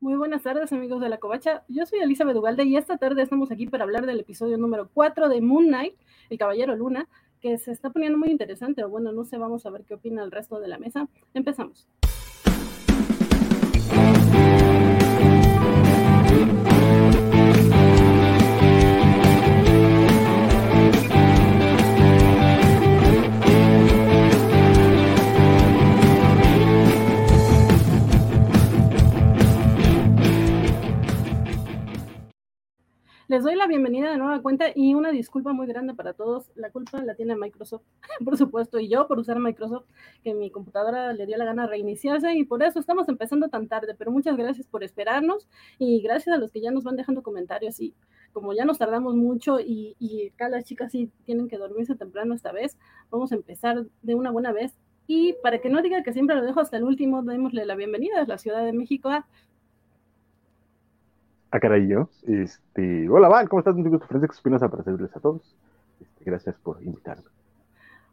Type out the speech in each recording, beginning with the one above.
Muy buenas tardes, amigos de la Covacha. Yo soy Elizabeth Ugalde y esta tarde estamos aquí para hablar del episodio número 4 de Moon Knight, El Caballero Luna, que se está poniendo muy interesante. O bueno, no sé, vamos a ver qué opina el resto de la mesa. Empezamos. Les doy la bienvenida de nueva cuenta y una disculpa muy grande para todos. La culpa la tiene Microsoft, por supuesto, y yo por usar Microsoft, que mi computadora le dio la gana reiniciarse y por eso estamos empezando tan tarde. Pero muchas gracias por esperarnos y gracias a los que ya nos van dejando comentarios. Y como ya nos tardamos mucho y, y acá las chicas sí tienen que dormirse temprano esta vez, vamos a empezar de una buena vez. Y para que no diga que siempre lo dejo hasta el último, démosle la bienvenida a la Ciudad de México Ah, caray, yo. Este, hola, Val, ¿cómo estás? Un gusto, Francisco Espinosa, para servirles a todos. Este, gracias por invitarme.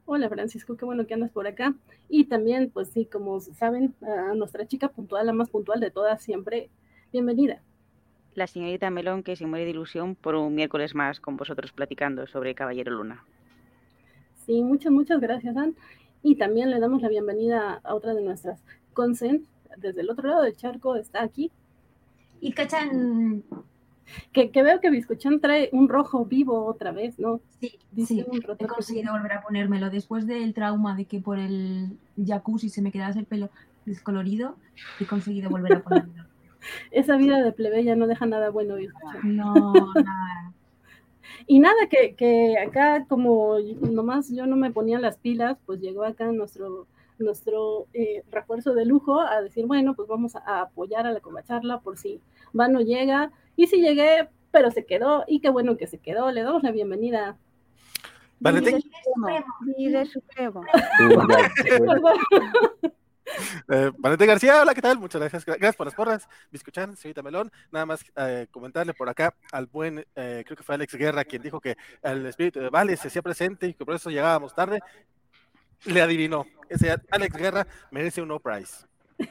Hola, Francisco, qué bueno que andas por acá. Y también, pues sí, como saben, a nuestra chica puntual, la más puntual de todas siempre, bienvenida. La señorita Melón, que se muere de ilusión por un miércoles más con vosotros platicando sobre Caballero Luna. Sí, muchas, muchas gracias, Ann. Y también le damos la bienvenida a otra de nuestras consent. Desde el otro lado del charco está aquí y cachan. Que, que, veo que Biscochan trae un rojo vivo otra vez, ¿no? Sí, sí. he conseguido volver a ponérmelo. Después del trauma de que por el jacuzzi se me quedase el pelo descolorido, he conseguido volver a ponérmelo. Esa vida de plebeya no deja nada bueno, Biscochan. No, nada. Y nada, que, que acá como nomás yo no me ponía las pilas, pues llegó acá nuestro nuestro eh, refuerzo de lujo a decir, bueno, pues vamos a, apoyar a la comacharla por si va no llega. Y si llegué, pero se quedó, y qué bueno que se quedó. Le damos la bienvenida. Valentín. Líder supremo. Eh, García, hola, ¿qué tal? Muchas gracias. Gracias por las porras. Me escuchan, señorita Melón. Nada más eh, comentarle por acá al buen, eh, creo que fue Alex Guerra, quien dijo que el espíritu de Vale se hacía presente y que por eso llegábamos tarde le adivinó. Ese Alex Guerra merece un no prize.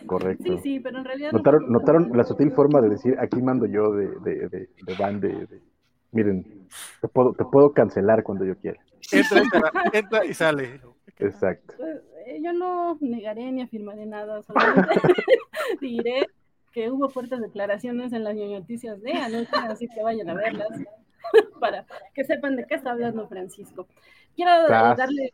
Correcto. Sí, sí, pero en realidad. Notaron, notaron la sutil forma de decir: aquí mando yo de, de, de, de van de, Miren, te puedo, te puedo cancelar cuando yo quiera. Entra, entra, y sale. Exacto. Pues, eh, yo no negaré ni afirmaré nada, solamente diré que hubo fuertes declaraciones en las noticias de anoche, así que vayan a verlas para que sepan de qué está hablando Francisco. Quiero darle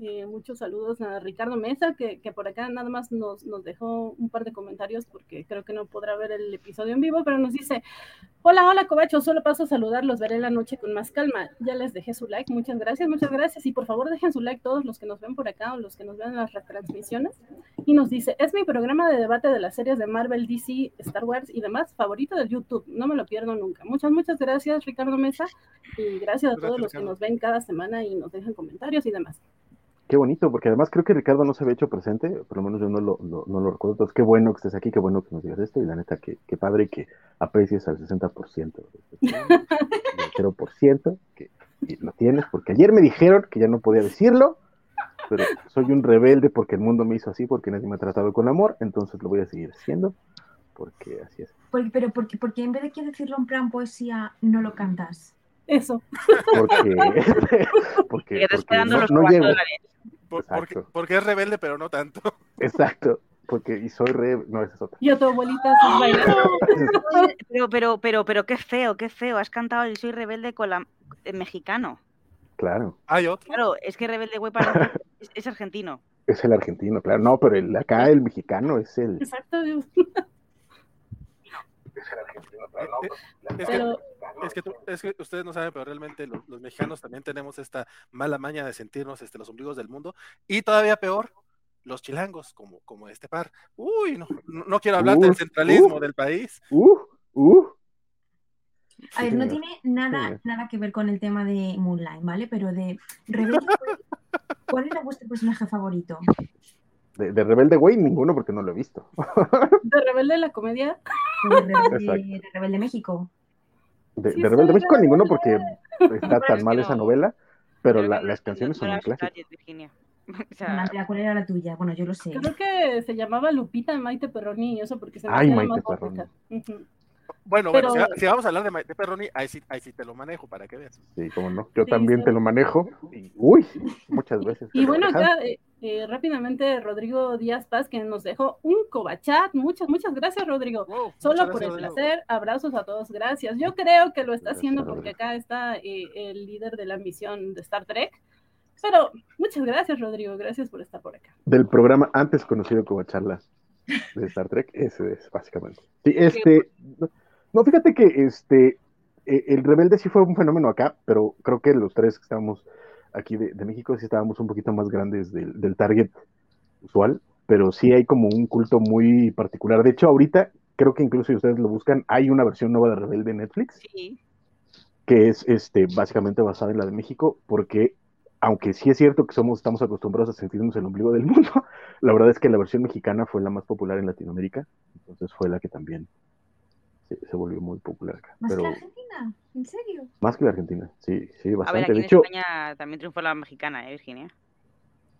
eh, muchos saludos a Ricardo Mesa, que, que por acá nada más nos, nos, dejó un par de comentarios porque creo que no podrá ver el episodio en vivo, pero nos dice, hola, hola Covacho, solo paso a saludarlos, veré la noche con más calma. Ya les dejé su like, muchas gracias, muchas gracias. Y por favor dejen su like todos los que nos ven por acá o los que nos ven en las retransmisiones. Y nos dice, es mi programa de debate de las series de Marvel, DC, Star Wars y demás favorito de YouTube, no me lo pierdo nunca. Muchas, muchas gracias Ricardo Mesa y gracias a todos los que nos ven cada semana y nos dejan comentarios y demás. Qué bonito, porque además creo que Ricardo no se había hecho presente, por lo menos yo no lo, no, no lo recuerdo. Entonces, qué bueno que estés aquí, qué bueno que nos digas esto, y la neta, qué, qué padre que aprecies al 60%, al 0%, que lo tienes, porque ayer me dijeron que ya no podía decirlo, pero soy un rebelde porque el mundo me hizo así, porque nadie me ha tratado con amor, entonces lo voy a seguir haciendo, porque así es. Porque, pero porque, porque en vez de que decirlo en plan poesía, no lo cantas. Eso. Porque, porque, porque no, no llego. Por, porque, porque, es rebelde, pero no tanto. Exacto. Porque y soy re, no, esa es otra. Y a tu abuelita pero, pero, pero, pero qué feo, qué feo. Has cantado el soy rebelde con la el mexicano. Claro. ¿Hay otro? Claro, es que rebelde güey para es, es, argentino. Es el argentino, claro. No, pero el, acá el mexicano es el. Exacto. Argentino, claro. No, es, que, es, que tú, es, que, ustedes no saben, pero realmente los, los, mexicanos también tenemos esta mala maña de sentirnos este, los ombligos del mundo. Y todavía peor, los chilangos, como, como este par. Uy, no, quiero hablar uh, del centralismo uh, del país. Uh, uh. A ver, no tiene nada, nada que ver con el tema de Moonlight, ¿vale? Pero de Rebelde, ¿cuál era vuestro personaje favorito? De, de, Rebelde Güey, ninguno porque no lo he visto. ¿De Rebelde la comedia? De Rebelde, de Rebelde México. De, sí, de Rebelde México ninguno porque está tan mal esa novela, pero, la, las canciones son muy clásicas. O sea, Andrea, ¿cuál era la tuya? Bueno, yo lo sé. Creo que se llamaba Lupita Maite Perroni y eso porque se me Ay, Maite más bonita. Ujú. Bueno, Pero- bueno, si, si vamos a hablar de, de Perroni, ahí sí, ahí sí te lo manejo para que veas. Sí, cómo no. Yo Sí, también sí. te lo manejo. Y, uy, muchas veces. Y bueno, acá eh, eh, rápidamente Rodrigo Díaz Paz que nos dejó un cobachat. Muchas, muchas gracias, Rodrigo. Wow, Solo por el Rodrigo. placer, abrazos a todos, gracias. Yo creo que lo está Gracias, haciendo porque Rodrigo. acá está eh, el líder de la misión de Star Trek. Pero muchas gracias, Rodrigo, gracias por estar por acá. Del programa antes conocido como Charla de Star Trek, ese es básicamente. Sí, este. No, fíjate que este. eh, El Rebelde sí fue un fenómeno acá, pero creo que los tres que estábamos aquí de, de México sí estábamos un poquito más grandes del, del target usual, pero sí hay como un culto muy particular. De hecho, ahorita creo que incluso si ustedes lo buscan, hay una versión nueva de Rebelde en Netflix. sí. que es este, básicamente basada en la de México, porque aunque sí es cierto que somos, estamos acostumbrados a sentirnos el ombligo del mundo, la verdad es que la versión mexicana fue la más popular en Latinoamérica, entonces fue la que también se, volvió muy popular acá. ¿Más Pero que la Argentina? ¿En serio? más que la Argentina, sí, sí, A ver, bastante. aquí de en hecho, España también triunfó la mexicana, ¿eh, Virginia?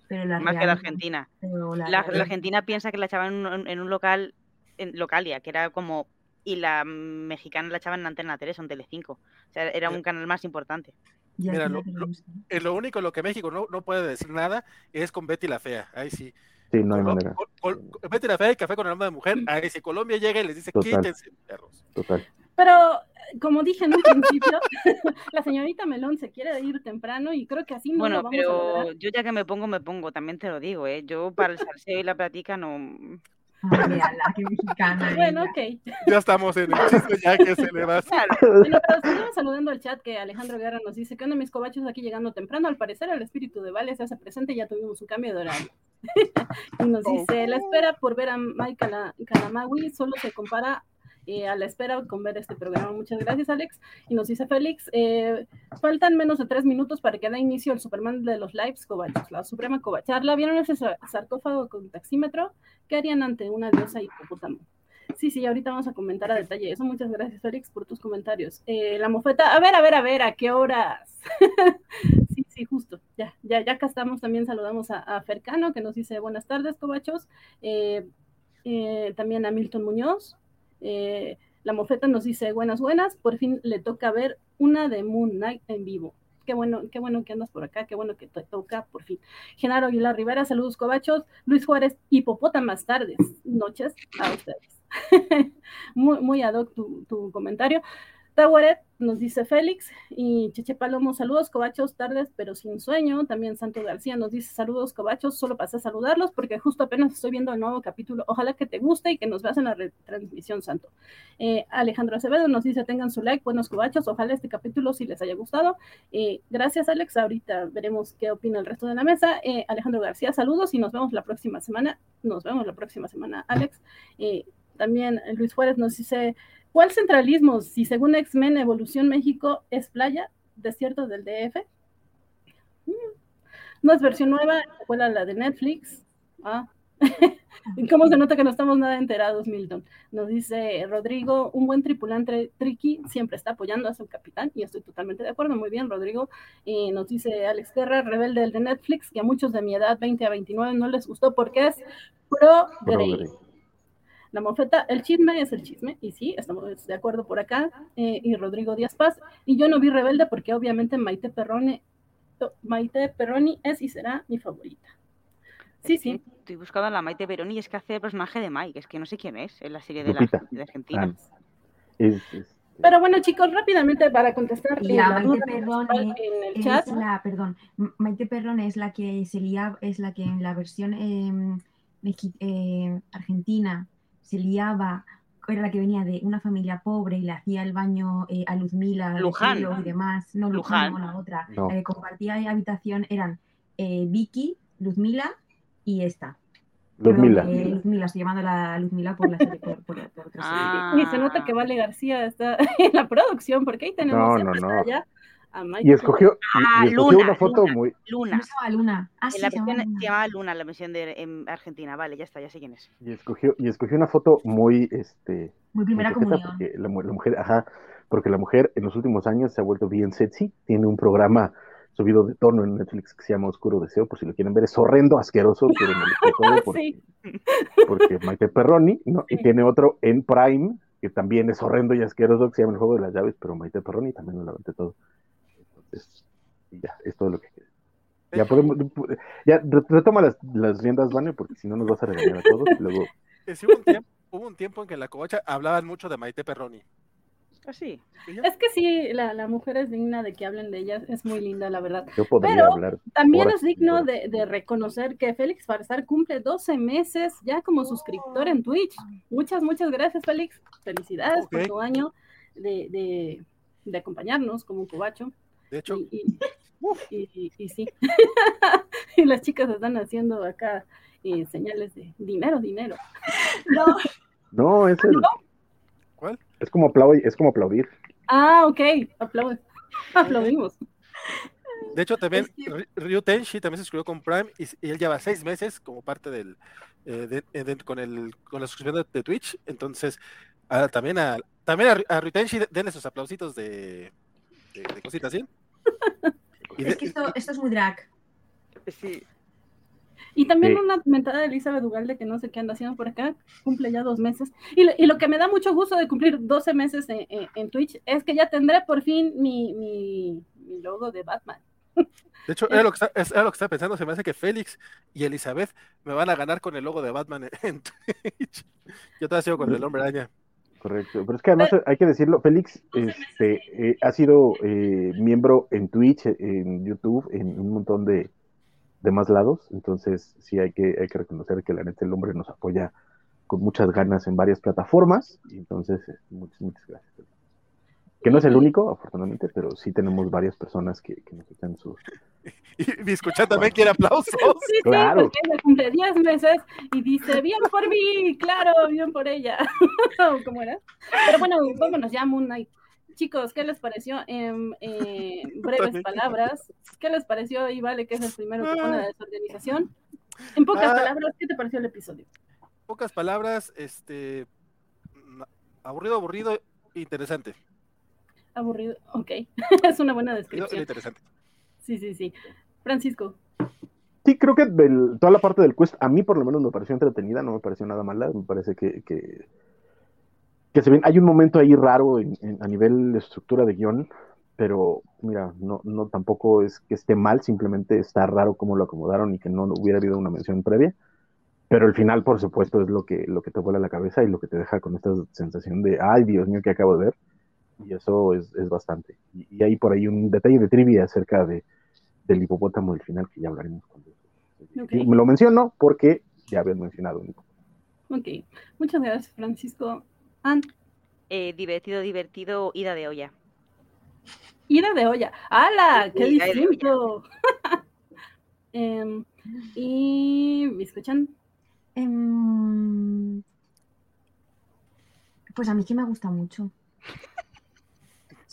Pero la Más que la argentina. Pero la La, real- la argentina piensa que la echaban en un, en un local, en Localia, que era como... Y la mexicana la echaban en Antena 3 o en Telecinco. O sea, era un canal más importante. Mira, lo- lo. Eh, único lo que México no, no puede decir nada es con Betty la Fea. Ahí sí. Sí, no hay manera, Betty la Fea y Café con el alma de mujer. Ahí sí. Colombia llega y les dice, Total. quítense, perros. total. Pero, como dije en un principio, la señorita Melón se quiere ir temprano y creo que así no bueno, lo vamos a pero lograr. yo ya que me pongo, me pongo, también te lo digo, ¿eh? Yo para el salseo y la platica no... Ah, véala, qué mexicana. Bueno, ok. Ya estamos en el chiste ya que se le va a hacer. Bueno, pero seguimos saludando al chat que Alejandro Guerra nos dice que onda mis cobachos aquí llegando temprano. Al parecer el espíritu de Vale se hace presente y ya tuvimos un cambio de horario. y nos dice, la espera por ver a Mike Cala- Kalamawi solo se compara eh, a la espera con ver este programa. Muchas gracias, Alex. Y nos dice Félix, eh, faltan menos de tres minutos para que dé inicio el Superman de los lives cobachos, la suprema cobacharla. ¿Vieron ese sa- sarcófago con taxímetro? ¿Qué harían ante una diosa hipopótamo? Sí, sí, ahorita vamos a comentar a detalle eso. Muchas gracias, Félix, por tus comentarios. Eh, la mofeta, a ver, a ver, a ver, ¿a qué horas? sí, sí, justo. Ya, ya, ya acá estamos. También saludamos a, a Fercano, que nos dice buenas tardes, cobachos. Eh, eh, también a Milton Muñoz. Eh, la mofeta nos dice buenas, buenas. Por fin le toca ver una de Moon Knight en vivo. Qué bueno, qué bueno que andas por acá, qué bueno que te toca por fin. Genaro Aguilar Rivera, saludos cobachos. Luis Juárez, hipopótamas tardes, noches a ustedes. muy, muy ad hoc tu, tu comentario. Tawaret nos dice Félix y Cheche Palomo, saludos cobachos, tardes pero sin sueño. También Santo García nos dice saludos cobachos, solo pasé a saludarlos porque justo apenas estoy viendo el nuevo capítulo. Ojalá que te guste y que nos veas en la retransmisión, Santo. Eh, Alejandro Acevedo nos dice tengan su like, buenos cobachos, ojalá este capítulo sí les haya gustado. Eh, gracias Alex, ahorita veremos qué opina el resto de la mesa. Eh, Alejandro García, saludos y nos vemos la próxima semana. Nos vemos la próxima semana, Alex. También Luis Juárez nos dice, ¿cuál centralismo? Si según X-Men Evolución México es playa, desierto del DF. Mm. No es versión nueva, fue la, de Netflix. Ah. ¿Cómo se nota que no estamos nada enterados, Milton? Nos dice Rodrigo, un buen tripulante tricky siempre está apoyando a su capitán y estoy totalmente de acuerdo. Muy bien, Rodrigo. Y nos dice Alex Guerra, rebelde el de Netflix, que a muchos de mi edad, 20 a 29, no les gustó porque es. Progre. La mofeta, el chisme es el chisme, y sí, estamos de acuerdo por acá, eh, y Rodrigo Díaz Paz, y yo no vi Rebelde porque obviamente Maite Perrone, Maite Perroni es y será mi favorita. Sí, sí, Estoy buscando a la Maite Peroni y es que hace el personaje de Mike, es que no sé quién es en la serie de, la, de Argentina. Ah, es- es- pero bueno chicos, rápidamente para contestar la la Maite principal en el Es chat, la, perdón, Maite Perrón es la que se es la que en la versión eh, mexi- eh, argentina se liaba, era la que venía de una familia pobre y le hacía el baño eh, a Luzmila Luján. y demás. No, Luján, Luján. no, la otra. No. La que compartía habitación eran eh, Vicky, Luzmila y esta. Luzmila. Perdón, eh, Luzmila, estoy llamando a la Luzmila por la serie, por, por- por otra serie. Ah. y se nota que Vale García está en la producción, porque ahí tenemos No, no. allá a Y escogió, y- Ah, y escogió Luna, una foto Luna. muy, Luna. ¿Cómo se llama Luna? Ah, En sí, la se llama versión Luna. se llamaba Luna, la versión de en Argentina. Vale, ya está, ya sé quién es. y escogió, y escogió una foto muy, este, Muy muy primera comunión. porque la, la mujer, ajá, porque la mujer en los últimos años se ha vuelto bien sexy, tiene un programa subido de tono en Netflix que se llama Oscuro Deseo, por si lo quieren ver, es horrendo, asqueroso, pero me lo todo porque, Sí. porque Maite Perroni, ¿no? Y tiene otro en Prime, que también es horrendo y asqueroso, que se llama El Juego de las Llaves, pero Maite Perroni también lo aventé todo. Y ya, es todo lo que queda. Ya podemos, ya re- retoma las, las riendas, Vane, porque si no nos vas a regañar a todos. y Luego, Eh, sí, hubo, un tiempo, hubo un tiempo en que en la covacha hablaban mucho de Maite Perroni. Ah, sí. Es que sí, la, la mujer es digna de que hablen de ella, es muy linda, la verdad. yo podría Pero hablar. También Horas es digno de, de reconocer que Félix Farsar cumple 12 meses ya como suscriptor en Twitch. Muchas, muchas gracias, Félix. Felicidades por tu año de, de, de acompañarnos como un cobacho. De hecho, Y, y, y- y- y sí. y las chicas están haciendo acá eh, señales de dinero, dinero. No, No, es el. ¿Cuál? Es como, aplaudir, es como aplaudir. Ah, ok. Aplaude. Aplaudimos. de hecho también Es que- Ry- Ryu Tenshi también se suscribió con Prime y, y él lleva seis meses como parte del eh, de- eh, de- con el con la suscripción de, de Twitch. Entonces, ah, también a también a, a Ryu Tenshi denle sus aplausitos de, de, de cositas, ¿sí? Es que esto, esto es muy drag. Sí. Y también Sí. una mentada de Elizabeth Ugalde que no sé qué anda haciendo por acá, cumple ya dos meses. Y, lo- y lo que me da mucho gusto de cumplir 12 meses en, en- en Twitch es que ya tendré por fin mi, mi, mi logo de Batman. De hecho, era lo, que está- es- era lo que estaba pensando. Se me hace que Félix y Elizabeth me van a ganar con el logo de Batman en, en Twitch. Yo todavía sigo con el hombre araña. Correcto, pero es que además hay que decirlo, Félix este, eh, ha sido eh, miembro en Twitch, en YouTube, en un montón de, de más lados, entonces sí hay que, hay que reconocer que la neta el hombre nos apoya con muchas ganas en varias plataformas, entonces eh, muchas, muchas gracias. Que no es el único, afortunadamente, pero sí tenemos varias personas que, que nos echan sus... Y mi escuchar también quiere aplausos. Sí, Claro. sí, porque ella cumple 10 meses y dice, bien por mí, claro, bien por ella. ¿Cómo era? Pero bueno, vámonos ya, Moon Knight. Chicos, ¿qué les pareció? En eh, breves palabras, ¿qué les pareció? Y vale, que es el primero que pone la desorganización. En pocas Ah. palabras, ¿qué te pareció el episodio? Pocas palabras, este aburrido, aburrido, interesante. Aburrido, ok. es una buena descripción. interesante. Sí, sí, sí. Francisco, Sí, creo que del- toda la parte del quest, a mí por lo menos me pareció entretenida, no me pareció nada mala, me parece que, que, que se ven, hay un momento ahí raro en- en- a nivel de estructura de guion, pero mira, no, no tampoco es que esté mal, simplemente está raro cómo lo acomodaron y que no hubiera habido una mención previa, pero el final, por supuesto, es lo que, lo que te vuela la cabeza y lo que te deja con esta sensación de, ay, Dios mío, que acabo de ver, y eso es, es bastante. Y, y hay por ahí un detalle de trivia acerca de, del hipopótamo del final que ya hablaremos cuando me lo menciono porque ya habían mencionado un hipopótamo. ok. Muchas gracias, Francisco. Ann, Eh, divertido, divertido, ida de olla. ida de olla. ¡Hala! ¡Qué Sí, distinto! Em, y ¿me escuchan? Em, pues a mí que me gusta mucho.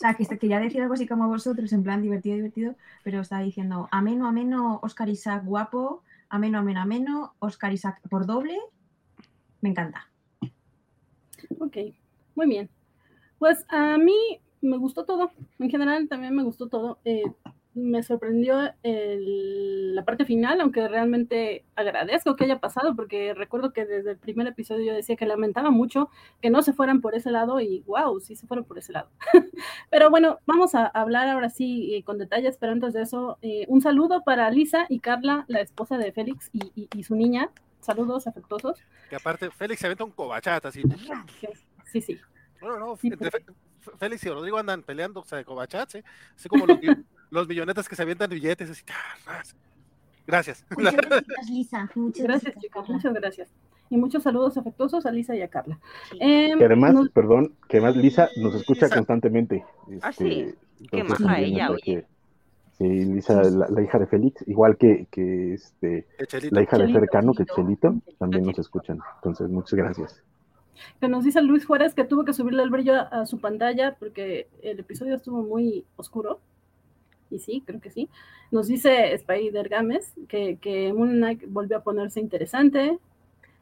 O sea, que quería decir algo así como vosotros, en plan divertido, divertido, pero estaba diciendo ameno, ameno, Oscar Isaac guapo, ameno, ameno, ameno, Oscar Isaac por doble. Me encanta. Ok, muy bien. Pues a mí me gustó todo. En general también me gustó todo. Eh, me sorprendió el- la parte final, aunque realmente agradezco que haya pasado, porque recuerdo que desde el primer episodio yo decía que lamentaba mucho que no se fueran por ese lado y wow, sí se fueron por ese lado. pero bueno, vamos a hablar ahora sí eh, con detalles, pero antes de eso, eh, un saludo para Lisa y Carla, la esposa de Félix y, y- y su niña. Saludos afectuosos. Que aparte, Félix se aventa un cobachata así. Sí, sí. No, no. Sí, entre F- Félix y Rodrigo andan peleando, o sea, de cobachats, ¿eh? Así como los, mi- los millonetas que se avientan billetes, así. ¡carras! Gracias. Muchas gracias, Lisa. Muchas Gracias, gracias, chicos, muchas gracias. Y muchos saludos afectuosos a Lisa y a Carla. Sí. Em, Que además, nos- perdón, que además Lisa nos escucha Lisa. constantemente. Ah, Este, sí. Qué entonces maja también ella, oye. que- Sí, Lisa, la, la hija de Félix, igual que, que este, la hija de Chelito, Cercano, que Chelito. Chelito, también nos escuchan. Entonces, muchas gracias. que nos dice Luis Juárez que tuvo que subirle el brillo a, a su pantalla porque el episodio estuvo muy oscuro. Y sí, creo que sí. Nos dice Spider Games que, que Moon Knight volvió a ponerse interesante.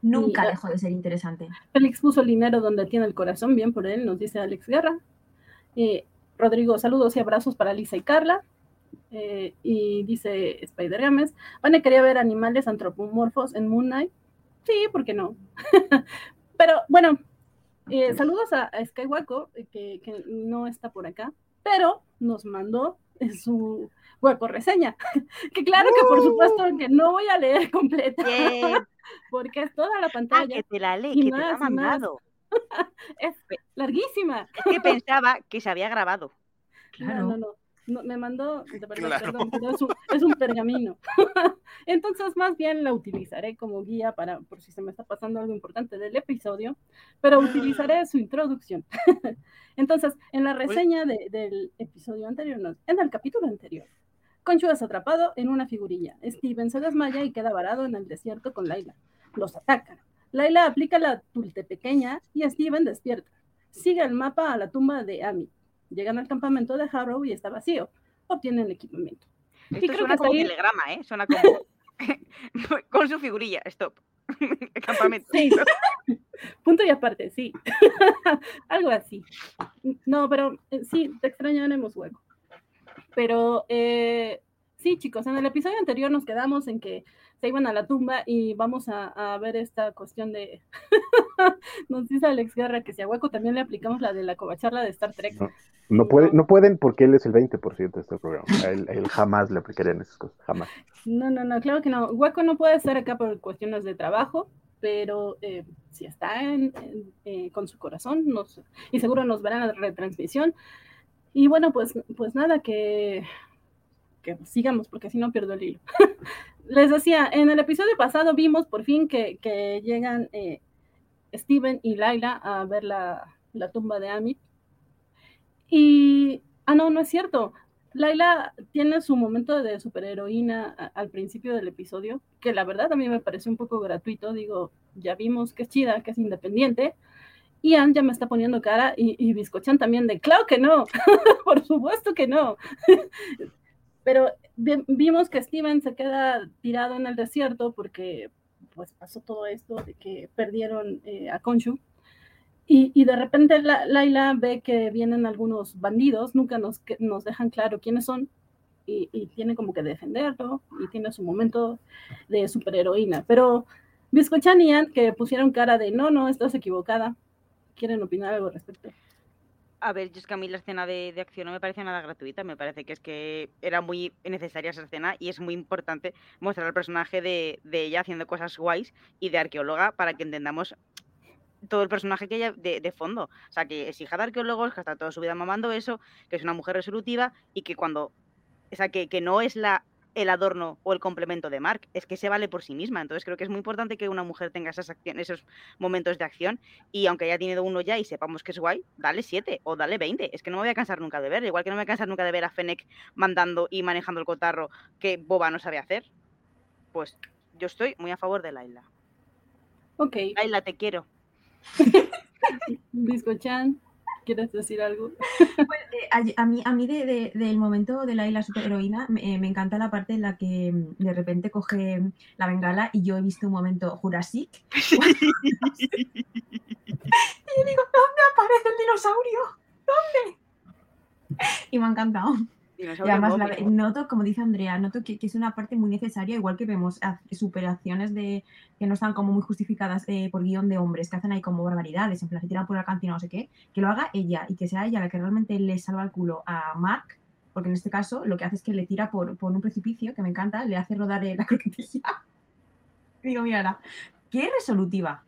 Nunca Y- dejó de ser interesante. Félix puso el dinero donde tiene el corazón, bien por él, nos dice Alex Guerra. Eh, Rodrigo, saludos y abrazos para Lisa y Carla. Eh, y dice Spider Games, Vane quería ver animales antropomorfos en Moon Knight. Sí, ¿por qué no? pero bueno, eh, saludos a, a Skywalker, que, que, no está por acá, pero nos mandó su hueco reseña. que claro que por supuesto que no voy a leer completa, porque es toda la pantalla. Ah, que te la lee, que más, te la ha mandado. es larguísima. Es que pensaba que se había grabado. Claro. No, no, no me mandó, de verdad, claro. perdón, pero es un, es un pergamino. Entonces, más bien la utilizaré como guía para, por si se me está pasando algo importante del episodio, pero utilizaré su introducción. Entonces, en la reseña de, del episodio anterior, no, en el capítulo anterior, Conchu es atrapado en una figurilla. Steven se desmaya y queda varado en el desierto con Laila. Los atacan. Laila aplica la tulte pequeña y Steven despierta. Sigue el mapa a la tumba de Amy Llegan al campamento de Harrow y está vacío. Obtienen el equipamiento. Esto y creo suena que como ahí... telegrama, ¿eh? Suena como... con su figurilla, stop. campamento. Sí. Punto y aparte, sí. Algo así. No, pero eh, sí, te extrañaremos hueco. Pero eh, sí, chicos, en el episodio anterior nos quedamos en que se iban a la tumba y vamos a, a ver esta cuestión de. Nos dice Alex Guerra que si a Hueco también le aplicamos la de la covacharla de Star Trek. No, no, puede, no pueden porque él es el 20% de este programa. A él, a él, jamás le aplicarían esas cosas, jamás. No, no, no, claro que no. Hueco no puede estar acá por cuestiones de trabajo, pero eh, si está en, en, eh, con su corazón, nos, y seguro nos verán la retransmisión. Y bueno, pues, pues nada, que, que sigamos, porque si no pierdo el hilo. Les decía, en el episodio pasado vimos por fin que, llegan eh, Steven y Laila a ver la, tumba de Amit. Y, ah, no, no es cierto. Laila tiene su momento de superheroína al principio del episodio, que la verdad a mí me pareció un poco gratuito. Digo, ya vimos que es chida, que es independiente. Ian ya me está poniendo cara y, y también de, claro que no, por supuesto que no. Pero vimos que Steven se queda tirado en el desierto porque pues pasó todo esto de que perdieron eh, a Conchu. Y, de repente la, Laila ve que vienen algunos bandidos, nunca nos, nos dejan claro quiénes son, y, y, tiene como que defenderlo, y tiene su momento de superheroína. Pero Biscochan y Ian, que pusieron cara de no, no, estás equivocada, ¿quieren opinar algo al respecto? A ver, yo es que a mí la escena de, de, acción no me parece nada gratuita, me parece que es que era muy necesaria esa escena y es muy importante mostrar al personaje de, de ella haciendo cosas guays y de arqueóloga para que entendamos todo el personaje que ella de, de, fondo. O sea, que es hija de arqueólogos, que está toda su vida mamando eso, que es una mujer resolutiva y que cuando. O sea, que, que no es la el adorno o el complemento de Mark, es que se vale por sí misma. Entonces creo que es muy importante que una mujer tenga esas acciones, esos momentos de acción y aunque haya tenido uno ya y sepamos que es guay, dale siete o dale veinte. Es que no me voy a cansar nunca de ver, igual que no me voy a cansar nunca de ver a Fennec mandando y manejando el cotarro que Boba no sabe hacer. Pues yo estoy muy a favor de Laila. Ok. Laila, te quiero. Biscochan. ¿Quieres decir algo? Pues, eh, a, a, mí, a mí de, de, del momento de Laila superheroína me, eh, me, encanta la parte en la que mm, de repente coge la bengala y yo he visto un momento Jurassic. y yo digo, ¿dónde aparece el dinosaurio? ¿Dónde? Y me ha encantado. Y además la, noto, como dice Andrea, noto que, que, es una parte muy necesaria, igual que vemos superaciones de que no están como muy justificadas eh, por guion de hombres, que hacen ahí como barbaridades, en plan, se tiran por la cantina no sé qué, que lo haga ella y que sea ella la que realmente le salva el culo a Mark, porque en este caso lo que hace es que le tira por, por un precipicio, que me encanta, le hace rodar eh, la croquetilla. Digo, mira, qué resolutiva.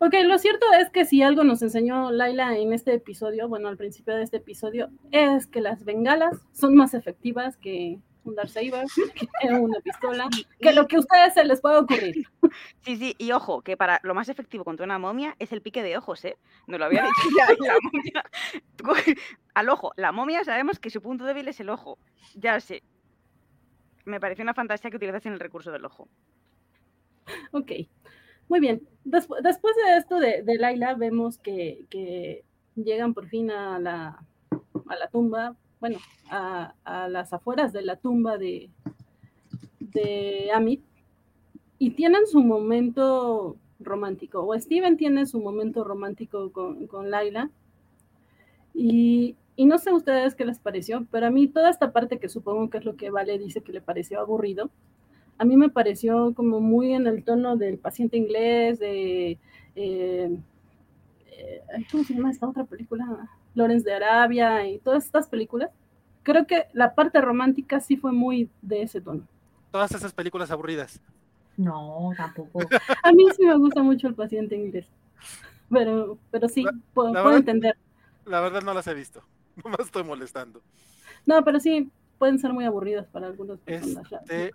Ok, lo cierto es que si algo nos enseñó Laila en este episodio, bueno, al principio de este episodio, es que las bengalas son más efectivas que un Darksaber, que una pistola, que lo que a ustedes se les pueda ocurrir. Sí, sí, y ojo, que para lo más efectivo contra una momia es el pique de ojos, ¿eh? No lo había dicho ya, la momia. Al ojo, la momia sabemos que su punto débil es el ojo, ya sé. Me pareció una fantasía que utilizasen el recurso del ojo. Ok. Muy bien. Después, de esto de, de Laila, vemos que, que, llegan por fin a la, a la tumba, bueno, a, a, las afueras de la tumba de, de Amit y tienen su momento romántico, o Steven tiene su momento romántico con, con Laila. Y y no sé ustedes qué les pareció, pero a mí toda esta parte que supongo que es lo que Vale dice que le pareció aburrido, a mí me pareció como muy en el tono del paciente inglés, de... Eh, eh, ¿Cómo se llama esta otra película? Lawrence de Arabia y todas estas películas. Creo que la parte romántica sí fue muy de ese tono. Todas esas películas aburridas. No, tampoco. A mí sí me gusta mucho el paciente inglés. Pero, pero sí, La- puedo, la puedo verdad- entender. La verdad no las he visto. No me estoy molestando. No, pero sí, pueden ser muy aburridas para algunas personas. Este,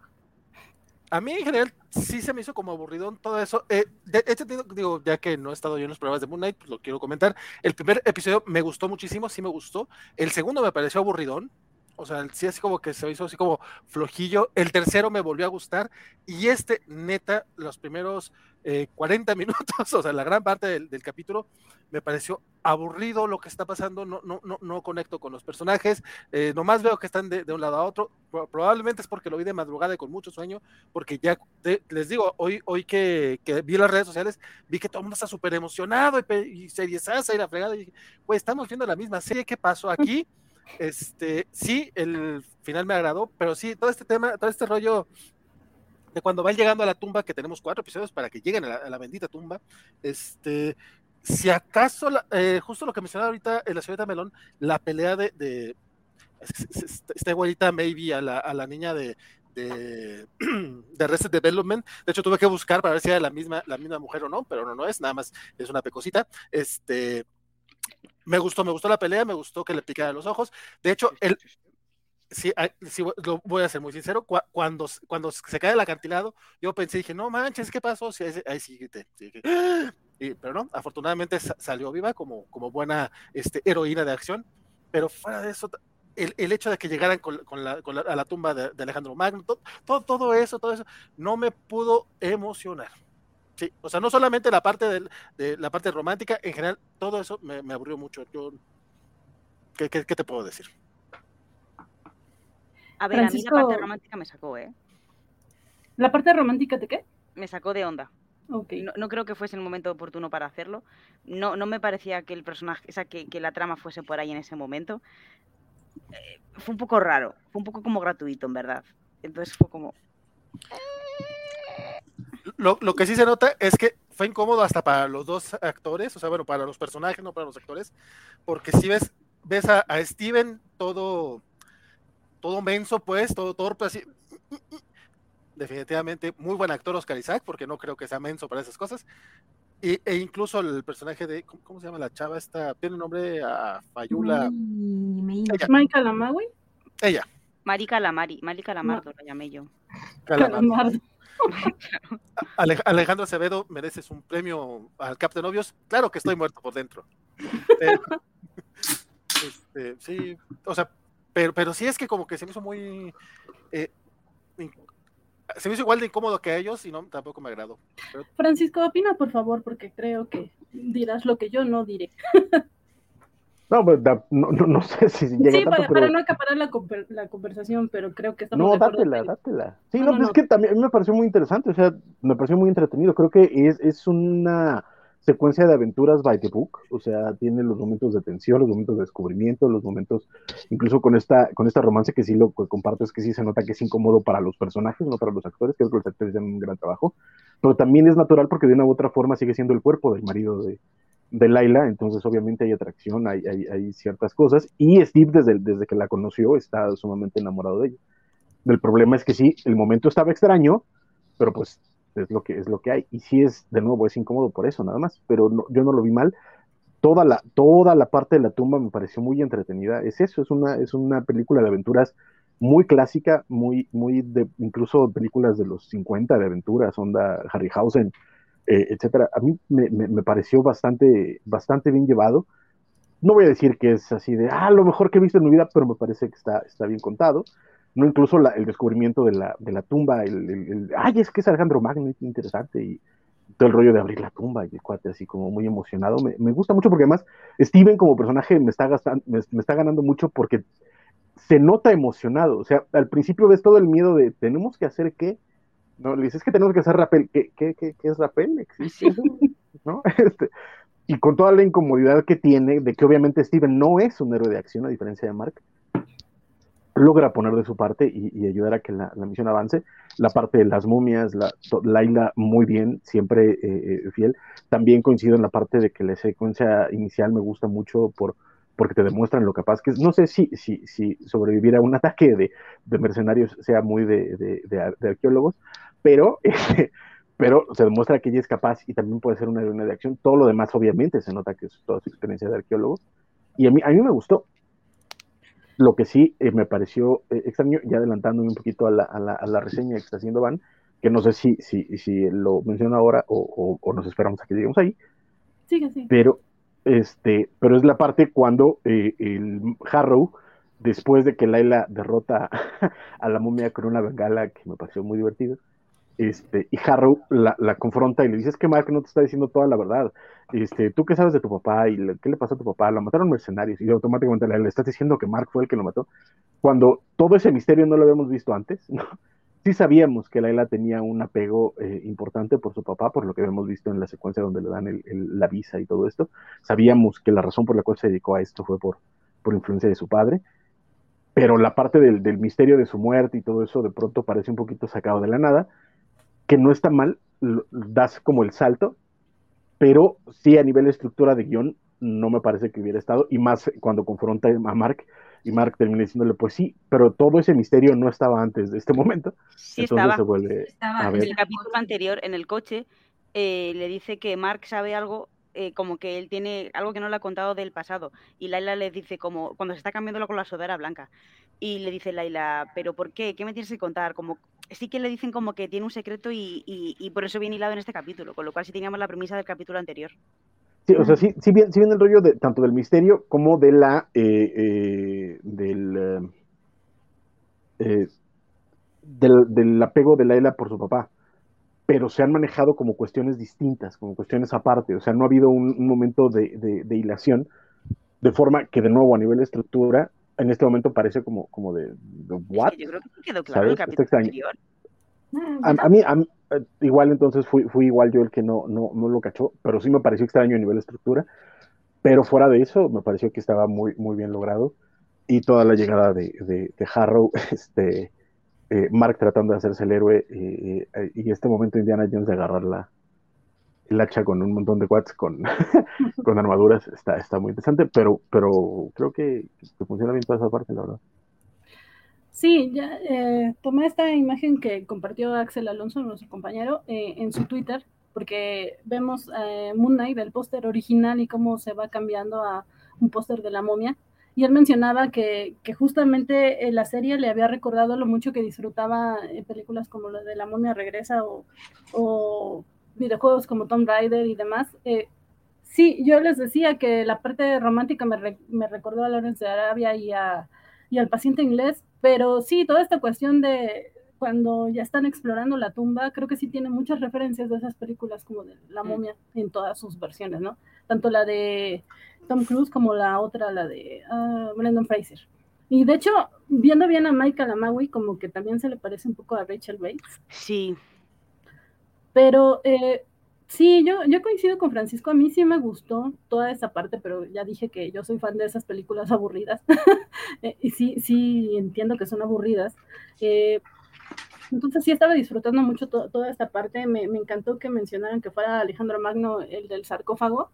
a mí en general sí se me hizo como aburridón todo eso. Eh, de hecho, digo, ya que no he estado yo en los programas de Moon Knight, pues lo quiero comentar. El primer episodio me gustó muchísimo, sí me gustó. El segundo me pareció aburridón. O sea, sí así como que se hizo así como flojillo. El tercero me volvió a gustar. Y este, neta, los primeros eh, 40 minutos, o sea, la gran parte del, del capítulo, me pareció aburrido lo que está pasando. No, no, no, no conecto con los personajes. Eh, nomás veo que están de, de un lado a otro. Pro- Probablemente es porque lo vi de madrugada y con mucho sueño, porque ya de- les digo, hoy, hoy que, que vi las redes sociales, vi que todo el mundo está súper emocionado y, y series y la fregada. Y dije, pues estamos viendo la misma serie, ¿qué pasó aquí? Este, sí, el final me agradó, pero sí, todo este tema, todo este rollo de cuando van llegando a la tumba, que tenemos cuatro episodios para que lleguen a la, bendita tumba, este, si acaso, eh, justo lo que mencionaba ahorita en la señorita Melón, la pelea de, de es- es- es- esta igualita maybe a la, a la niña de, de, de Arrested Development. De hecho, tuve que buscar para ver si era la misma, la misma mujer o no, pero no, no es, nada más es una pecosita. Este, me gustó, me gustó la pelea, me gustó que le picara los ojos. De hecho, el, sí, sí, lo voy a ser muy sincero, cua- cuando, cuando se cae el acantilado, yo pensé, dije, no manches, ¿qué pasó? Sí, ahí, ahí sí grité, sí, dije, "Ah". Pero no, afortunadamente sa- salió viva como, como buena este, heroína de acción, pero fuera de eso, el, el hecho de que llegaran con, con la, con la- a la tumba de, de Alejandro Magno, to- todo, todo eso, todo eso, no me pudo emocionar. Sí, o sea, no solamente la parte del- de la parte romántica, en general, todo eso me, me aburrió mucho. Yo, ¿qué, qué, qué te puedo decir? A ver, a mí la parte romántica me sacó, ¿eh? ¿La parte romántica de qué? Me sacó de onda. Ok. No, no creo que fuese el momento oportuno para hacerlo. No, no me parecía que el personaje, o sea, que, que la trama fuese por ahí en ese momento. Eh, fue un poco raro, fue un poco como gratuito, en verdad. Entonces fue como, Lo, lo que sí se nota es que fue incómodo hasta para los dos actores, o sea, bueno, para los personajes, no para los actores, porque si ves, ves a, a Steven todo, todo menso, pues, todo torpe, así. Definitivamente muy buen actor Oscar Isaac, porque no creo que sea menso para esas cosas. Y, e incluso el personaje de, ¿cómo, cómo se llama la chava esta? Tiene nombre a Fayula. May- May- Ella. Mari Calamari, Mari Calamardo la llamé yo. Calamar. Calamardo. Ale- Alejandro Acevedo, mereces un premio al Cap de Novios. Claro que estoy muerto por dentro. Pero, este, sí, o sea, pero, pero sí es que como que se me hizo muy. eh, se me hizo igual de incómodo que a ellos y no, tampoco me agradó. Francisco, opina por favor, porque creo que dirás lo que yo no diré. No, da- no, no, no sé si llega Sí, tanto, para, pero... para no acaparar la, la conversación, pero creo que estamos No, de dátela, que- dátela. Sí, No, no, pues es que también a mí me pareció muy interesante, o sea, me pareció muy entretenido. Creo que es, es una secuencia de aventuras by the book, o sea, tiene los momentos de tensión, los momentos de descubrimiento, los momentos, incluso con esta, con esta romance que sí lo que comparto es que sí se nota que es incómodo para los personajes, no para los actores, creo que los actores hacen un gran trabajo, pero también es natural porque de una u otra forma sigue siendo el cuerpo del marido de, de Laila, entonces obviamente hay atracción, hay, hay, ciertas cosas, y Steve desde, desde que la conoció está sumamente enamorado de ella. El problema es que sí, el momento estaba extraño, pero pues es lo que es lo que hay. Y sí es, de nuevo, es incómodo por eso, nada más. Pero yo no lo vi mal. Toda la, toda la parte de la tumba me pareció muy entretenida. Es eso, es una, es una película de aventuras muy clásica, muy, muy de, incluso películas de los 50 de aventuras, onda Harryhausen, eh, etcétera. A mí me, me- pareció bastante, bastante bien llevado. No voy a decir que es así de, ah, lo mejor que he visto en mi vida, pero me parece que está, está bien contado no incluso el descubrimiento de la, de la tumba, el, el- el- ay, es que es Alejandro Magno, interesante, y todo el rollo de abrir la tumba, y el cuate así como muy emocionado, me, me gusta mucho porque además Steven como personaje me está, gastan- me, me está ganando mucho porque se nota emocionado, o sea, al principio ves todo el miedo de, ¿tenemos que hacer qué? No, le dices, es que tenemos que hacer rappel, ¿qué, qué, qué, qué es rappel? ¿Existe eso? ¿No? Este, y con toda la incomodidad que tiene de que obviamente Steven no es un héroe de acción, a diferencia de Mark, logra poner de su parte y, ayudar a que la, misión avance. La parte de las momias, la, Laila muy bien, siempre eh, eh, fiel. También coincido en la parte de que la secuencia inicial me gusta mucho por, porque te demuestran lo capaz que es. No sé si, si, si sobrevivir a un ataque de, de mercenarios sea muy de, de, arqueólogos, pero, pero se demuestra que ella es capaz y también puede ser una heroína de acción. Todo lo demás, obviamente, se nota que es toda su experiencia de arqueólogo. Y a mí, a mí me gustó. Lo que sí eh, me pareció eh, extraño, ya adelantándome un poquito a la, a, la, a la, reseña que está haciendo Van, que no sé si, si, si lo menciona ahora o, o, nos esperamos a que lleguemos ahí. Sí, sí. Pero, este, pero es la parte cuando eh, el Harrow, después de que Laila derrota a la momia con una bengala, que me pareció muy divertido, este, y Harrow la, la, confronta y le dice, es que Mark no te está diciendo toda la verdad. Este, ¿Tú qué sabes de tu papá? ¿Y qué le pasó a tu papá? Lo mataron mercenarios. Y automáticamente le, le, estás diciendo que Mark fue el que lo mató. Cuando todo ese misterio no lo habíamos visto antes, ¿no? Sí sabíamos que Laila tenía un apego eh, importante por su papá, por lo que habíamos visto en la secuencia donde le dan el, el, la visa y todo esto. Sabíamos que la razón por la cual se dedicó a esto fue por, por influencia de su padre pero la parte del, del, misterio de su muerte y todo eso de pronto parece un poquito sacado de la nada, que no está mal, das como el salto, pero sí a nivel de estructura de guion no me parece que hubiera estado, y más cuando confronta a Mark, y Mark termina diciéndole, pues sí, pero todo ese misterio no estaba antes de este momento. Sí estaba. En el capítulo anterior, en el coche, eh, le dice que Mark sabe algo eh, como que él tiene algo que no le ha contado del pasado. Y Laila le dice como, cuando se está cambiando con la sudadera blanca. Y le dice Laila, ¿pero por qué? ¿Qué me tienes que contar? Como, sí que le dicen como que tiene un secreto y, y, por eso viene hilado en este capítulo, con lo cual sí teníamos la premisa del capítulo anterior. Sí, o sea, sí, sí, viene, el rollo de, tanto del misterio como de la, eh, eh, del, del, del apego de Laila por su papá pero se han manejado como cuestiones distintas, como cuestiones aparte, o sea, no ha habido un, momento de, de, hilación, de forma que de nuevo a nivel de estructura, en este momento parece como, como de, ¿what? yo creo que quedó claro el capítulo anterior. A, mí, eh, igual entonces fui, fui igual yo el que no, no, no lo cachó, pero sí me pareció extraño a nivel de estructura, pero fuera de eso me pareció que estaba muy, muy bien logrado. Y toda la llegada de, de, de Harrow, este, eh, Mark tratando de hacerse el héroe eh, eh, y este momento Indiana Jones de agarrar la, el hacha con un montón de quads con, con armaduras está, está muy interesante, pero, pero creo que, funciona bien toda esa parte, la verdad. Sí, ya tomé esta imagen que compartió Axel Alonso, nuestro compañero, en su Twitter, porque vemos Moon Knight, el póster original y cómo se va cambiando a un póster de la momia y él mencionaba que, que justamente la serie le había recordado lo mucho que disfrutaba en películas como la de La momia regresa o, o videojuegos como Tomb Raider y demás. Eh, sí, yo les decía que la parte romántica me, me recordó a Lawrence de Arabia y, a, y al paciente inglés, pero sí, toda esta cuestión de cuando ya están explorando la tumba, creo que sí tiene muchas referencias de esas películas como de La momia en todas sus versiones, ¿no? Tanto la de Tom Cruise como la otra, la de uh, Brendan Fraser. Y de hecho, viendo bien a Michael Amawi, como que también se le parece un poco a Rachel Bates. Sí. Pero eh, sí, yo, yo coincido con Francisco, a mí sí me gustó toda esa parte, pero ya dije que yo soy fan de esas películas aburridas. Eh, y sí, sí entiendo que son aburridas. Eh, entonces sí estaba disfrutando mucho toda esta parte. Me, me, encantó que mencionaran que fuera Alejandro Magno el del sarcófago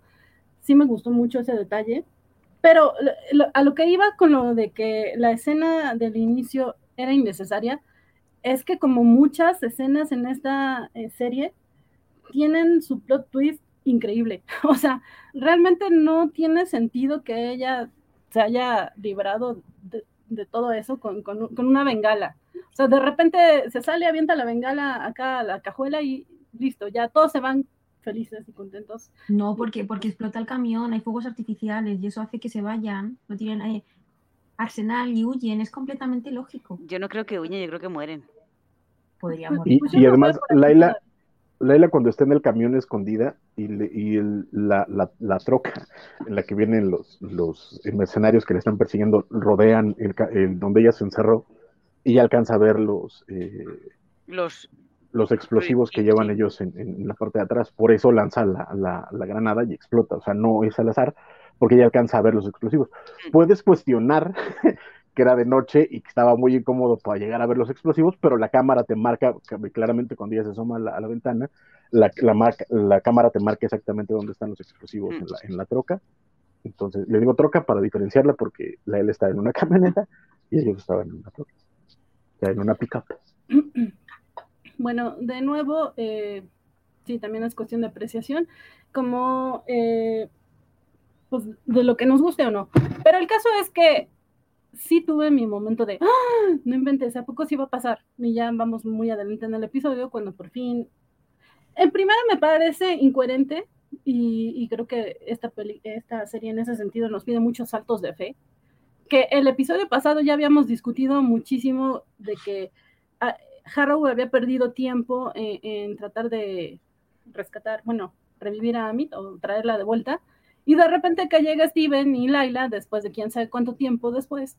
sí me gustó mucho ese detalle, pero a lo que iba con lo de que la escena del inicio era innecesaria, es que como muchas escenas en esta eh, serie tienen su plot twist increíble. O sea, realmente no tiene sentido que ella se haya librado de, todo eso con, con, con, una bengala. O sea, de repente se sale, avienta la bengala acá a la cajuela y listo, ya todos se van felices y contentos. No, porque, porque explota el camión, hay fuegos artificiales y eso hace que se vayan, no tienen eh, arsenal y huyen, es completamente lógico. Yo no creo que huyen, yo creo que mueren. Podría morir. Y, además, Laila, Laila cuando está en el camión escondida y, y la, la, troca en la que vienen los, los mercenarios que le están persiguiendo rodean el, donde ella se encerró y alcanza a ver los... Eh, los los explosivos que llevan sí. ellos en, en la parte de atrás. Por eso lanza la, la- la granada y explota. O sea, no es al azar, porque ella alcanza a ver los explosivos. Mm. Puedes cuestionar era de noche y que estaba muy incómodo para llegar a ver los explosivos, pero la cámara te marca claramente cuando ella se asoma a la, ventana, la, cámara te marca exactamente dónde están los explosivos Mm. en, la, troca. Entonces, le digo troca para diferenciarla porque la él está en una camioneta y ellos estaban en una troca, en una pickup. Bueno, de nuevo, eh, sí, también es cuestión de apreciación, como eh, pues, de lo que nos guste o no. Pero el caso es que sí tuve mi momento de, ¡Ah! no inventes, ¿a poco sí va a pasar? Y ya vamos muy adelante en el episodio cuando por fin... En primera me parece incoherente y, creo que esta, peli- esta serie en ese sentido nos pide muchos saltos de fe. Que el episodio pasado ya habíamos discutido muchísimo de que ah, Harrow había perdido tiempo en, en tratar de rescatar, bueno, revivir a Amit o traerla de vuelta. Y de repente que llega Steven y Laila, después de quién sabe cuánto tiempo después,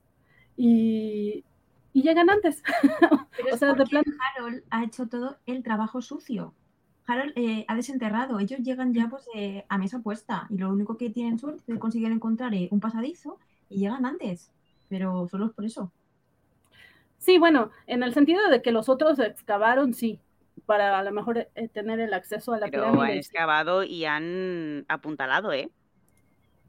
y, y llegan antes. Pero o es sea, de plan, Harold ha hecho todo el trabajo sucio. Harold eh, ha desenterrado. Ellos llegan ya pues eh, a mesa puesta y lo único que tienen suerte es conseguir encontrar eh, un pasadizo y llegan antes. Pero solo es por eso. sí, bueno, en el sentido de que los otros excavaron, sí, para a lo mejor eh, tener el acceso a la Pero han pirámide. excavado y han apuntalado, ¿eh?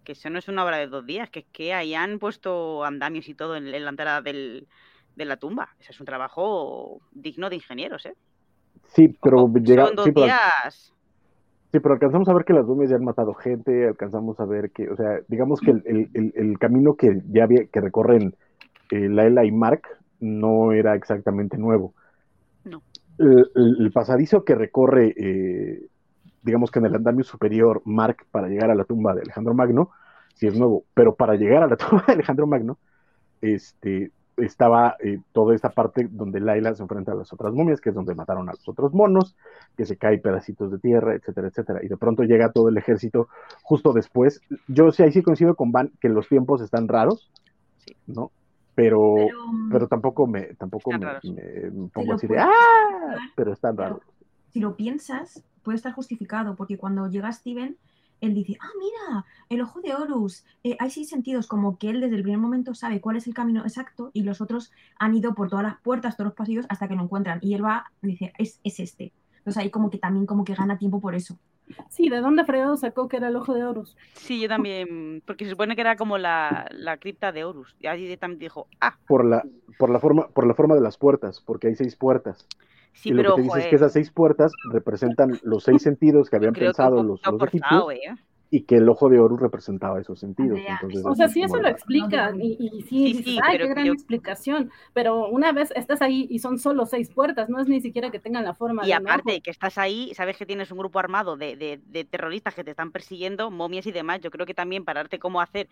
Que eso no es una obra de dos días, que es que ahí han puesto andamios y todo en, en la entrada del- de la tumba. Ese es un trabajo digno de ingenieros, ¿eh? Sí, pero llega, Son dos sí, sí, pero alcanzamos a ver que las momias ya han matado gente, alcanzamos a ver que, o sea, digamos que el, el- el- el camino que ya había, que recorren eh, Laila y Mark no era exactamente nuevo. No. El pasadizo que recorre, eh, digamos que en el andamio superior, Mark para llegar a la tumba de Alejandro Magno, sí es nuevo, pero para llegar a la tumba de Alejandro Magno, este, estaba eh, toda esta parte donde Laila se enfrenta a las otras momias, que es donde mataron a los otros monos, que se caen pedacitos de tierra, etcétera, etcétera. Y de pronto llega todo el ejército justo después. Yo sí, ahí sí coincido con Van que los tiempos están raros, Sí. ¿no? Pero, Pero, pero tampoco me, tampoco me, pongo así de ¡ah! Pero están raros. Si lo piensas, puede estar justificado, porque cuando llega Steven, él dice, ah, mira, el ojo de Horus, eh, hay seis sentidos, como que él desde el primer momento sabe cuál es el camino exacto y los otros han ido por todas las puertas, todos los pasillos, hasta que lo encuentran. Y él va y dice, es, es este. Entonces ahí como que también como que gana tiempo por eso. Sí, ¿de dónde fregado sacó que era el ojo de Horus? Sí, yo también, porque se supone que era como la, la cripta de Horus. Y ahí también dijo, ah, Por la, por la forma, por la forma de las puertas, porque hay seis puertas. Sí, y lo pero que te dice es que joder, esas seis puertas representan los seis sentidos que habían creo que pensado los, los egipcios ¿eh? y que el ojo de Horus representaba esos sentidos. Entonces, O sea, sí, eso lo explican. Y, y sí, Sí, sí, ay, qué gran yo- explicación. Pero una vez estás ahí y son solo seis puertas, no es ni siquiera que tengan la forma Y de aparte que estás ahí, sabes que tienes un grupo armado de, de- de terroristas que te están persiguiendo, momias y demás. Yo creo que también para darte cómo hacer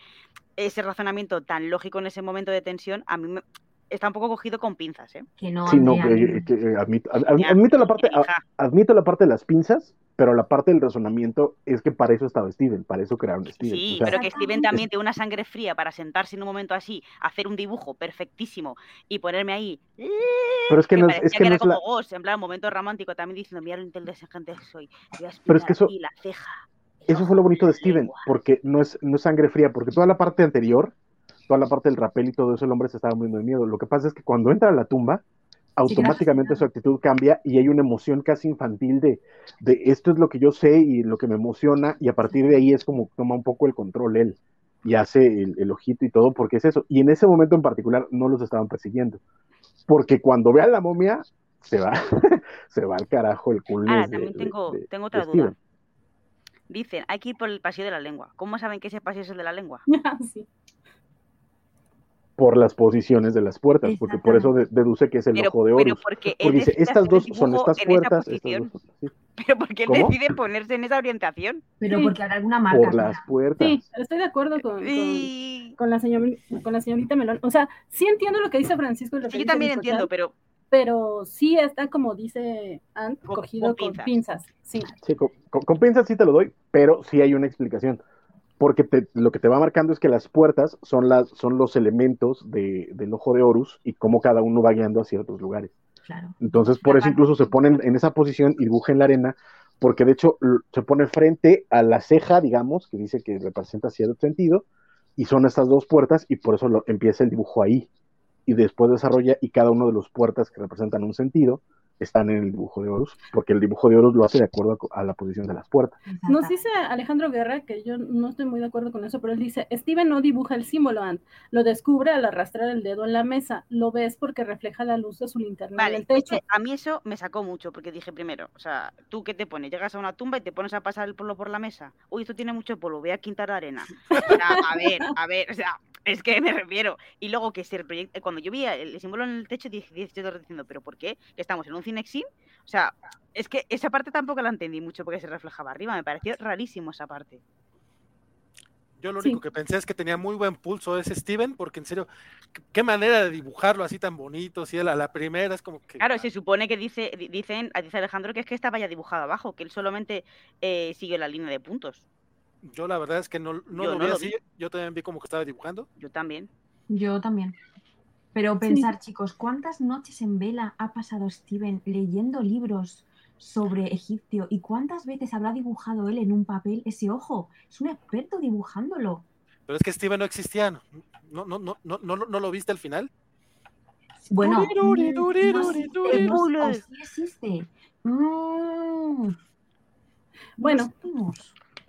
ese razonamiento tan lógico en ese momento de tensión, a mí me, está un poco cogido con pinzas, ¿eh? Que no, Sí, no, Andrea, que- que- admito, ad- ad- Ya, admito la parte, admito la parte de las pinzas, pero la parte del razonamiento es que para eso estaba Steven, para eso crearon Steven. Sí, o sea, pero que Steven también tiene una sangre fría para sentarse en un momento así, hacer un dibujo perfectísimo y ponerme ahí. pero es que me no es, es que que no era es la, como Ghost, en plan, momento romántico, también diciendo, mira lo inteligente que soy. Voy a Pero es que eso- aquí la ceja. eso fue lo bonito de la Steven, lengua". porque no es, no es sangre fría, porque toda la parte anterior, toda la parte del rapel y todo eso, el hombre se estaba muriendo de miedo. Lo que pasa es que cuando entra a la tumba, automáticamente su actitud cambia y hay una emoción casi infantil de, de esto es lo que yo sé y lo que me emociona y a partir de ahí es como toma un poco el control él y hace el, el ojito y todo porque es eso. Y en ese momento en particular no los estaban persiguiendo porque cuando ve a la momia se va, se va al carajo el culo. Ahora, también tengo, tengo otra duda. Steven. Dicen, hay que ir por el pasillo de la lengua. ¿Cómo saben que ese pasillo es el de la lengua? Sí. Por las posiciones de las puertas, porque por eso de- deduce que es el Pero, ojo de Horus. porque dice, estas dos son estas puertas, estas posición. dos son- sí, Pero porque él ¿Cómo? decide ponerse en esa orientación. Pero Sí. porque habrá alguna marca. por las puertas. Sí, estoy de acuerdo con, con, la, señor, con la señorita Melón. O sea, sí entiendo lo que dice Francisco y lo que Sí, yo también entiendo, pero pero sí está, como dice Ann, cogido con con pinzas. pinzas. Sí. Sí, con, con- con pinzas sí te lo doy, pero sí hay una explicación. Porque te- lo que te va marcando es que las puertas son, las, son los elementos de- del ojo de Horus y cómo cada uno va guiando hacia otros lugares. Claro. Entonces, por eso incluso se ponen en esa posición y dibuja en la arena, porque de hecho se pone frente a la ceja, digamos, que dice que representa cierto sentido, y son estas dos puertas, y por eso lo, empieza el dibujo ahí. Y después desarrolla, y cada uno de los puertas que representan un sentido están en el dibujo de Horus, porque el dibujo de Horus lo hace de acuerdo a, a la posición de las puertas. Nos dice Alejandro Guerra, que yo no estoy muy de acuerdo con eso, pero él dice, Steven no dibuja el símbolo, Ant, lo descubre al arrastrar el dedo en la mesa, lo ves porque refleja la luz de su linterna Vale, en el es techo. que a mí eso me sacó mucho, porque dije primero, o sea, ¿tú qué te pones? Llegas a una tumba y te pones a pasar el polvo por la mesa. Uy, esto tiene mucho polvo, voy a quitar arena. O sea, a ver, a ver, o sea, es que me refiero. Y luego que se proyecta, cuando yo vi el símbolo en el techo, dije, dije yo diciendo, ¿pero por qué? ¿Que estamos en un cinexin? O sea, es que esa parte tampoco la entendí mucho porque se reflejaba arriba, me pareció rarísimo esa parte. Yo lo Sí. único que pensé es que tenía muy buen pulso ese Steven, porque en serio, qué- manera de dibujarlo así tan bonito, si a la, la primera es como que... Claro, se supone que dice, di- dicen, dice Alejandro que es que estaba ya dibujado abajo, que él solamente eh, siguió la línea de puntos. Yo la verdad es que no, no Yo lo no vi lo así, yo también vi como que estaba dibujando. Yo también. Yo también. Pero pensar, chicos, ¿cuántas noches en vela ha pasado Steven leyendo libros sobre egipcio y cuántas veces habrá dibujado él en un papel ese ojo? Es un experto dibujándolo. Pero es que Steven no existía, ¿no? No, no, no, no, no, no lo viste al final. Bueno, no existe, no- sí existe. Mm, Bueno.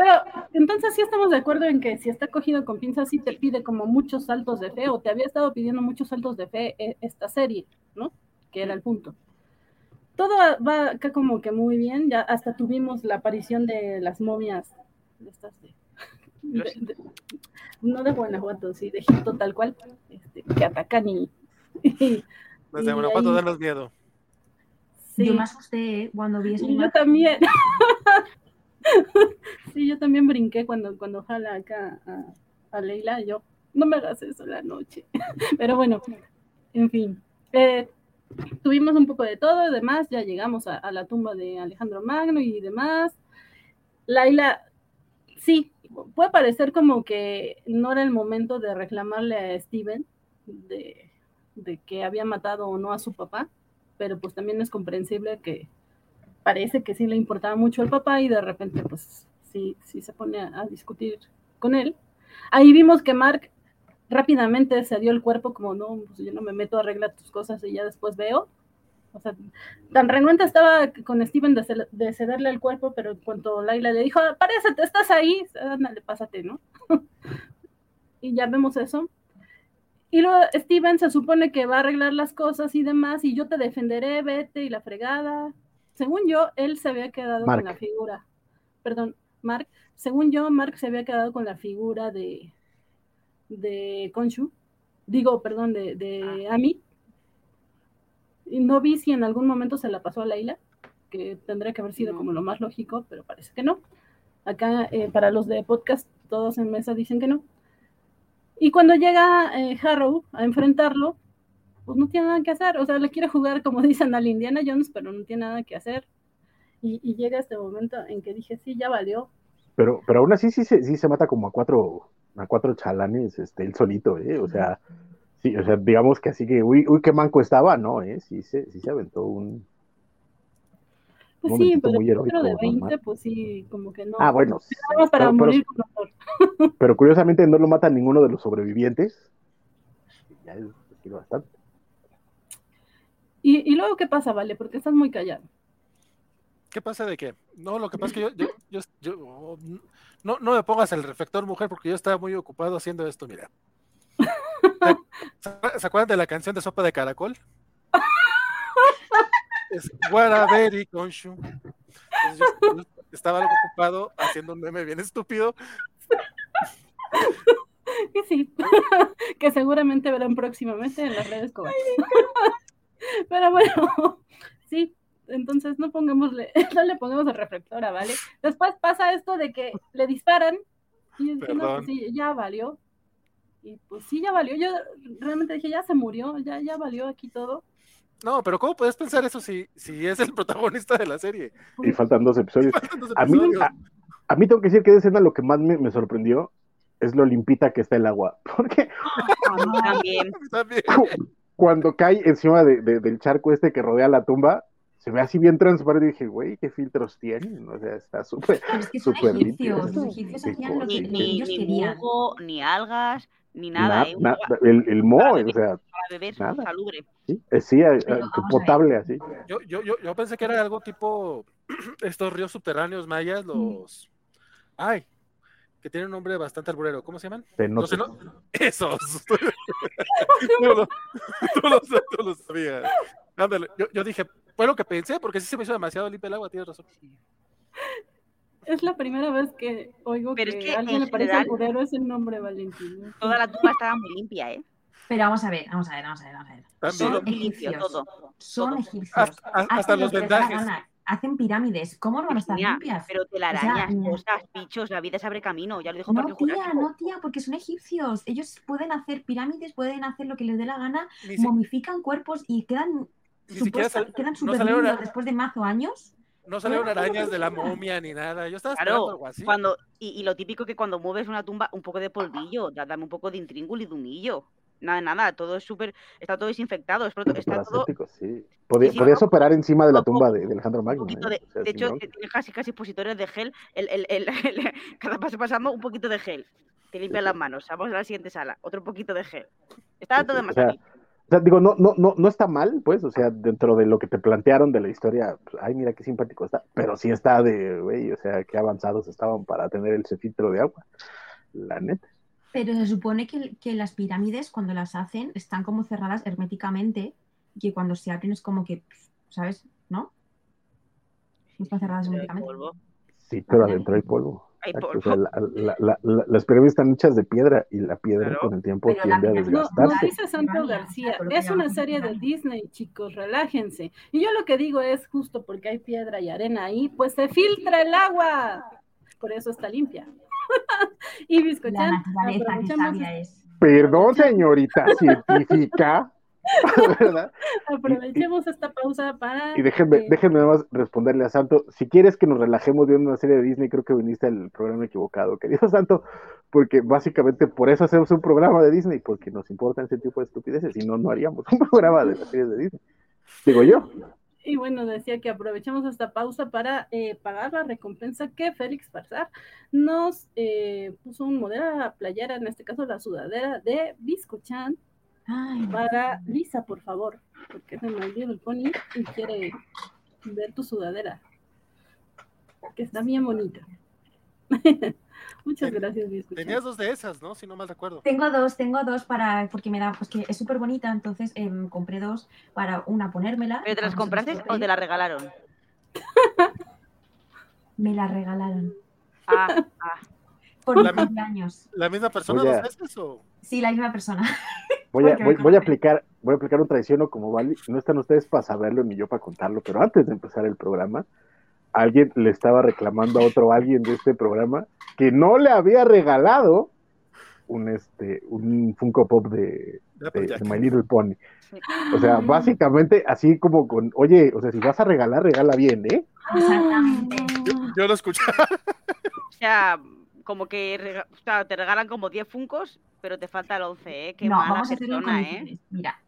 Pero entonces sí estamos de acuerdo en que si está cogido con pinzas, sí te pide como muchos saltos de fe, o te había estado pidiendo muchos saltos de fe eh, esta serie, ¿no? Que era el punto. Todo va- acá como que muy bien, ya hasta tuvimos la aparición de las momias, de estas de- de- de- no de Guanajuato, sí, de Egipto tal cual, este, que atacan y... y- Y Guanajuato ahí- danos miedo. sí. Yo me asusté ¿eh? cuando vi esa Y yo también. sí, yo también brinqué cuando, cuando jala acá a, a Leila. Yo, no me hagas eso la noche. Pero bueno, en fin. Eh, tuvimos un poco de todo y demás. Ya llegamos a, la tumba de Alejandro Magno y demás. Laila, sí, puede parecer como que no era el momento de reclamarle a Steven de, de que había matado o no a su papá, pero pues también es comprensible que parece que sí le importaba mucho al papá y de repente pues sí, sí se pone a, discutir con él. Ahí vimos que Mark rápidamente se dio el cuerpo como no, pues yo no me meto a arreglar tus cosas y ya después veo. O sea, tan renuente estaba con Steven de cederle el cuerpo, pero en cuanto Laila le dijo, párate, estás ahí, ándale, pásate, ¿no? y ya vemos eso. Y luego Steven se supone que va a arreglar las cosas y demás, y yo te defenderé, vete, y la fregada. Según yo, él se había quedado Mark. con la figura. Perdón, Mark. Según yo, Mark se había quedado con la figura de, de Konshu. Digo, perdón, de, de Ami. Y no vi si en algún momento se la pasó a Laila, que tendría que haber sido No. como lo más lógico, pero parece que no. Acá, eh, para los de podcast, todos en mesa dicen que no. Y cuando llega eh, Harrow a enfrentarlo, pues no tiene nada que hacer. O sea, le quiere jugar, como dicen, al Indiana Jones, pero no tiene nada que hacer. Y, y llega este momento en que dije, sí, ya valió. Pero, pero aún así sí se, sí se mata como a cuatro, a cuatro chalanes, este, él solito, ¿eh? O sea, sí, o sea, digamos que así que, uy, uy, qué manco estaba, ¿no? ¿Eh? Sí se, sí se aventó un... Pues sí, pero muy número de heroico, 20, normal. pues sí, como que no. Ah, bueno, sí, para pero, pero- morir con honor. pero curiosamente no lo mata ninguno de los sobrevivientes. Ya es bastante. Y, y luego, ¿qué pasa, Vale? Porque estás muy callado. ¿Qué pasa de qué? No, lo que pasa es que yo, yo, yo, yo- no, no me pongas el reflector, mujer, porque yo estaba muy ocupado haciendo esto, mira. ¿Se, acuerdan de la canción de Sopa de Caracol? Es Guaraberi yo estaba algo ocupado haciendo un meme bien estúpido. Y sí, que seguramente verán próximamente en las redes cobardes. Pero bueno, sí, entonces no pongámosle, no le pongamos el reflector a Vale. Después pasa esto de que le disparan y yo dije, no, pues sí, ya valió. Y pues sí, ya valió. Yo realmente dije, ya se murió, ya, ya valió aquí todo. No, pero ¿cómo puedes pensar eso si, si es el protagonista de la serie? Y faltan dos episodios. Faltan dos A mí, a, a mí tengo que decir que de escena lo que más me, me sorprendió es lo limpita que está el agua. Porque A mí también. También. Cuando cae encima de- de- del charco este que rodea la tumba, se ve así bien transparente. Y dije, güey, ¿qué filtros tienen? O sea, está súper. Pero es que Súper. Los egipcios hacían lo Ni, que ellos ni querían. ni algas, ni nada. na- ¿eh? na- el, el mo, para o beber, sea, para beber nada. salubre. sí, eh, sí, eh, Pero potable así. Yo, yo, yo, yo pensé que era algo tipo estos ríos subterráneos mayas, los. Ay, que tienen un nombre bastante alburero. ¿Cómo se llaman? Cenotes. Ceno- Esos. tú, lo, tú lo- tú lo sabías. Ándale, yo, yo dije, fue lo que pensé, porque sí se me hizo demasiado limpia el agua, tienes razón. Es la primera vez que oigo Pero es que, que, alguien en le parece general- alburero ese nombre, Valentín. ¿no? Toda la tumba estaba muy limpia, ¿eh? Pero vamos a ver, vamos a ver, vamos a ver, vamos a ver. También. Son limpio, egipcios. todo. Son todo. egipcios. Hasta, los que vendajes. gana. Hacen pirámides. ¿Cómo no van a estar Mira, limpias? pero O telarañas, sea, mm. cosas, bichos, la vida se abre camino, ya lo dijo No, tía, Jurásico. no, tía, porque son egipcios. Ellos pueden hacer pirámides, pueden hacer lo que les dé la gana, Ni, si- momifican cuerpos y quedan supuesta- sal- quedan no súper salieron lindos a- después de mazo años. no salieron arañas de la momia ni nada. Yo estaba esperando Claro, algo así. cuando, y, y lo típico que cuando mueves una tumba, un poco de polvillo, da- dame un poco de intríngulo y de humillo. Nada, nada, todo es súper, está todo desinfectado, es está todo sí. Podía- Sí, sí, podías no. operar encima de la tumba de, de Alejandro un Magno. ¿eh? de, O sea, de hecho, tiene casi casi expositores de gel, el, el, el- el- cada paso pasando un poquito de gel. Te limpian las manos, vamos a la siguiente sala, otro poquito de gel. Estaba todo O demasiado sea, limpio. o sea, digo, no, no, no, no está mal, pues, o sea, dentro de lo que te plantearon de la historia, pues, ay, mira qué simpático está, pero sí está de, güey, o sea, qué avanzados estaban para tener ese filtro de agua, la neta. Pero se supone que, que las pirámides, cuando las hacen, están como cerradas herméticamente y que cuando se abren es como que, ¿sabes? ¿No? No están cerradas herméticamente. Sí, pero adentro hay polvo. hay polvo. o sea, la- la- la- la- las pirámides están hechas de piedra y la piedra Claro. con el tiempo Pero la tiende a pirámide- No, desgastarse. dice Santo García, que es una serie de. Disney, chicos, relájense. Y yo lo que digo es justo porque hay piedra y arena ahí, pues se filtra el agua. Por eso está limpia. y La naturaleza que sabia es. Perdón, señorita científica, ¿verdad? aprovechemos esta pausa para... Y déjenme, eh, déjenme nada más responderle a Santo. Si quieres que nos relajemos viendo una serie de Disney, creo que viniste al programa equivocado, querido Santo, porque básicamente por eso hacemos un programa de Disney, porque nos importan ese tipo de estupideces, si no, no haríamos un programa de las series de Disney. Digo yo. Y bueno, decía que aprovechamos esta pausa para eh, pagar la recompensa que Félix Farsar nos eh, puso un modelo playera, en este caso la sudadera de Biscochan, Ay, para Lisa, por favor, porque es de My Little Pony y quiere ver tu sudadera, que está bien bonita. Muchas Ten- gracias. Tenías dos de esas, ¿no? Si no mal recuerdo. Tengo dos, tengo dos para, porque me da, pues que es súper bonita, entonces em, compré dos para una ponérmela. ¿Pero te las compraste o te las regalaron? Me la regalaron. Ah, ah. Por La cumpleaños. ¿La misma persona a- dos veces o...? Sí, la misma persona. Voy a, voy, voy aplicar, voy a aplicar un traiciono como Vali. No están ustedes para saberlo ni yo para contarlo, pero antes de empezar el programa, alguien le estaba reclamando a otro alguien de este programa que no le había regalado un este un Funko Pop de, de de, Applejack? de My Little Pony. O sea, básicamente así como con, oye, o sea, si vas a regalar, regala bien, ¿eh? Exactamente. Yo, yo lo escuché. O sea, como que rega- o sea, te regalan como 10 funcos, pero te falta el 11, ¿eh? Qué no, mala vamos a hacerlo en persona, ¿eh? Mira,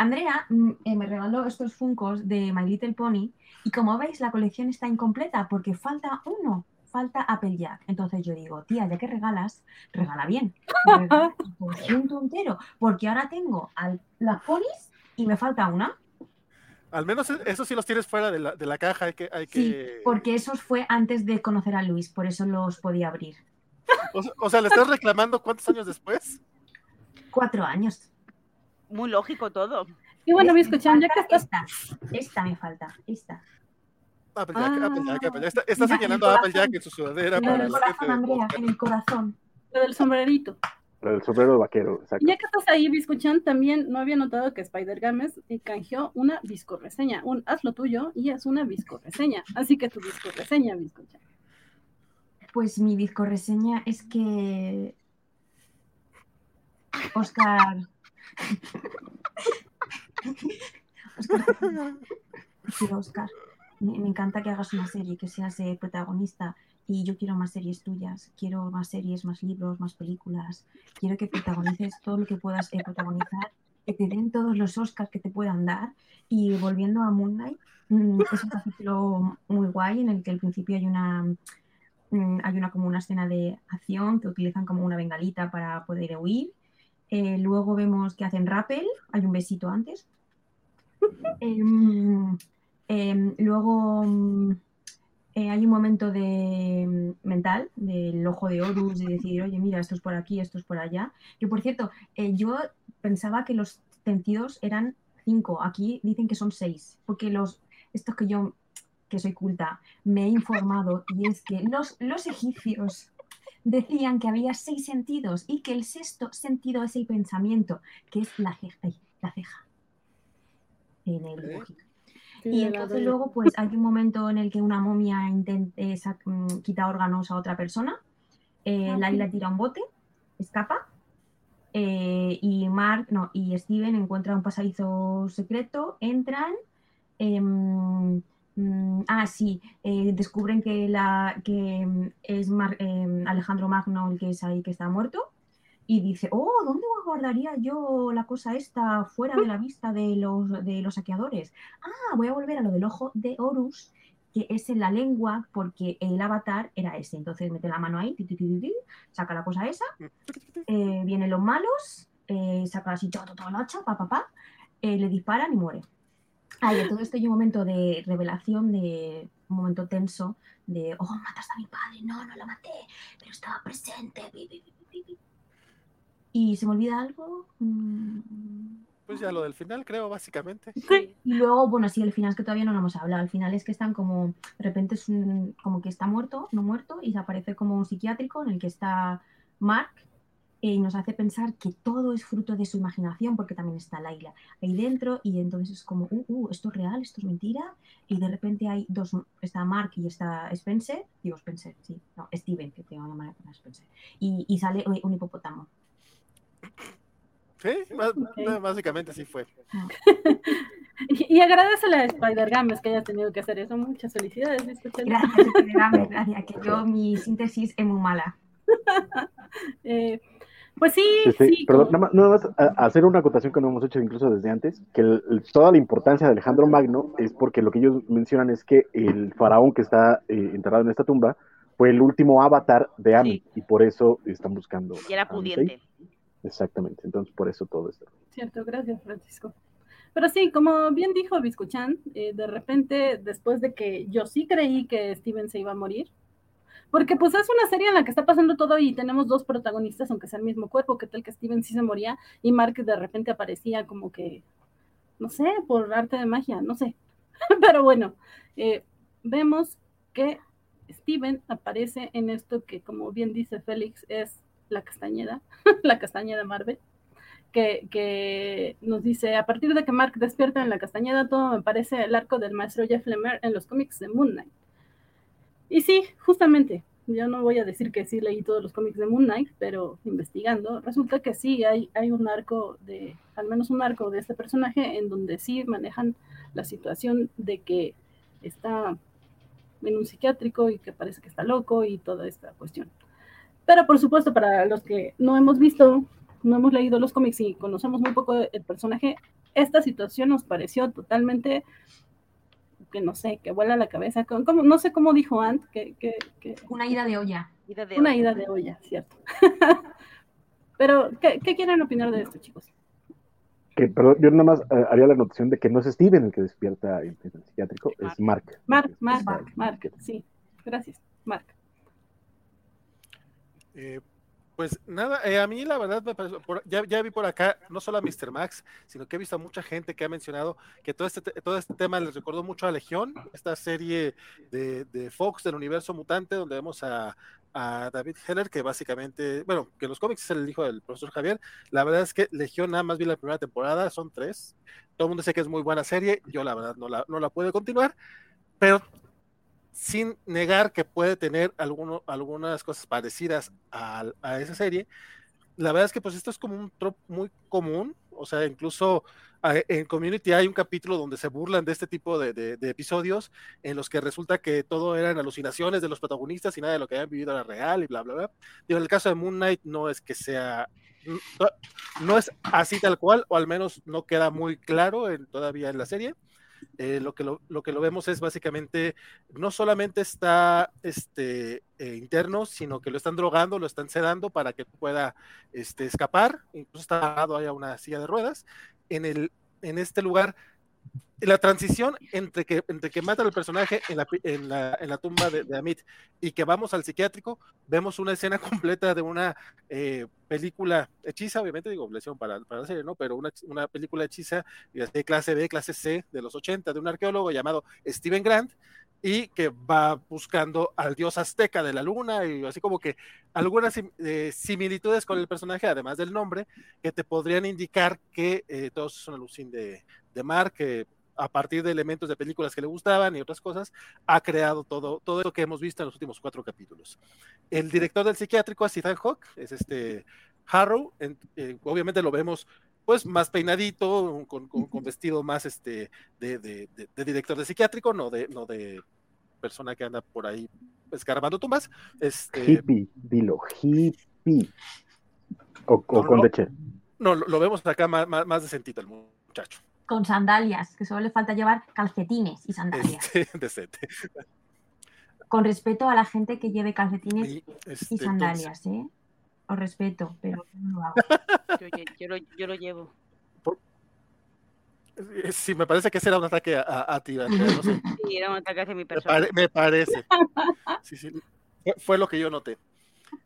Andrea mm, eh, me regaló estos funcos de My Little Pony y como veis la colección está incompleta porque falta uno, falta Applejack. Entonces yo digo, tía, ya que regalas, regala bien. Regala conjunto entero, porque ahora tengo al- las ponis y me falta una. Al menos e- eso sí los tienes fuera de la, de la caja. Hay que, hay Sí, que... porque esos fue antes de conocer a Luis, por eso los podía abrir. O sea, ¿le estás reclamando cuántos años después? Cuatro años. Muy lógico todo. Y bueno. Me Biscochan, ya que falta estás Esta, esta me falta, esta. Applejack, Ah. Applejack, Applejack. Está, está Mira, señalando el a. Applejack en su sudadera En para el la corazón, Andrea, en el corazón. lo del sombrerito. Lo del sombrero vaquero, exacto. Ya que estás ahí, Biscochan, también no había notado que Spider Games canjeó una biscorreseña, un haz lo tuyo y es una biscorreseña. Así que tu biscorreseña, Biscochan. Pues mi bizcorreseña es que Oscar. Oscar, Oscar. Me, me encanta que hagas una serie, que seas eh, protagonista. Y yo quiero más series tuyas. Quiero más series, más libros, más películas. Quiero que protagonices todo lo que puedas eh, protagonizar que te den todos los Oscars que te puedan dar. Y volviendo a Moon Knight, mm, es un capítulo muy guay en el que al principio hay una, mm, hay una como una escena de acción que utilizan como una bengalita para poder huir. Eh, luego vemos que hacen rappel, hay un besito antes. Em, em, luego mm, eh, hay un momento de mental del ojo de Horus de decir, oye, mira, esto es por aquí, esto es por allá. Que por cierto, eh, yo pensaba que los sentidos eran cinco, aquí dicen que son seis, porque los, estos que yo, que soy culta, me he informado y es que los, los egipcios decían que había seis sentidos y que el sexto sentido es el pensamiento, que es la ceja. La ceja en el dibujito. Y entonces luego pues hay un momento en el que una momia intenta eh, mm, quita órganos a otra persona, eh, Laila tira un bote, escapa, eh, y Mark, no, y Steven encuentra un pasadizo secreto, entran, em, mm, ah, sí, eh, descubren que, la, que mm, es em, Alejandro Magno el que es ahí que está muerto, y dice, oh, ¿dónde guardaría yo la cosa esta fuera de la vista de los, de los saqueadores? Ah, voy a volver a lo del ojo de Horus, que es en la lengua, porque el avatar era ese. Entonces mete la mano ahí, saca la cosa esa, eh, vienen los malos, eh, saca así todo, todo el hacha, pa, pa, pa, eh, le disparan y muere. De todo esto hay un momento de revelación, de un momento tenso, de, oh, mataste a mi padre, no, no lo maté, pero estaba presente, ¿Y se me olvida algo? Mm. Pues ya lo del final, creo, básicamente. Sí. Y luego, bueno, sí, el final es que todavía no lo hemos hablado. El final es que están como, de repente es un, como que está muerto, no muerto, y se aparece como un psiquiátrico en el que está Mark y nos hace pensar que todo es fruto de su imaginación, porque también está Laila ahí dentro, y entonces es como, uh, uh, esto es real, esto es mentira, y de repente hay dos, está Mark y está Spencer, digo Spencer, sí, no, Steven, que tengo que llamar a Spencer, y, y sale un hipopótamo. Sí, básicamente así fue. y, y agradecele a Spider Games que hayas tenido que hacer eso. Muchas felicidades. Gracias, Spider Games, gracias. Que yo mi síntesis es muy mala. eh, pues sí, sí. Perdón, nada más, hacer una acotación que no hemos hecho incluso desde antes, que toda la importancia de Alejandro Magno es porque lo que ellos mencionan es que el faraón que está eh, enterrado en esta tumba fue el último avatar de Ami y por eso están buscando. Y era pudiente. Exactamente, entonces por eso todo esto. Cierto, gracias Francisco. Pero sí, como bien dijo Biscuchan, eh, de repente, después de que yo sí creí que Steven se iba a morir, porque pues es una serie en la que está pasando todo y tenemos dos protagonistas, aunque sea el mismo cuerpo, que tal que Steven sí se moría y Mark de repente aparecía como que, no sé, por arte de magia, no sé. Pero bueno, eh, vemos que Steven aparece en esto que, como bien dice Félix, es la Castañeda, la Castañeda Marvel, que, que, nos dice, a partir de que Mark despierta en la Castañeda, todo me parece el arco del maestro Jeff Lemire en los cómics de Moon Knight. Y sí, justamente, yo no voy a decir que sí leí todos los cómics de Moon Knight, pero investigando, resulta que sí hay, hay un arco de, al menos un arco de este personaje en donde sí manejan la situación de que está en un psiquiátrico y que parece que está loco y toda esta cuestión. Pero por supuesto, para los que no hemos visto, no hemos leído los cómics y conocemos muy poco el personaje, esta situación nos pareció totalmente que no sé, que vuela la cabeza, como, no sé cómo dijo Ant, que, una ida de olla. una ida de olla, cierto. Pero, ¿qué, quieren opinar de esto, chicos? Que, perdón, yo nada más eh, haría la notación de que no es Steven el que despierta en, el psiquiátrico, es Mark. Mark, Mark, Mark, Mark, sí, gracias, Mark. Eh, pues nada, eh, a mí la verdad me parece, ya, ya, vi por acá no solo a Mr. Max, sino que he visto a mucha gente que ha mencionado que todo este, todo este tema les recordó mucho a Legión, esta serie de, de Fox del universo mutante, donde vemos a, a David Heller, que básicamente, bueno, que los cómics es el hijo del profesor Javier. La verdad es que Legión nada más vi la primera temporada, son tres. Todo el mundo dice que es muy buena serie, yo la verdad no la, no la puedo continuar, pero sin negar que puede tener alguno, algunas cosas parecidas a, esa serie. La verdad es que pues esto es como un trope muy común, o sea, incluso en Community hay un capítulo donde se burlan de este tipo de, de, episodios en los que resulta que todo eran alucinaciones de los protagonistas y nada de lo que habían vivido era real y bla, bla, bla. Digo, en el caso de Moon Knight no es que sea no es así tal cual, o al menos no queda muy claro en, todavía en la serie. Eh, lo, que lo, que lo vemos es básicamente, no solamente está este, eh, interno, sino que lo están drogando, lo están sedando para que pueda este, escapar, incluso está dado a una silla de ruedas. En, el, en este lugar la transición entre que, entre que matan al personaje en la, en la, en la tumba de, Amit y que vamos al psiquiátrico, vemos una escena completa de una eh, película hechiza, obviamente digo, lesión para, para la serie, ¿no? Pero una, una película hechiza de clase B, clase C de los 80 de un arqueólogo llamado Steven Grant y que va buscando al dios azteca de la luna y así como que algunas eh, similitudes con el personaje, además del nombre, que te podrían indicar que eh, todos son alucin de, de Mark, que a partir de elementos de películas que le gustaban y otras cosas, ha creado todo, todo lo que hemos visto en los últimos cuatro capítulos. El director del psiquiátrico es Ethan Hawke, es este Harrow, eh, obviamente lo vemos pues más peinadito, con, con, vestido más este de, de, de, director de psiquiátrico, no de, no de persona que anda por ahí escarbando tumbas. Este... Hippie, dilo, hippie. O, con no, leche. No, lo, vemos acá más, más, más decentito el muchacho con sandalias, que solo le falta llevar calcetines y sandalias. Este, con respeto a la gente que lleve calcetines y, este, sandalias, ¿eh? Os respeto, pero no lo hago. Yo, lo, yo lo, llevo. Eh, sí, me parece que ese era un ataque a, a, ti, no sé. Sí, era un ataque hacia mi persona. Me, me parece. Sí, sí. Fue, lo que yo noté.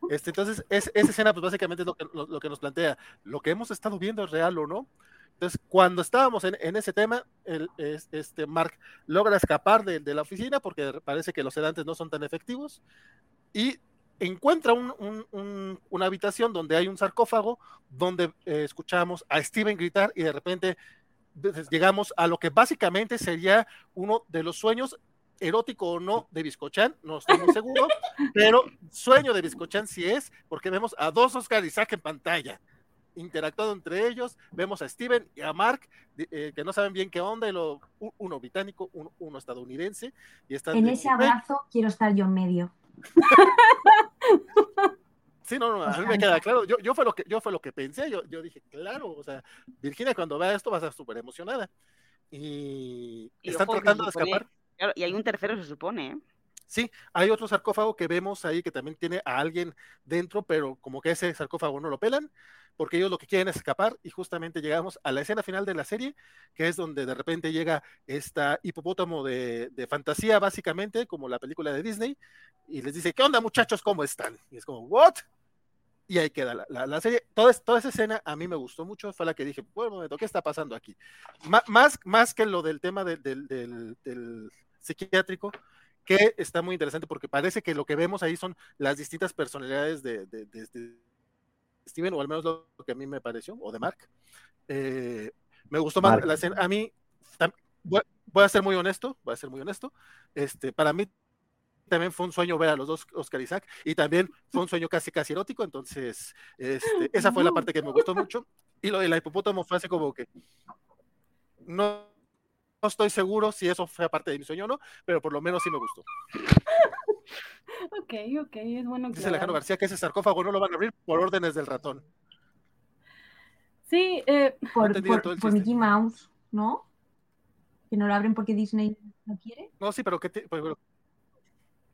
Este, entonces, es, esa escena, pues básicamente es lo que, lo, lo que nos plantea. Lo que hemos estado viendo es real o no. Entonces, cuando estábamos en, ese tema, el, este Mark logra escapar de, la oficina porque parece que los sedantes no son tan efectivos y encuentra una habitación donde hay un sarcófago, donde eh, escuchamos a Steven gritar y de repente pues, llegamos a lo que básicamente sería uno de los sueños erótico o no de Biscochan, no estoy muy seguro, pero sueño de Biscochan sí es, porque vemos a dos Oscar Isaac en pantalla interactuado entre ellos. Vemos a Steven y a Mark, eh, que no saben bien qué onda, y lo, uno británico, uno, estadounidense. Y están en ese abrazo quiero estar yo en medio. Sí, no, no, a mí me queda claro. Yo, yo, fue, lo que, yo fue lo que pensé. Yo, yo dije, claro, o sea, Virginia cuando vea esto va a estar súper emocionada. Y, están tratando de escapar. y hay un tercero, se supone, ¿eh? Sí, hay otro sarcófago que vemos ahí que también tiene a alguien dentro, pero como que ese sarcófago no lo pelan porque ellos lo que quieren es escapar y justamente llegamos a la escena final de la serie, que es donde de repente llega esta hipopótamo de, fantasía, básicamente, como la película de Disney, y les dice, ¿qué onda muchachos? ¿Cómo están? Y es como, ¿what? Y ahí queda la, serie. Toda, toda, esa escena a mí me gustó mucho, fue la que dije, bueno, ¿qué está pasando aquí? más, más que lo del tema del, del, psiquiátrico, que está muy interesante porque parece que lo que vemos ahí son las distintas personalidades de, de, Steven, o al menos lo que a mí me pareció, o de Mark. Eh, me gustó más la escena. A mí, voy, a ser muy honesto, voy a ser muy honesto. Este, para mí también fue un sueño ver a los dos Oscar Isaac y también fue un sueño casi casi erótico, entonces este, esa fue la parte que me gustó mucho. Y lo de la hipopótamo fue así como que no, no estoy seguro si eso fue parte de mi sueño o no, pero por lo menos sí me gustó. Ok, ok, es bueno. Dice Alejandro García que ese sarcófago no lo van a abrir por órdenes del ratón. Sí, eh, por, Mickey Mouse, ¿no? Que no lo abren porque Disney no quiere. No, sí, pero ¿qué pero,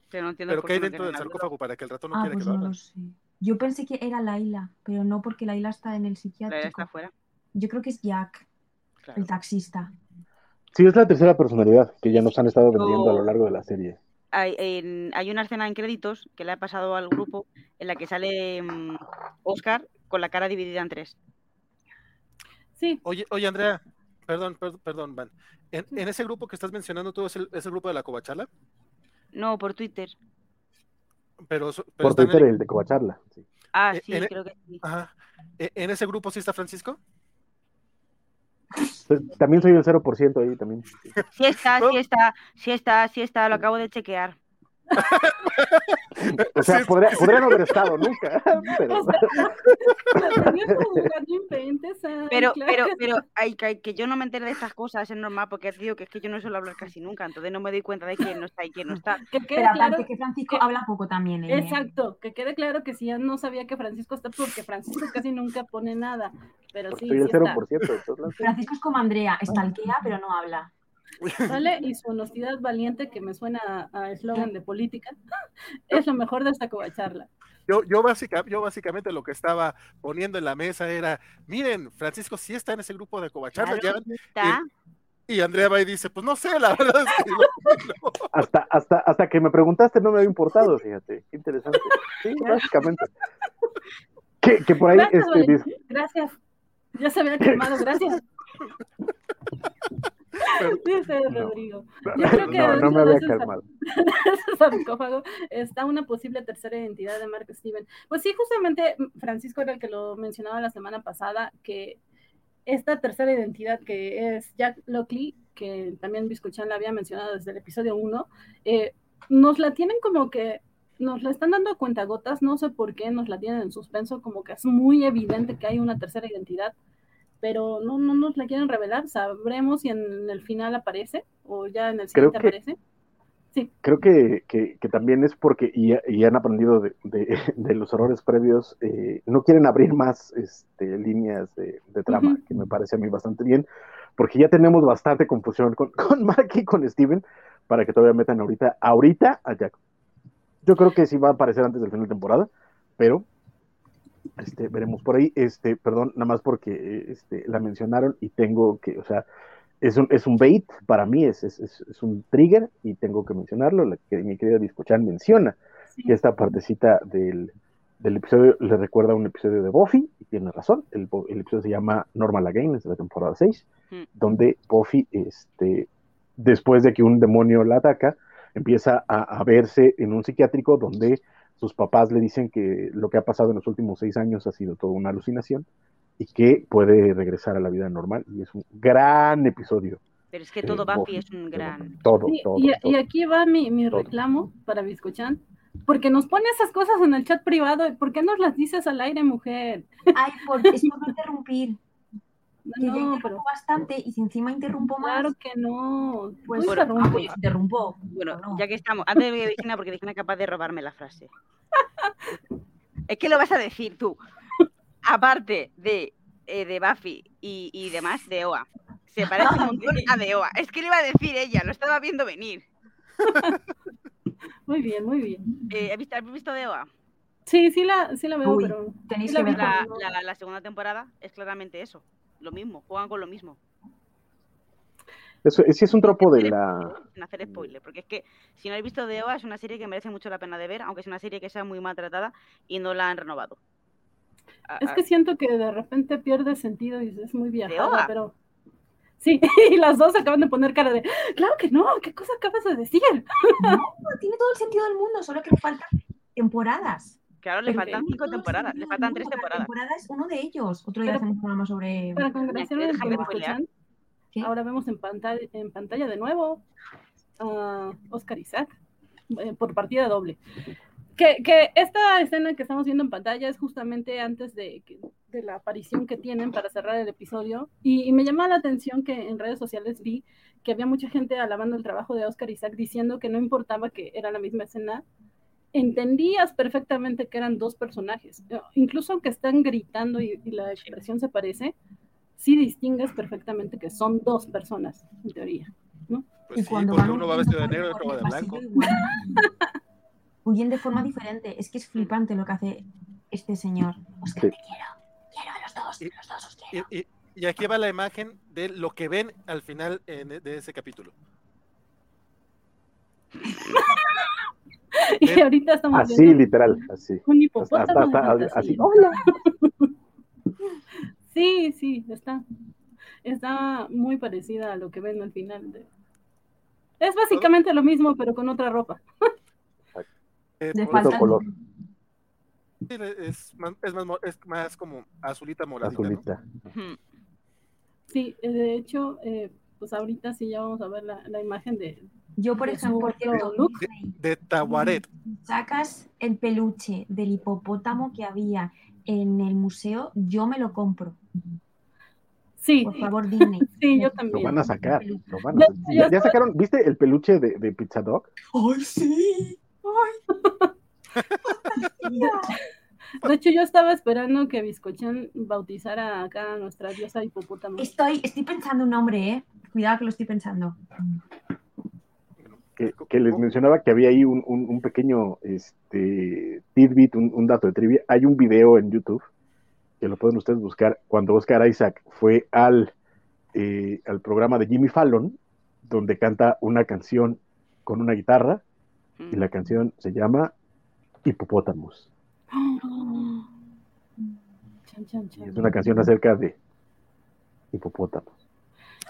pero ¿qué hay dentro del sarcófago para que el ratón no ah, quiera pues que lo abran? Yo pensé que era Laila, pero no porque Laila está en el psiquiátrico. está afuera. Yo creo que es Jack, el taxista. Sí, es la tercera personalidad que ya nos han estado vendiendo a lo largo de la serie hay, una escena en créditos que le ha pasado al grupo en la que sale Oscar mm, con la cara dividida en tres. Sí. Oye, oye Andrea, perdón, perdón, Van. ¿En, ese grupo que estás mencionando tú es el, grupo de la Covacharla? No, por Twitter. Pero, por Twitter el... de Covacharla. Ah, sí, e creo que sí. Ajá. ¿E, ¿En ese grupo sí está Francisco? Pues, también soy el 0% ahí también. Sí está, sí está, sí está, sí está, lo acabo de chequear. O sea, Sí, podría, podría no haber estado nunca, pero O sea, tenía como jugar, no inventes, ay, Pero, claro pero, que pero, ay, que, que yo no me entere de estas cosas es normal, porque te digo que es que yo no suelo hablar casi nunca, entonces no me doy cuenta de quién no está y quién no está. Que quede Pero claro, que Francisco que- habla poco también. ¿eh? exacto, que quede claro que si ya no sabía que Francisco está, porque Francisco casi nunca pone nada, pero sí, soy sí el 0% está, de todos lados. Francisco es como Andrea, estalquea pero no habla. ¿Vale? Y su honestidad valiente, que me suena a eslogan de política, es lo mejor de esta covacharla. Yo, yo, básica, yo básicamente lo que estaba poniendo en la mesa era, miren, Francisco sí está en ese grupo de Covacharla, Claro, ya y Andrea va y dice, pues no sé, la verdad es que no, no. Hasta, hasta, hasta que me preguntaste no me había importado, fíjate, qué interesante. Sí, básicamente. Que, que por ahí, Gracias, este, Gracias. Ya se había quemado, gracias. Dice No. Rodrigo. Yo creo que no, no me había calmado. sarcófago está una posible tercera identidad de Mark Steven. Pues sí, justamente mm, Francisco era el que lo mencionaba la semana pasada, que esta tercera identidad que es Jack Lockley, que también Biscochan la había mencionado desde el episodio 1, eh, nos la tienen como que nos la están dando a cuentagotas, no sé por qué nos la tienen en suspenso, como que es muy evidente que hay una tercera identidad, pero no, no nos la quieren revelar, sabremos si en el final aparece o ya en el Creo siguiente que- aparece. Sí, Creo que, que, que también es porque, y, y han aprendido de, de- de los errores previos, eh, no quieren abrir más este, líneas de, de trama, Ujú. que me parece a mí bastante bien, porque ya tenemos bastante confusión con, con Mark y con Steven, para que todavía metan ahorita, ahorita a Jack. Yo creo que sí va a aparecer antes del final de temporada, pero este, veremos por ahí, este, perdón, nada más porque este, la mencionaron y tengo que, o sea, es un, es un bait para mí, es, es, es, un trigger y tengo que mencionarlo, la que mi querida Biscochan menciona, sí. que esta partecita del, del episodio le recuerda a un episodio de Buffy, y tiene razón, el, el episodio se llama Normal Again, es de la temporada 6, Mm. donde Buffy, este, después de que un demonio la ataca, empieza a, a verse en un psiquiátrico donde sus papás le dicen que lo que ha pasado en los últimos seis años ha sido toda una alucinación y que puede regresar a la vida normal. Y es un gran episodio. Pero es que eh, todo Buffy Buffy. es un gran. Todo, Sí, todo, y, todo. y aquí va mi, mi reclamo para Biscochan, porque nos pone esas cosas en el chat privado, ¿y ¿por qué nos las dices al aire, mujer? Ay, por, es por no interrumpir. Que yo No, interrumpo pero bastante y si encima interrumpo más, claro que no. pues Bueno, ah, pues interrumpo. Bueno, ¿o no? ya que estamos, antes de Virginia, porque Virginia es capaz de robarme la frase. Es que lo vas a decir tú. Aparte de, eh, de Buffy y, y demás, de Oa. Se parece un montón a de Oa. Es que le iba a decir ella, lo estaba viendo venir. Muy bien, muy bien. Eh, ¿has, visto, has visto de Oa? Sí, sí la, sí la veo, Uy, pero tenéis sí la que la- la segunda temporada es claramente eso. Lo mismo, juegan con lo mismo. Eso, sí es un tropo de la... Sin hacer spoiler, porque es que si no habéis visto de Oa, es una serie que merece mucho la pena de ver, aunque es una serie que sea muy maltratada y no la han renovado. Es que siento que de repente pierde sentido y es muy viajada, pero... Sí, y las dos acaban de poner cara de, claro que no, ¿qué cosa acabas de decir? No, tiene todo el sentido del mundo, solo que le faltan temporadas. Claro, le faltan cinco temporadas, le faltan tres temporadas. temporada es uno de ellos. Otro día hacemos un programa sobre. Para ¿Qué? ahora vemos en pantalla, en pantalla de nuevo a Oscar Isaac eh, por partida doble. Que, que esta escena que estamos viendo en pantalla es justamente antes de, de la aparición que tienen para cerrar el episodio. Y, y me llama la atención que en redes sociales vi que había mucha gente alabando el trabajo de Oscar Isaac diciendo que no importaba que era la misma escena. Entendías perfectamente que eran dos personajes. Eh, Incluso aunque están gritando y, y la expresión se parece, sí distingues perfectamente que son dos personas, en teoría. Pues y sí, cuando porque uno va vestido de negro y otro va de blanco. Huyen de forma diferente. Es que es flipante lo que hace este señor. Oscar, Sí. te quiero. Quiero a los dos. Y- A los dos os Y, quiero. y- y aquí va la imagen de lo que ven al final en- de ese capítulo. Y Ven. ahorita estamos Así, viendo literal, así. un hipopótamo hasta, de hasta- fantasía. así. ¡Hola! Sí, sí, está. Está muy parecida a lo que ven al final. de- Es básicamente lo mismo, pero con otra ropa. Eh, Otro faltan- color, es más, es más, mo- es más como azulita moradita. azulita. Sí, eh, de hecho, eh, pues ahorita sí ya vamos a ver la, la imagen de, Yo, por De ejemplo. Disney, De Tawaret. sacas el peluche del hipopótamo que había en el museo, yo me lo compro. Sí, Por favor, Disney. sí, yo Lo también. van a sacar. Lo van a Ya- sacar. ya Ya, ya sacaron, ¿viste el peluche de, de Pizza Dog? ¡Ay, sí! ¡Ay! De hecho, yo estaba esperando que Biscochan bautizara acá a nuestra diosa hipopótamo. Estoy, estoy pensando un nombre, ¿eh? Cuidado que lo estoy pensando. Que, que les mencionaba que había ahí un, un- un pequeño este, tidbit, un, un dato de trivia. Hay un video en YouTube que lo pueden ustedes buscar. Cuando Oscar Isaac fue al, eh, al programa de Jimmy Fallon, donde canta una canción con una guitarra, y la canción se llama Hipopótamos. Chan. es una canción acerca de hipopótamos.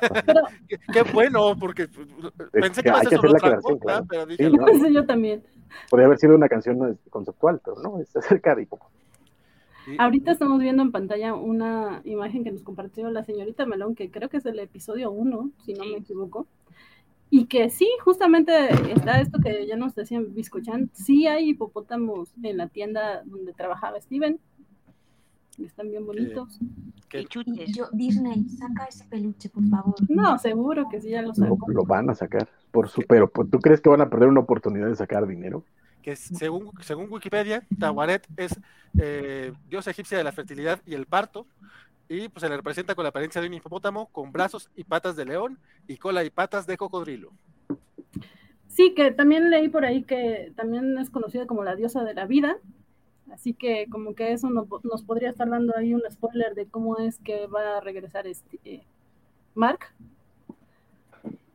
Pero Qué, qué bueno, porque pues, pensé que hay ibas que a hacer la otra aclaración, cosa, claro. pero dije, Sí, no, sí, yo también. podría haber sido una canción conceptual, pero no, es acerca de hipopótamos. y- Ahorita estamos viendo en pantalla una imagen que nos compartió la señorita Melón, que creo que es el episodio 1, si no me equivoco. Y que sí, justamente está esto que ya nos decían Biscochan, sí hay hipopótamos en la tienda donde trabajaba Steven. Están bien bonitos. chuches. yo, Disney, saca ese peluche, por favor. No, seguro que sí, ya lo Lo, sacó. lo van a sacar. Por su, pero ¿tú crees que van a perder una oportunidad de sacar dinero? que según, según Wikipedia, Tawaret es eh, diosa egipcia de la fertilidad y el parto, y pues se le representa con la apariencia de un hipopótamo, con brazos y patas de león, y cola y patas de cocodrilo. Sí, que también leí por ahí que también es conocida como la diosa de la vida. Así que como que eso no- nos podría estar dando ahí un spoiler de cómo es que va a regresar este eh, Mark.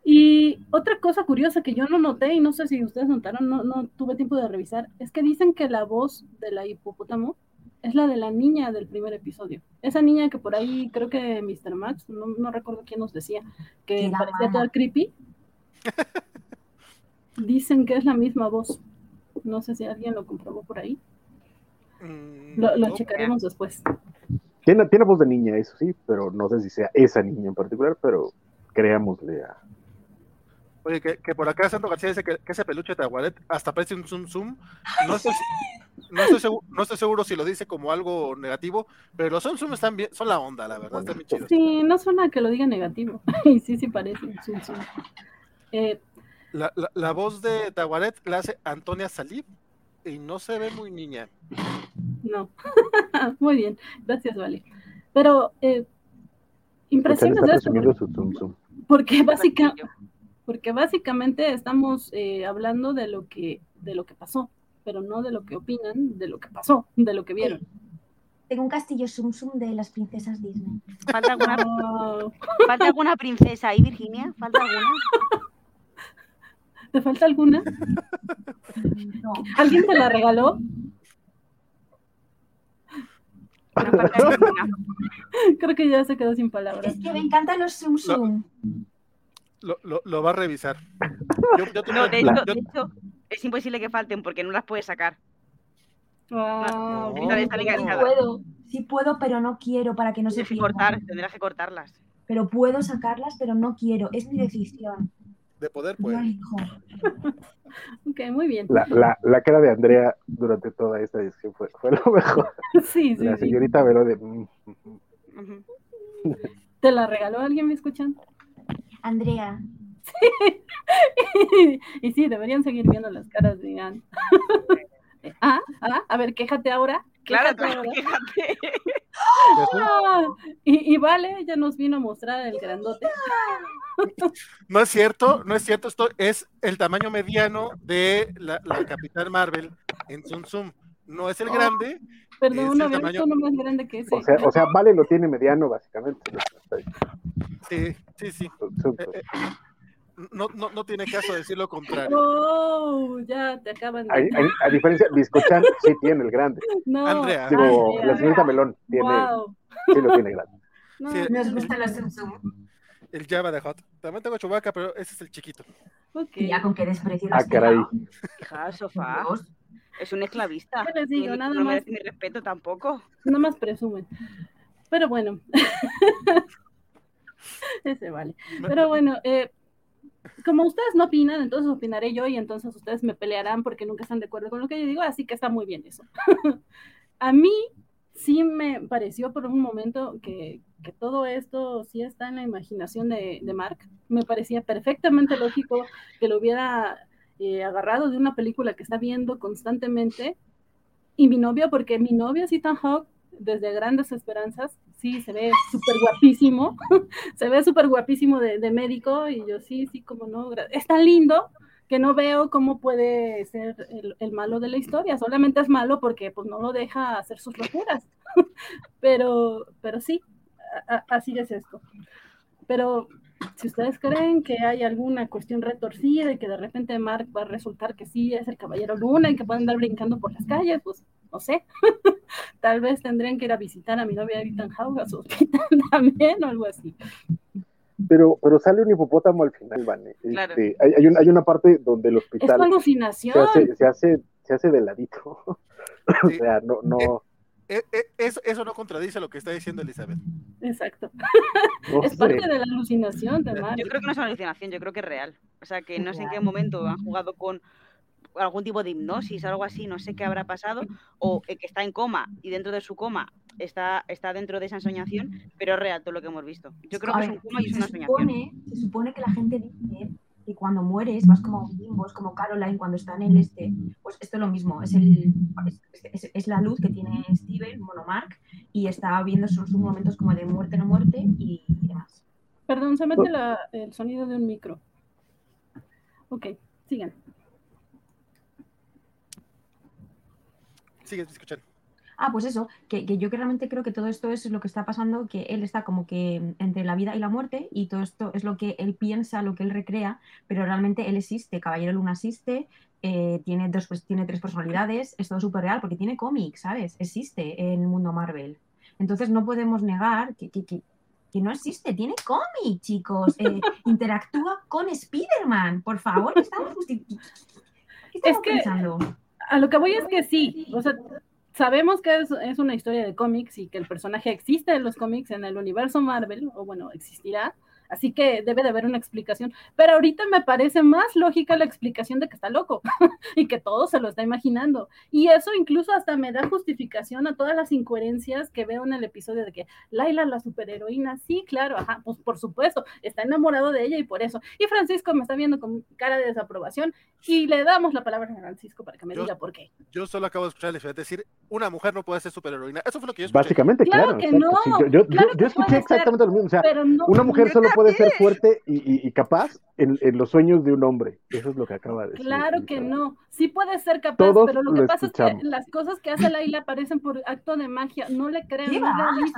Y otra cosa curiosa que yo no noté y no sé si ustedes notaron, no, no tuve tiempo de revisar, es que dicen que la voz de la hipopótamo es la de la niña del primer episodio. Esa niña que por ahí, creo que Mr. Max, no, no recuerdo quién nos decía, que parecía toda creepy. Dicen que es la misma voz. No sé si alguien lo comprobó por ahí. Mm, Lo, checaremos después. Tiene, tiene voz de niña, eso sí, pero no sé si sea esa niña en particular, pero creámosle a... Oye, que, que por acá Santo García dice que, que ese peluche de Tawaret hasta parece un zoom zoom. No estoy, no, estoy seguro, no estoy seguro si lo dice como algo negativo, pero los zoom zoom están bien, son la onda, la verdad, están bien chidos. Sí, no suena que lo diga negativo. Y sí, sí parece. Sí, sí. Eh, La, la, la voz de Tawaret la hace Antonia Salib y no se ve muy niña. no. Muy bien. Gracias, Vale. Pero eh, impresiones de esto, porque básicamente, porque básicamente estamos eh, hablando de lo que de lo que pasó, pero no de lo que opinan, de lo que pasó, de lo que vieron. Tengo un castillo Sum Sum de las princesas Disney. ¿Falta alguna, falta alguna princesa ahí, Virginia? ¿Falta alguna? ¿Te falta alguna? No. ¿Alguien te la regaló? No. Creo que ya se quedó sin palabras. Es que me encantan los Sum Sum. Lo, lo, lo va a revisar. Yo, yo tuve- No, de hecho, yo- de hecho, es imposible que falten porque no las puedes sacar. Ah, No. legalizada. puedo, sí puedo, pero no quiero para que no se pierdan. cortar, tendrás que cortarlas. Pero puedo sacarlas, pero no quiero. Es mi decisión. De poder, pues. Ok, muy bien. La, la, la cara de Andrea durante toda esta discusión fue, fue lo mejor. Sí, sí, La sí. señorita Vero de... mm. ¿Te la regaló alguien, me escuchan? Andrea, y sí, deberían seguir viendo las caras de Anne. ah, ah, a ver, quéjate ahora. Claro, claro. Ah, y, y vale, ya nos vino a mostrar el grandote. No es cierto, no es cierto. Esto es el tamaño mediano de la, la Capitán Marvel en Zoom Zoom. No es el Oh. grande. Perdón, Es no el tamaño- más grande que ese. O sea, o sea, Vale lo tiene mediano, básicamente. Sí, sí, sí. Eh, eh, no, no, no tiene caso decir lo contrario. Oh, ya te acaban A, de. a- a diferencia, Biscochan sí tiene el grande. No, Andrea. Digo, Andrea. la señorita Melón tiene, Wow. sí lo tiene grande. No, Sí, nos gustan los Sum Sum. El Java de Hot. También tengo Chewbacca, pero ese es el chiquito. ok. Ya con qué desprecio Ah, caray. Hija, sofá. Dios. Es un esclavista. ¿Qué les digo? No- Nada no más. mi respeto tampoco. Nada más presumen. Pero bueno. Ese vale. Pero bueno, eh, como ustedes no opinan, entonces opinaré yo y entonces ustedes me pelearán porque nunca están de acuerdo con lo que yo digo, así que está muy bien eso. a mí sí me pareció por un momento que, todo esto sí está en la imaginación de, Mark. Me parecía perfectamente lógico que lo hubiera eh, agarrado de una película que está viendo constantemente. Y mi novio, porque mi novio es Ethan Hawke desde Grandes Esperanzas, sí, se ve súper guapísimo, se ve súper guapísimo de, médico y yo sí, sí, como no, es tan lindo que no veo cómo puede ser el, el, malo de la historia, solamente es malo porque pues no lo deja hacer sus locuras, pero, pero sí, así es esto. Pero si ustedes creen que hay alguna cuestión retorcida y que de repente Mark va a resultar que sí es el caballero luna y que puede andar brincando por las calles, pues no sé. Tal vez tendrían que ir a visitar a mi novia Ethan Hawke a su hospital también o algo así. Pero, pero sale un hipopótamo al final, Vane. Claro. Este, hay, hay, un, hay, una parte donde el hospital. Es alucinación. Se hace, se hace, se hace de ladito. o sea, no, no. Eh, eh, eso, eso, no contradice lo que está diciendo Elizabeth. Exacto. Es parte de la alucinación de. Yo creo que no es una alucinación, yo creo que es real. O sea, que no sé en qué momento han jugado con algún tipo de hipnosis, algo así, no sé qué habrá pasado, o que está en coma y dentro de su coma está, está dentro de esa ensoñación, pero es real todo lo que hemos visto. Yo creo a que ver, es un coma y es una se soñación. supone, se supone que la gente dice que cuando mueres vas como un limbo, es como Caroline cuando está en el este. Pues esto es lo mismo, es, el, es, es, es la luz que tiene Steven, Monomark, y está viendo sus, sus momentos como de muerte, no muerte y, y demás. Perdón, se mete la, el sonido de un micro. Ok, sigan. Sigue escuchando. Ah, pues eso, que, que, yo que realmente creo que todo esto es lo que está pasando, que él está como que entre la vida y la muerte y todo esto es lo que él piensa, lo que él recrea, pero realmente él existe, Caballero Luna existe, eh, tiene, dos, pues, tiene tres personalidades, es todo súper real porque tiene cómics, ¿sabes? Existe en el mundo Marvel. Entonces no podemos negar que, que, que, que no existe, tiene cómics, chicos, eh, interactúa con Spider-Man, por favor, ¿qué estamos, ¿qué estamos es que, pensando? A lo que voy es que sí, o sea, sabemos que es, una historia de cómics y que el personaje existe en los cómics en el universo Marvel, o bueno, existirá, así que debe de haber una explicación. Pero ahorita me parece más lógica la explicación de que está loco y que todo se lo está imaginando. Y eso incluso hasta me da justificación a todas las incoherencias que veo en el episodio de que Laila, la superheroína, sí, claro, ajá, pues por supuesto, está enamorado de ella y por eso. Y Francisco me está viendo con cara de desaprobación y le damos la palabra a Francisco para que me yo, diga por qué. Yo solo acabo de escuchar a Elizabeth decir, una mujer no puede ser superheroína. Eso fue lo que yo escuché. Básicamente, claro. claro que no. Sí, yo, yo, claro yo, que escuché exactamente ser, lo mismo. O sea, no, una mujer solo puede ser fuerte y, y, y capaz en, en, los sueños de un hombre. Eso es lo que acaba de decir. Claro que no. Sí puede ser capaz, Todos pero lo que lo pasa escuchamos. es que las cosas que hace Laila parecen por acto de magia. No le crean, ¿Qué no es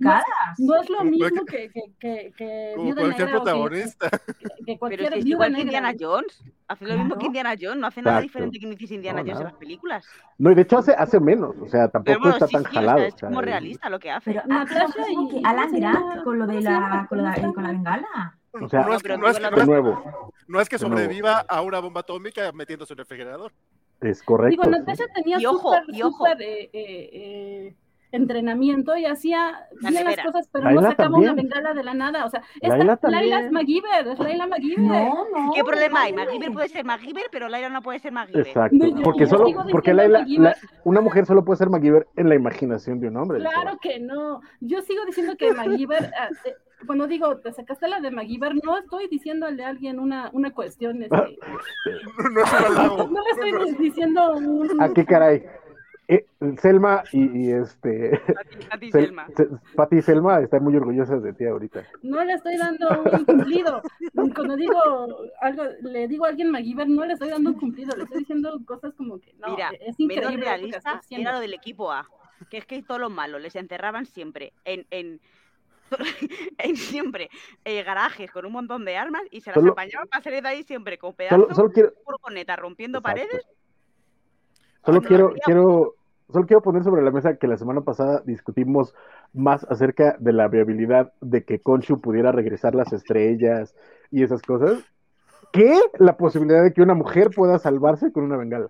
No, no es lo Como mismo cualquier- que, que, que, que Como Viuda cualquier Negra protagonista. que, que Pero cualquier es igual que. Indiana Jones. Hace lo mismo que Indiana Jones. No hace nada Exacto. diferente que no hiciese Indiana No, Jones en las películas. No, y de hecho hace, hace menos. O sea, tampoco bueno, está sí, tan sí, o jalado. sea, es o sea, como realista lo que hace. Pero Natasha y- que Alan ¿cómo se Grant con lo de ¿Cómo se la, con la bengala. O sea, no, es, no que, de nuevo, no es que sobreviva a una bomba atómica metiéndose en el refrigerador. es correcto. Digo, sí. Natasha tenía Y ojo, súper, y ojo. súper eh, eh, eh, entrenamiento y hacía La bien las cosas, pero Laila no sacaba también. una bengala de la nada. O sea, esta Laila Laila, es. MacGyver, es Laila MacGyver. No, no. ¿Qué problema hay? MacGyver puede ser MacGyver, pero Lyra no puede ser MacGyver. Exacto. No, yo- porque solo, porque Laila, la- una mujer solo puede ser MacGyver en la imaginación de un hombre. Claro que no. Yo sigo diciendo que MacGyver, ah, eh, cuando digo, te sacaste la de MacGyver, no estoy diciéndole a alguien una, una cuestión, este, No, es le estoy diciendo un... ¿A qué caray? Eh, Selma y, y este. A ti, a ti, Sel- Selma. Se- Pati y Selma están muy orgullosas de ti ahorita. No le estoy dando un cumplido. Cuando digo algo, le digo a alguien MacGyver, no le estoy dando un cumplido, le estoy diciendo cosas como que no, Mira, es increíble. lo que realista era lo del equipo A. Que es que todos los malos les encerraban siempre en, en, en siempre eh, garajes con un montón de armas y se las Solo- apañaban para salir de ahí siempre con pedazos Solo, solo quiero. de furgoneta rompiendo Exacto. paredes. Solo no quiero, quiero, solo quiero poner sobre la mesa que la semana pasada discutimos más acerca de la viabilidad de que Khonshu pudiera regresar las estrellas y esas cosas, que la posibilidad de que una mujer pueda salvarse con una bengala.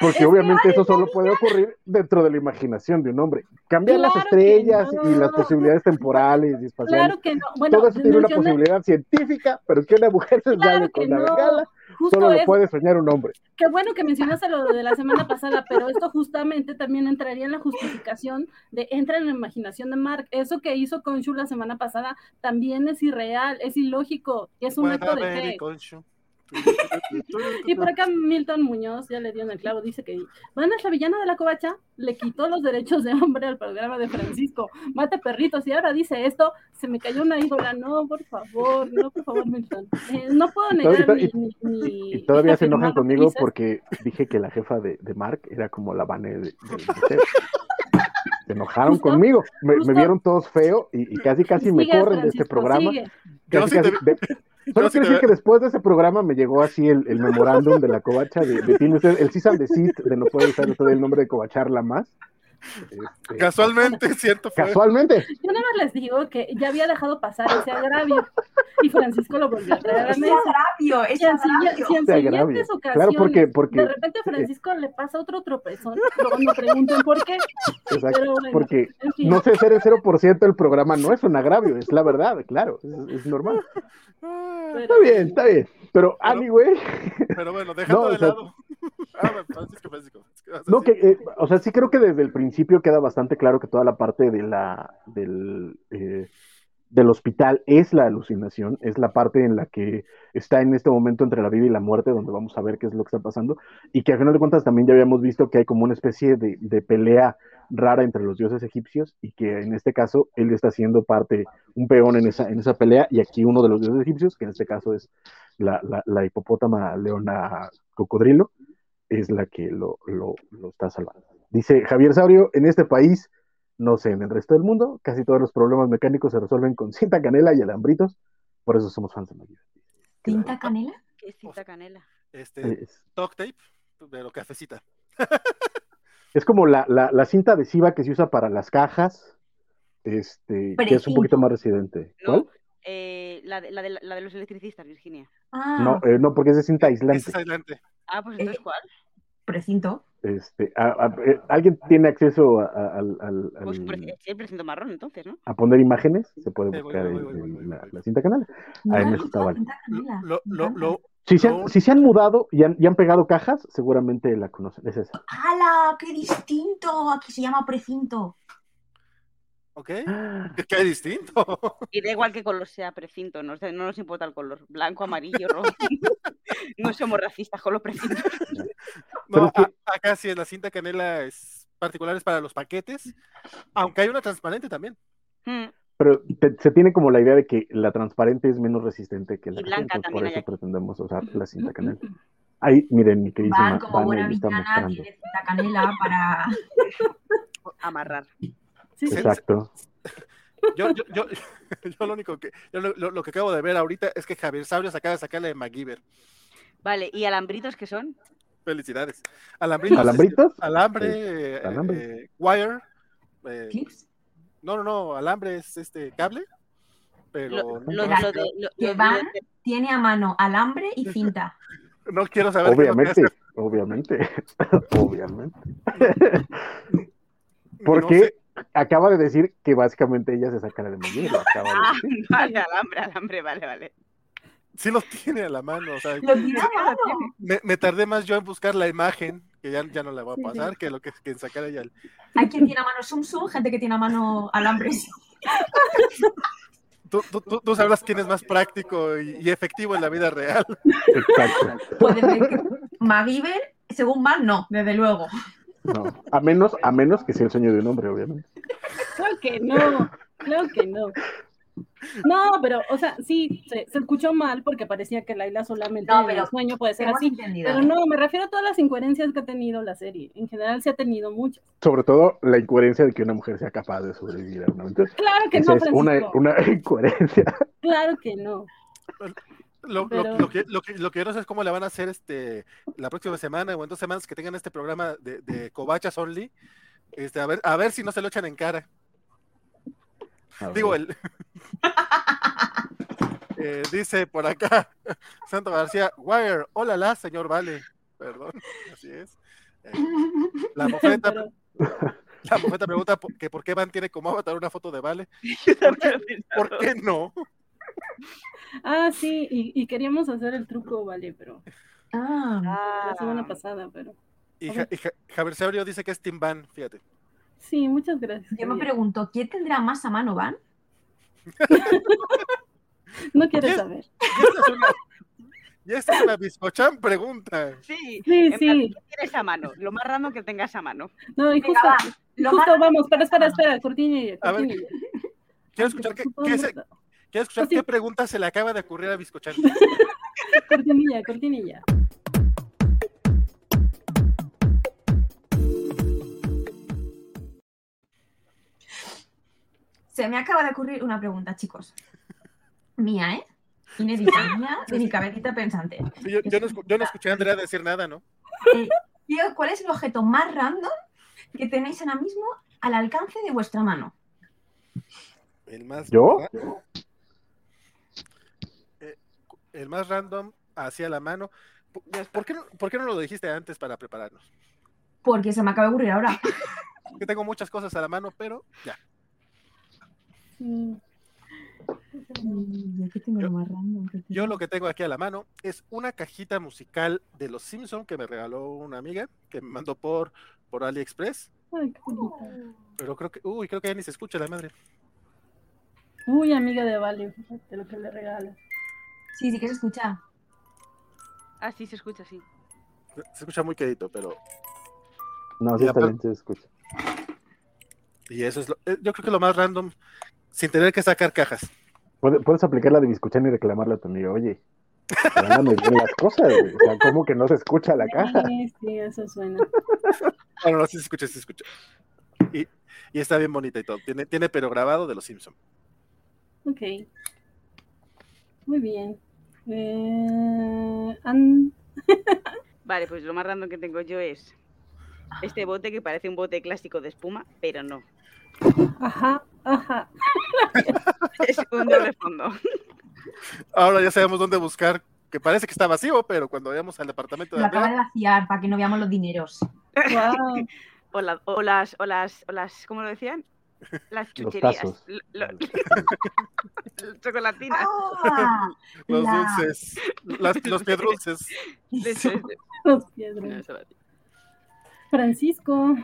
Porque obviamente eso solo puede ocurrir dentro de la imaginación de un hombre. Cambiar las Claro estrellas y las posibilidades temporales y espaciales. Claro que no. Bueno, Todo eso tiene una posibilidad científica, pero que una mujer se Claro que con la no. justo solo lo puede soñar un hombre. Qué bueno que mencionaste lo de la semana pasada, pero esto justamente también entraría en la justificación de entra en la imaginación de Mark. Eso que hizo Conchu la semana pasada también es irreal, es ilógico, es un acto de fe. Y por acá Milton Muñoz ya le dio en el clavo, dice que Vanessa la villana de la covacha le quitó los derechos de hombre al programa de Francisco, mata perritos y ahora dice esto, se me cayó una ídola, no, por favor, no, por favor, Milton. Eh, no puedo Y negar todavía- mi, mi- mi Y todavía se enojan conmigo dices. porque dije que la jefa de, de Mark era como la Vane de, de- de Ted. Se enojaron Justo, conmigo, me, vieron todos feo y, y casi casi me corren de este programa. sigue. Yo Casi, sí te casi- ve- de- yo Solo quiero decir que después de ese programa me llegó así el, el memorándum de la covacha de, de usted el CISAM de CIT de no puede usar el nombre de covacharla más. Este, Casualmente, cierto fue. casualmente. Yo nada más les digo que ya había dejado pasar ese agravio y Francisco lo volvió a traer a la Ese mesa. agravio, ese en, agravio. si en Ese agravio. siguientes Claro, ocasiones porque- porque- de repente a Francisco le pasa otro tropezón, luego no pregunten por qué, Exacto, pero bueno, porque en fin. no sé ser el 0% del programa no es un agravio, es la verdad, claro, es, es normal. Ah, Está bien, está bien. Pero, anyway, Pero bueno, dejando No, o de sea- lado. Ah, bueno, Francisco, Francisco. ¿qué vas a no que, eh, o sea, sí creo que desde el principio queda bastante claro que toda la parte de la, del, eh, del hospital es la alucinación, es la parte en la que está en este momento entre la vida y la muerte, donde vamos a ver qué es lo que está pasando, y que a final de cuentas también ya habíamos visto que hay como una especie de, de pelea rara entre los dioses egipcios, y que en este caso él está siendo parte, un peón en esa, en esa pelea, y aquí uno de los dioses egipcios, que en este caso es la, la, la hipopótama leona cocodrilo, es la que lo, lo, lo está salvando. Dice Javier Saurio, en este país, no sé, en el resto del mundo, casi todos los problemas mecánicos se resuelven con cinta canela y alambritos, por eso somos fans de Navidad. ¿Tinta canela? Qué cita canela. Este, Es, talk tape, pero cafecita. es como la, la, la cinta adhesiva que se usa para las cajas, este, que es un poquito más residente. No, ¿Cuál? eh, la, de, la, de, la de los electricistas, Virginia. Ah, No, eh, no, porque es de cinta aislante. Es aislante. Ah, pues entonces, Eh, ¿cuál? precinto. Este, a- a- ¿Alguien tiene acceso a, a- al- al- Pues el precinto marrón, entonces, ¿no? a poner imágenes? Se puede buscar en- la, cinta canela. No Ahí me canela. Lo, lo, Si se, han, si se han mudado y han, y han pegado cajas, seguramente la conocen. Es esa. ¡Hala! ¡Qué distinto! Aquí se llama precinto. ¿Ok? Es hay distinto. Y da igual que color sea precinto, no, no nos importa el color. Blanco, amarillo, rojo. no somos racistas con los precintos. No, es que- a- acá sí, la cinta canela es particulares para los paquetes, aunque hay una transparente también. Mm, Pero te- se tiene como la idea de que la transparente es menos resistente que la Y blanca entonces por hay eso pretendemos usar la cinta canela. Ahí, miren, mi queridísima Van como buena está villana, mostrando. tiene tinta canela para... amarrar. Sí, Sí. Exacto. Yo, yo, yo, yo lo único que, yo lo, lo- que acabo de ver ahorita es que Javier Sabrio se acaba de sacarle de MacGyver. Vale, ¿y alambritos qué son? Felicidades. Alambritos. ¿Alambritos? Alambre, Pues, eh, alambre. eh, wire. eh, ¿Clips? No, no, no, alambre es este cable. Pero Lo, lo- lo de, lo- que van- Tiene a mano alambre y cinta. no quiero saber Obviamente, obviamente, obviamente. No Porque sé. acaba de decir que básicamente ella se saca de de Ah, decir. vale, alambre, alambre, vale, vale. Sí lo tiene a la mano. O sea, Lo tiene a mano. me, me tardé más yo en buscar la imagen, que ya, ya no la voy Sí, a pasar, que lo que, que sacar ella. el- Hay quien tiene a mano Sum Sum, gente que tiene a mano alambres. Tú, tú, tú, tú sabrás quién es más práctico y, y efectivo en la vida real. Exacto. Puede ser que MacGyver, según Van, no, desde luego. No. A menos, a menos que sea el sueño de un hombre, obviamente. Claro que no, claro que no. No, pero, o sea, sí, se, se escuchó mal porque parecía que Laila solamente No, en pero el sueño puede ser así. entendido. Pero no, me refiero a todas las incoherencias que ha tenido la serie. En general se ha tenido muchas. Sobre todo la incoherencia de que una mujer sea capaz de sobrevivir a una aventura. Claro que Esa no, es una, Francisco. una incoherencia. Claro que no. Lo, lo- Pero- lo que, lo, que, lo que yo no sé es cómo le van a hacer este la próxima semana o en dos semanas que tengan este programa de, de Covachas Only. Este, a, ver, a ver si no se lo echan en cara. Digo, el. Eh, dice por acá Santo García, Wire, hola, la, señor Vale. Perdón, así es. Eh, la mofeta, Pero- la mofeta pregunta por- que por qué Van tiene como avatar una foto de Vale. ¿Por qué no? Ah, sí, y, y queríamos hacer el truco, vale, pero Ah, la semana Ah, pasada, pero Y, A Ja- ver. y Ja- Javier Sabrio dice que es Team Van, fíjate. Sí, muchas gracias. yo me pregunto, ¿quién tendrá más a mano, Van? No quieres Yes. saber. Y esta es una, y esta es una bizcochán pregunta. Sí, Sí, en plan, sí. ¿qué tienes a mano? Lo más random que tengas a mano. No, y Venga, justo, va, lo justo más- vamos, espera, espera, espera, cortinilla. Quiero escuchar, qué, qué se- quiero escuchar qué pregunta se le acaba de ocurrir a Bizcochán. Cortinilla, cortinilla. Se me acaba de ocurrir una pregunta, chicos. Mía, ¿eh? Inédita, mía, de mi cabecita pensante. Sí, yo, yo no, escu- yo no escuché a Andrea decir nada, ¿no? Eh, tío, ¿Cuál es el objeto más random que tenéis ahora mismo al alcance de vuestra mano? El más ¿Yo? ra- Eh, el más random hacia la mano. ¿Por- ¿Por qué, no, ¿Por qué no lo dijiste antes para prepararnos? Porque se me acaba de ocurrir ahora. Que tengo muchas cosas a la mano, pero ya. Yo que tengo Yo- lo más random. que Yo tengo. lo que tengo aquí a la mano es una cajita musical de Los Simpson que me regaló una amiga que me mandó por, por AliExpress. Ay, qué bonita. Pero creo que, uy, creo que ya ni se escucha la madre. Uy, amiga de Vale, fíjate lo que le regala. Sí, sí que se escucha. Ah, sí, se escucha, sí. Se escucha muy quedito, pero. No, sí, se escucha. Y eso es lo, eh, yo creo que lo más random, sin tener que sacar cajas. Puedes, aplicar la de Biscuchán y reclamarle a tu amigo, oye, bien las cosas, güey. O sea, ¿cómo que no se escucha la caja? Sí, sí, eso suena. No, no, sí se escucha, sí se escucha. Y, y está bien bonita y todo. Tiene, tiene pero grabado de Los Simpson. Ok. Muy bien. Eh, Vale, pues lo más random que tengo yo es este bote que parece un bote clásico de espuma, pero no. Ajá, ajá. Es un doble fondo. Ahora ya sabemos dónde buscar, que parece que está vacío, pero cuando vayamos al departamento de Lo acaba de vaciar para que no veamos los dineros. Wow. O, la- o las, o las, o las, ¿cómo lo decían? Las Los chucherías. tazos. Lo- lo- chocolatinas. ¡Ah! los La- dulces, las- los piedrulces. De Los va. Francisco.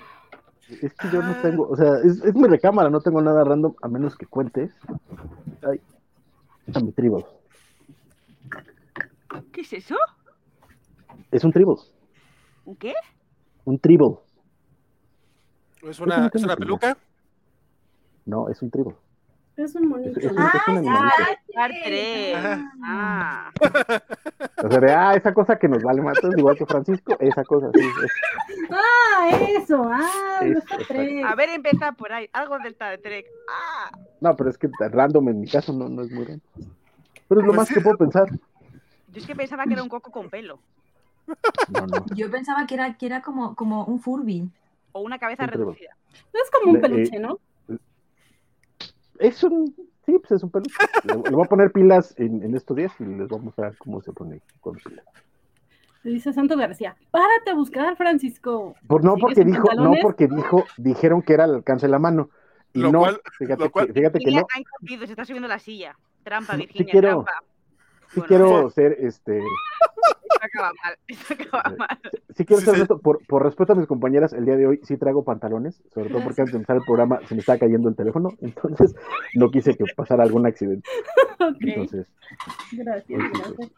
Es que yo no tengo, o sea, es, es mi recámara, no tengo nada random, a menos que cuentes. Ay, está mi tribal. ¿Qué es eso? Es un tribal, ¿Un qué? un tribal. Es una, es una peluca. No, es un tribal. Es un monito. Es- es- ¡Ah, es un ya! animalito. Par tres. Ajá. Ah, O sea, de, ah, esa cosa que nos vale más, igual que Francisco, esa cosa, sí. es- Ah, eso. Ah, Es- no está exacto. tres. a ver, empezar por ahí. Algo del Star Trek. Ah, no, pero es que random en mi caso no, no es muy random. Pero es lo Pues más que puedo pensar. yo es que pensaba que era un coco con pelo. No, no. Yo pensaba que era, que era como, como un Furby. O una cabeza reducida. Es como un Le- peluche, ¿no? Es un, sí, pues es un peluche. Le, le voy a poner pilas en, en estos días y les voy a mostrar cómo se pone con pilas. Le dice Santo García. Párate a buscar, Francisco. Por, no ¿Sigues porque dijo, no porque dijo, dijeron que era al alcance de la mano. Y Lo no, cual- fíjate, lo cual- que, fíjate que no. ha incumplido, se está subiendo la silla. Trampa, Sí Virginia, quiero- trampa. Sí Bueno, quiero ser, este, Esto acaba mal. Esto acaba mal. sí quiero Sí, sí. honesto, por, por respeto a mis compañeras, el día de hoy sí traigo pantalones, sobre todo porque antes de empezar el programa se me estaba cayendo el teléfono, entonces no quise que pasara algún accidente. Ok. Entonces, Gracias, gracias.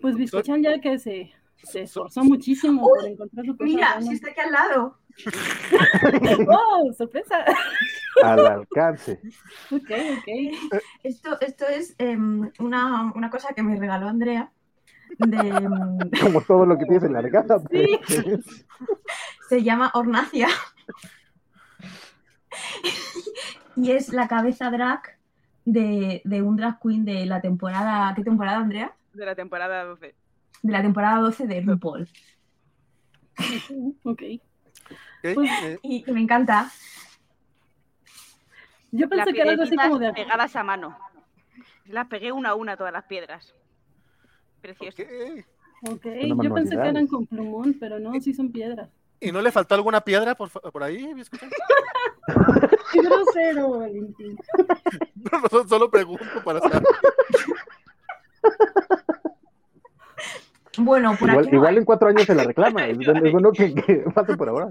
Pues Biscochan ya que se, se esforzó muchísimo por encontrar su cosa. Mira, si está aquí al lado. ¡Oh, sorpresa! Al alcance. Ok, ok. Esto, esto es em, una, una cosa que me regaló Andrea. De, em, Como todo lo que tienes en la regata. Sí. pues. se llama Ornacia. y es la cabeza drag de, de un drag queen de la temporada. ¿Qué temporada, Andrea? De la temporada 12. De la temporada 12 de RuPaul. Ok. Pues- Eh, Y, y me encanta. Yo pensé que era algo así como de. pegadas a mano. Las pegué una a una todas las piedras. Precioso. ok. Ok, Una yo pensé que eran con plumón, pero no, sí son piedras. ¿Y no le faltó alguna piedra por, por ahí? Qué grosero, Valentín. No, no, solo pregunto para saber. Bueno, por Igual, aquí no igual hay. en cuatro años se la reclama. Es, es bueno que, que pase por ahora.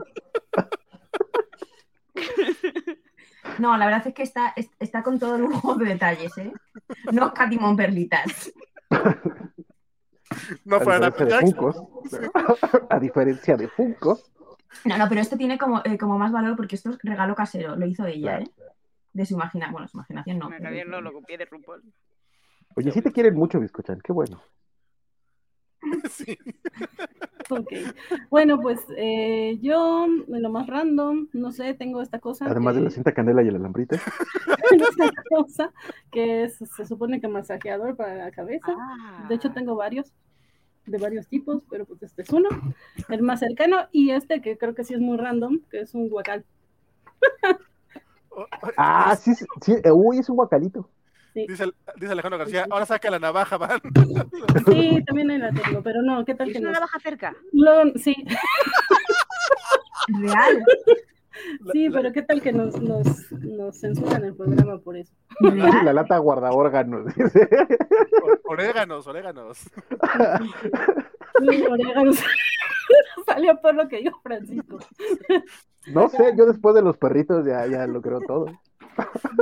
No, la verdad es que está, es- está con todo lujo de detalles, ¿eh? No escatimón perlitas. No A fueran diferencia de Funkos. A diferencia de Funkos. No, no, pero esto tiene como, eh, como más valor porque esto es regalo casero, lo hizo ella, Claro. ¿eh? De su imaginación, bueno, su imaginación no. Pero lo copié de RuPaul. Oye, sí te quieren mucho, Biscochan. Qué bueno. Sí. Ok. Bueno, pues eh, yo, de lo más random, no sé, tengo esta cosa. Además de la cinta candela y el alambrite. esta cosa que es, se supone que masajeador para la cabeza. Ah. De hecho, tengo varios, de varios tipos, pero pues este es uno, el más cercano, y este que creo que sí es muy random, que es un guacal. Oh, Ah, sí, sí, sí. eh, Uy, es un guacalito. Dice, dice Alejandro García, ahora saca la navaja, van. Sí, también ahí la tengo, pero no, ¿qué tal ¿Es que una no? navaja cerca? Lo- sí, Real, sí, pero ¿qué tal que nos, nos, nos censuran el programa por eso? La lata guarda órganos. Oréganos, oréganos. Sí, orégano. Salió por lo que dijo Francisco. No sé, yo después de los perritos ya, ya lo creo todo.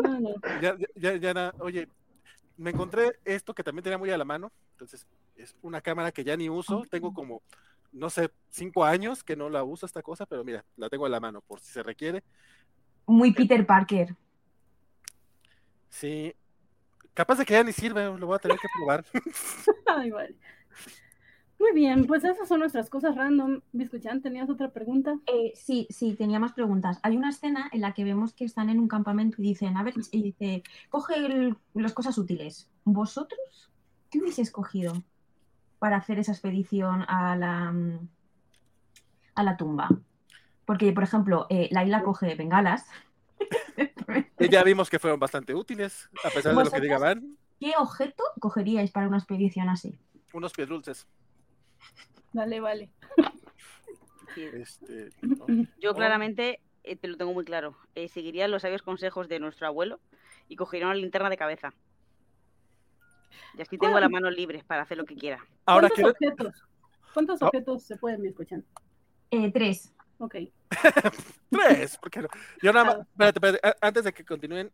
No, no. Ya, ya, ya, na- oye, me encontré esto que también tenía muy a la mano. Entonces, es una cámara que ya ni uso. Tengo como, no sé, cinco años que no la uso esta cosa, pero mira, la tengo a la mano por si se requiere. Muy Peter Parker. Sí, capaz de que ya ni sirve, lo voy a tener que probar. Ay, vale. Muy bien, pues esas son nuestras cosas random. Biscuchan, ¿tenías otra pregunta? Eh, sí, sí, tenía más preguntas. Hay una escena en la que vemos que están en un campamento y dicen, a ver, y dice, coge el- las cosas útiles. ¿Vosotros qué hubiese escogido para hacer esa expedición a la, a la tumba? Porque, por ejemplo, eh, Laila coge bengalas. Y ya vimos que fueron bastante útiles, a pesar de lo que ¿Vosotros? diga Van. ¿Qué objeto cogeríais para una expedición así? Unos pies dulces. Vale. Sí. Este, ¿no? Yo Oh. claramente eh, te lo tengo muy claro. Eh, seguiría los sabios consejos de nuestro abuelo y cogería una linterna de cabeza. Y así tengo ¿Cuál? las manos libres para hacer lo que quiera. Ahora ¿Cuántos quiero. objetos? ¿Cuántos Oh. objetos se pueden escuchar? Eh, tres. Ok. Tres, porque no? Yo nada más, espérate, espérate, antes de que continúen,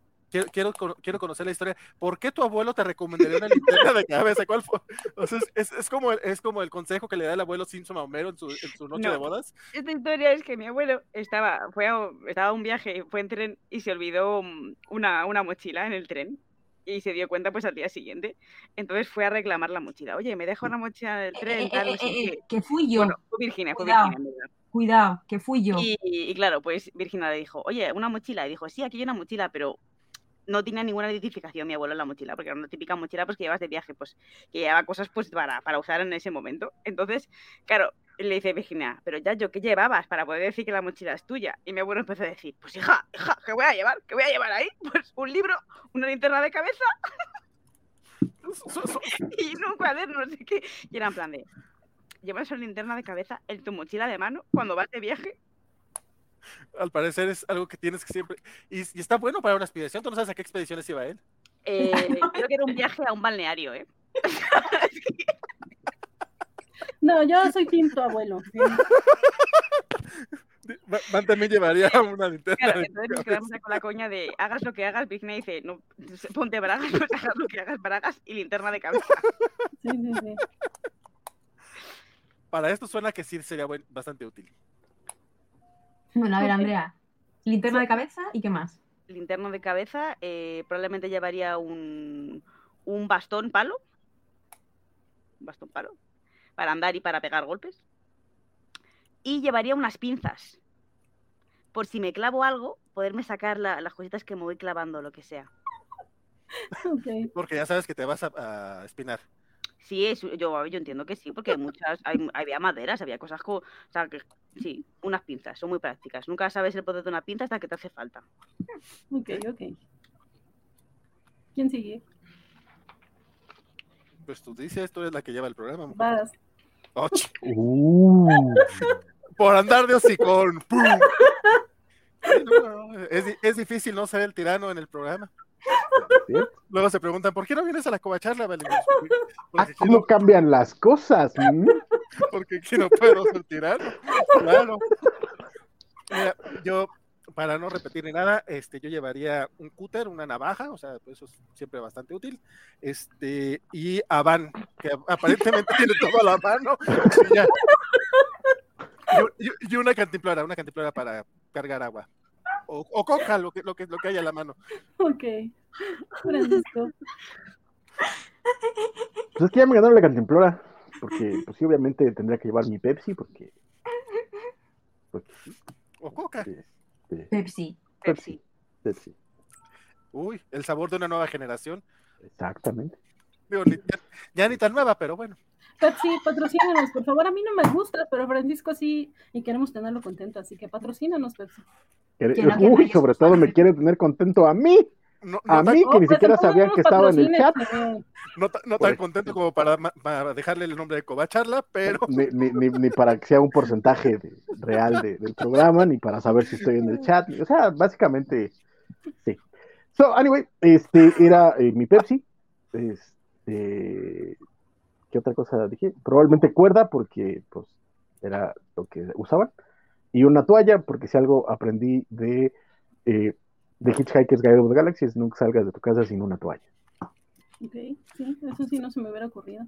quiero, quiero, quiero conocer la historia. ¿Por qué tu abuelo te recomendaría una linterna de cabeza? ¿Cuál fue? O sea, es, es, es como el, es como el consejo que le da el abuelo Simpson a Homero en su, en su noche No. de bodas. Esta historia es que mi abuelo estaba, fue a, estaba a un viaje, fue en tren y se olvidó mm, una, una mochila en el tren. Y se dio cuenta pues al día siguiente. Entonces fue a reclamar la mochila. Oye, me deja una mochila en el Eh, tren, eh, tal, no eh, sé eh, qué". que fui yo. Bueno, fue Virginia, fue Cuidado. Virginia, en verdad. Cuidado, que fui yo. Y, y claro, pues Virginia le dijo, oye, una mochila. Y dijo, sí, aquí hay una mochila, pero no tenía ninguna identificación mi abuelo en la mochila, porque era una típica mochila pues que llevas de viaje, pues que llevaba cosas pues para, para usar en ese momento. Entonces, claro, le dice Virginia, pero ya yo, ¿qué llevabas para poder decir que la mochila es tuya? Y mi abuelo empezó a decir, pues hija, hija, ¿qué voy a llevar? ¿Qué voy a llevar ahí? Pues un libro, una linterna de cabeza y un cuaderno, no sé qué. Y era en plan de, llevas una linterna de cabeza en tu mochila de mano cuando vas de viaje. al parecer es algo que tienes que siempre. Y, y está bueno para una expedición. Tú no sabes a qué expediciones iba él. Eh, creo que era un viaje a un balneario, ¿eh? No, yo soy Tim, tu abuelo. Va- Van también llevaría una linterna. Claro, entonces nos quedamos con la coña de hagas lo que hagas, Virginia dice, no, ponte bragas, pues hagas lo que hagas, bragas y linterna de cabeza. Sí, sí, sí. Para esto suena que sí sería buen- bastante útil. Bueno, a ver. Andrea. Linterna de cabeza y qué más. Linterna de cabeza, eh, probablemente llevaría un, un bastón palo. Un bastón palo. Para andar y para pegar golpes. Y llevaría unas pinzas. Por si me clavo algo, poderme sacar la- las cositas que me voy clavando, lo que sea. Ok. Porque ya sabes que te vas a, a espinar. Sí, es, yo, yo entiendo que sí, porque hay muchas, hay- había maderas, había cosas como, o sea, que sí, unas pinzas, son muy prácticas. Nunca sabes el poder de una pinza hasta que te hace falta. Ok, ok. ¿Quién sigue? Pues tú dices, tú eres la que lleva el programa. Vas. Uh, por andar de hocicón. Es, es difícil no ser el tirano en el programa. ¿Sí? Luego se preguntan, ¿por qué no vienes a la covacharla, Vale? Ah, ¿Cómo no, cambian las cosas? ¿Mm? porque aquí no puedo tirano. Claro. Mira, yo, para no repetir ni nada, este, yo llevaría un cúter, una navaja, o sea, pues eso es siempre bastante útil. Este, y a Van, que aparentemente tiene todo a la mano. y ya. Y, y- y una cantimplora, una cantimplora para cargar agua. O, o coca, lo que, lo, que, lo que haya a la mano. Ok. Francisco. Pues es que ya me ganaron la cantimplora. Porque, pues sí, obviamente tendría que llevar mi Pepsi, porque. porque sí, O coca. sí, sí, Pepsi. Pepsi. Pepsi. Uy, el sabor de una nueva generación. Exactamente. Digo, ni- ya, ya ni tan nueva, pero bueno. Pepsi, patrocínanos, por favor. A mí no me gusta, pero Francisco sí, y queremos tenerlo contento, así que patrocínanos, Pepsi. Quiere- Que no, que Uy, sobre eso todo me quiere tener contento a mí. No, A tan- mí, que ni pues siquiera sabían que estaba en el chat. no, tan eso. contento como para, para dejarle el nombre de Covacharla, pero Ni, ni, ni, ni para que sea un porcentaje de- real de- del programa, ni para saber si estoy en el chat. O sea, básicamente, sí. So, anyway, este era eh, mi Pepsi. Este, ¿Qué otra cosa dije? Probablemente cuerda, porque pues era lo que usaban. Y una toalla, porque si algo aprendí de, eh, de Hitchhiker's Guide of the Galaxy es nunca salgas de tu casa sin una toalla. Ok, sí, eso sí no se me hubiera ocurrido.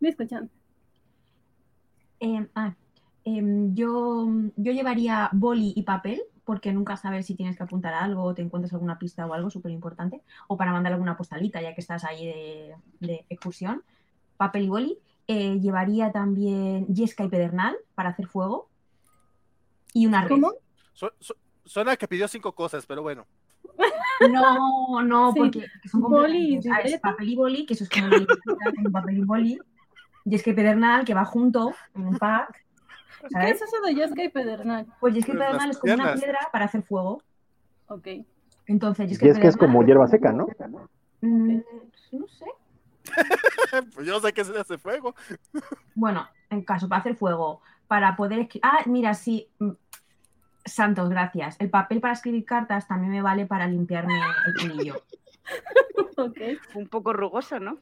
Me escuchan. Em, ah, em, yo, yo llevaría boli y papel, porque nunca sabes si tienes que apuntar algo o te encuentras alguna pista o algo súper importante, o para mandar alguna postalita, ya que estás ahí de, de excursión. Papel y boli. Eh, llevaría también yesca y pedernal para hacer fuego. Y una red. ¿Cómo? su- su- suena que pidió cinco cosas, pero bueno. No, no, Sí. porque son Boli y complementos. Ah, es papel y boli, que eso es como con papel y boli. Yesca y pedernal, que va junto en un pack. ¿Qué ¿sabes? es eso de Yesca y Pedernal? Pues yesca y Pues las pedernal es como una piedra para hacer fuego. Ok. Entonces, Y es que es como hierba seca, ¿no? Mm, no sé. pues yo sé que se hace fuego. Bueno, en caso, para hacer fuego, para poder escribir. Ah, mira, sí. mm, Santos, gracias. El papel para escribir cartas también me vale para limpiarme el culillo. Ok. Un poco rugoso, ¿no?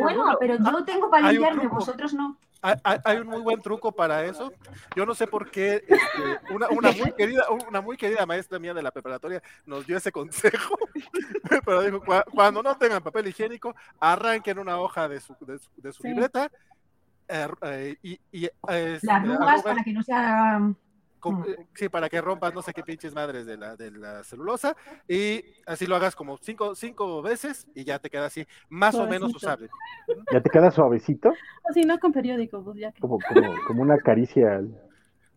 Bueno, pero yo tengo para limpiarme, vosotros no. Hay, hay- un muy buen truco para eso. Yo no sé por qué este, una, una muy querida, una muy querida maestra mía de la preparatoria nos dio ese consejo. Pero dijo, "Cua- cuando no tengan papel higiénico, arranquen una hoja de su, de su, de su Sí. libreta eh, eh, y, y, eh, Las este, arrugas arrugas para que no sea. con- eh, sí, para que rompas no sé qué pinches madres de la, de la celulosa y así lo hagas como cinco, cinco veces y ya te queda así más o menos usable. Ya te queda suavecito, Así no con periódico, pues ya que. como, como, como una caricia.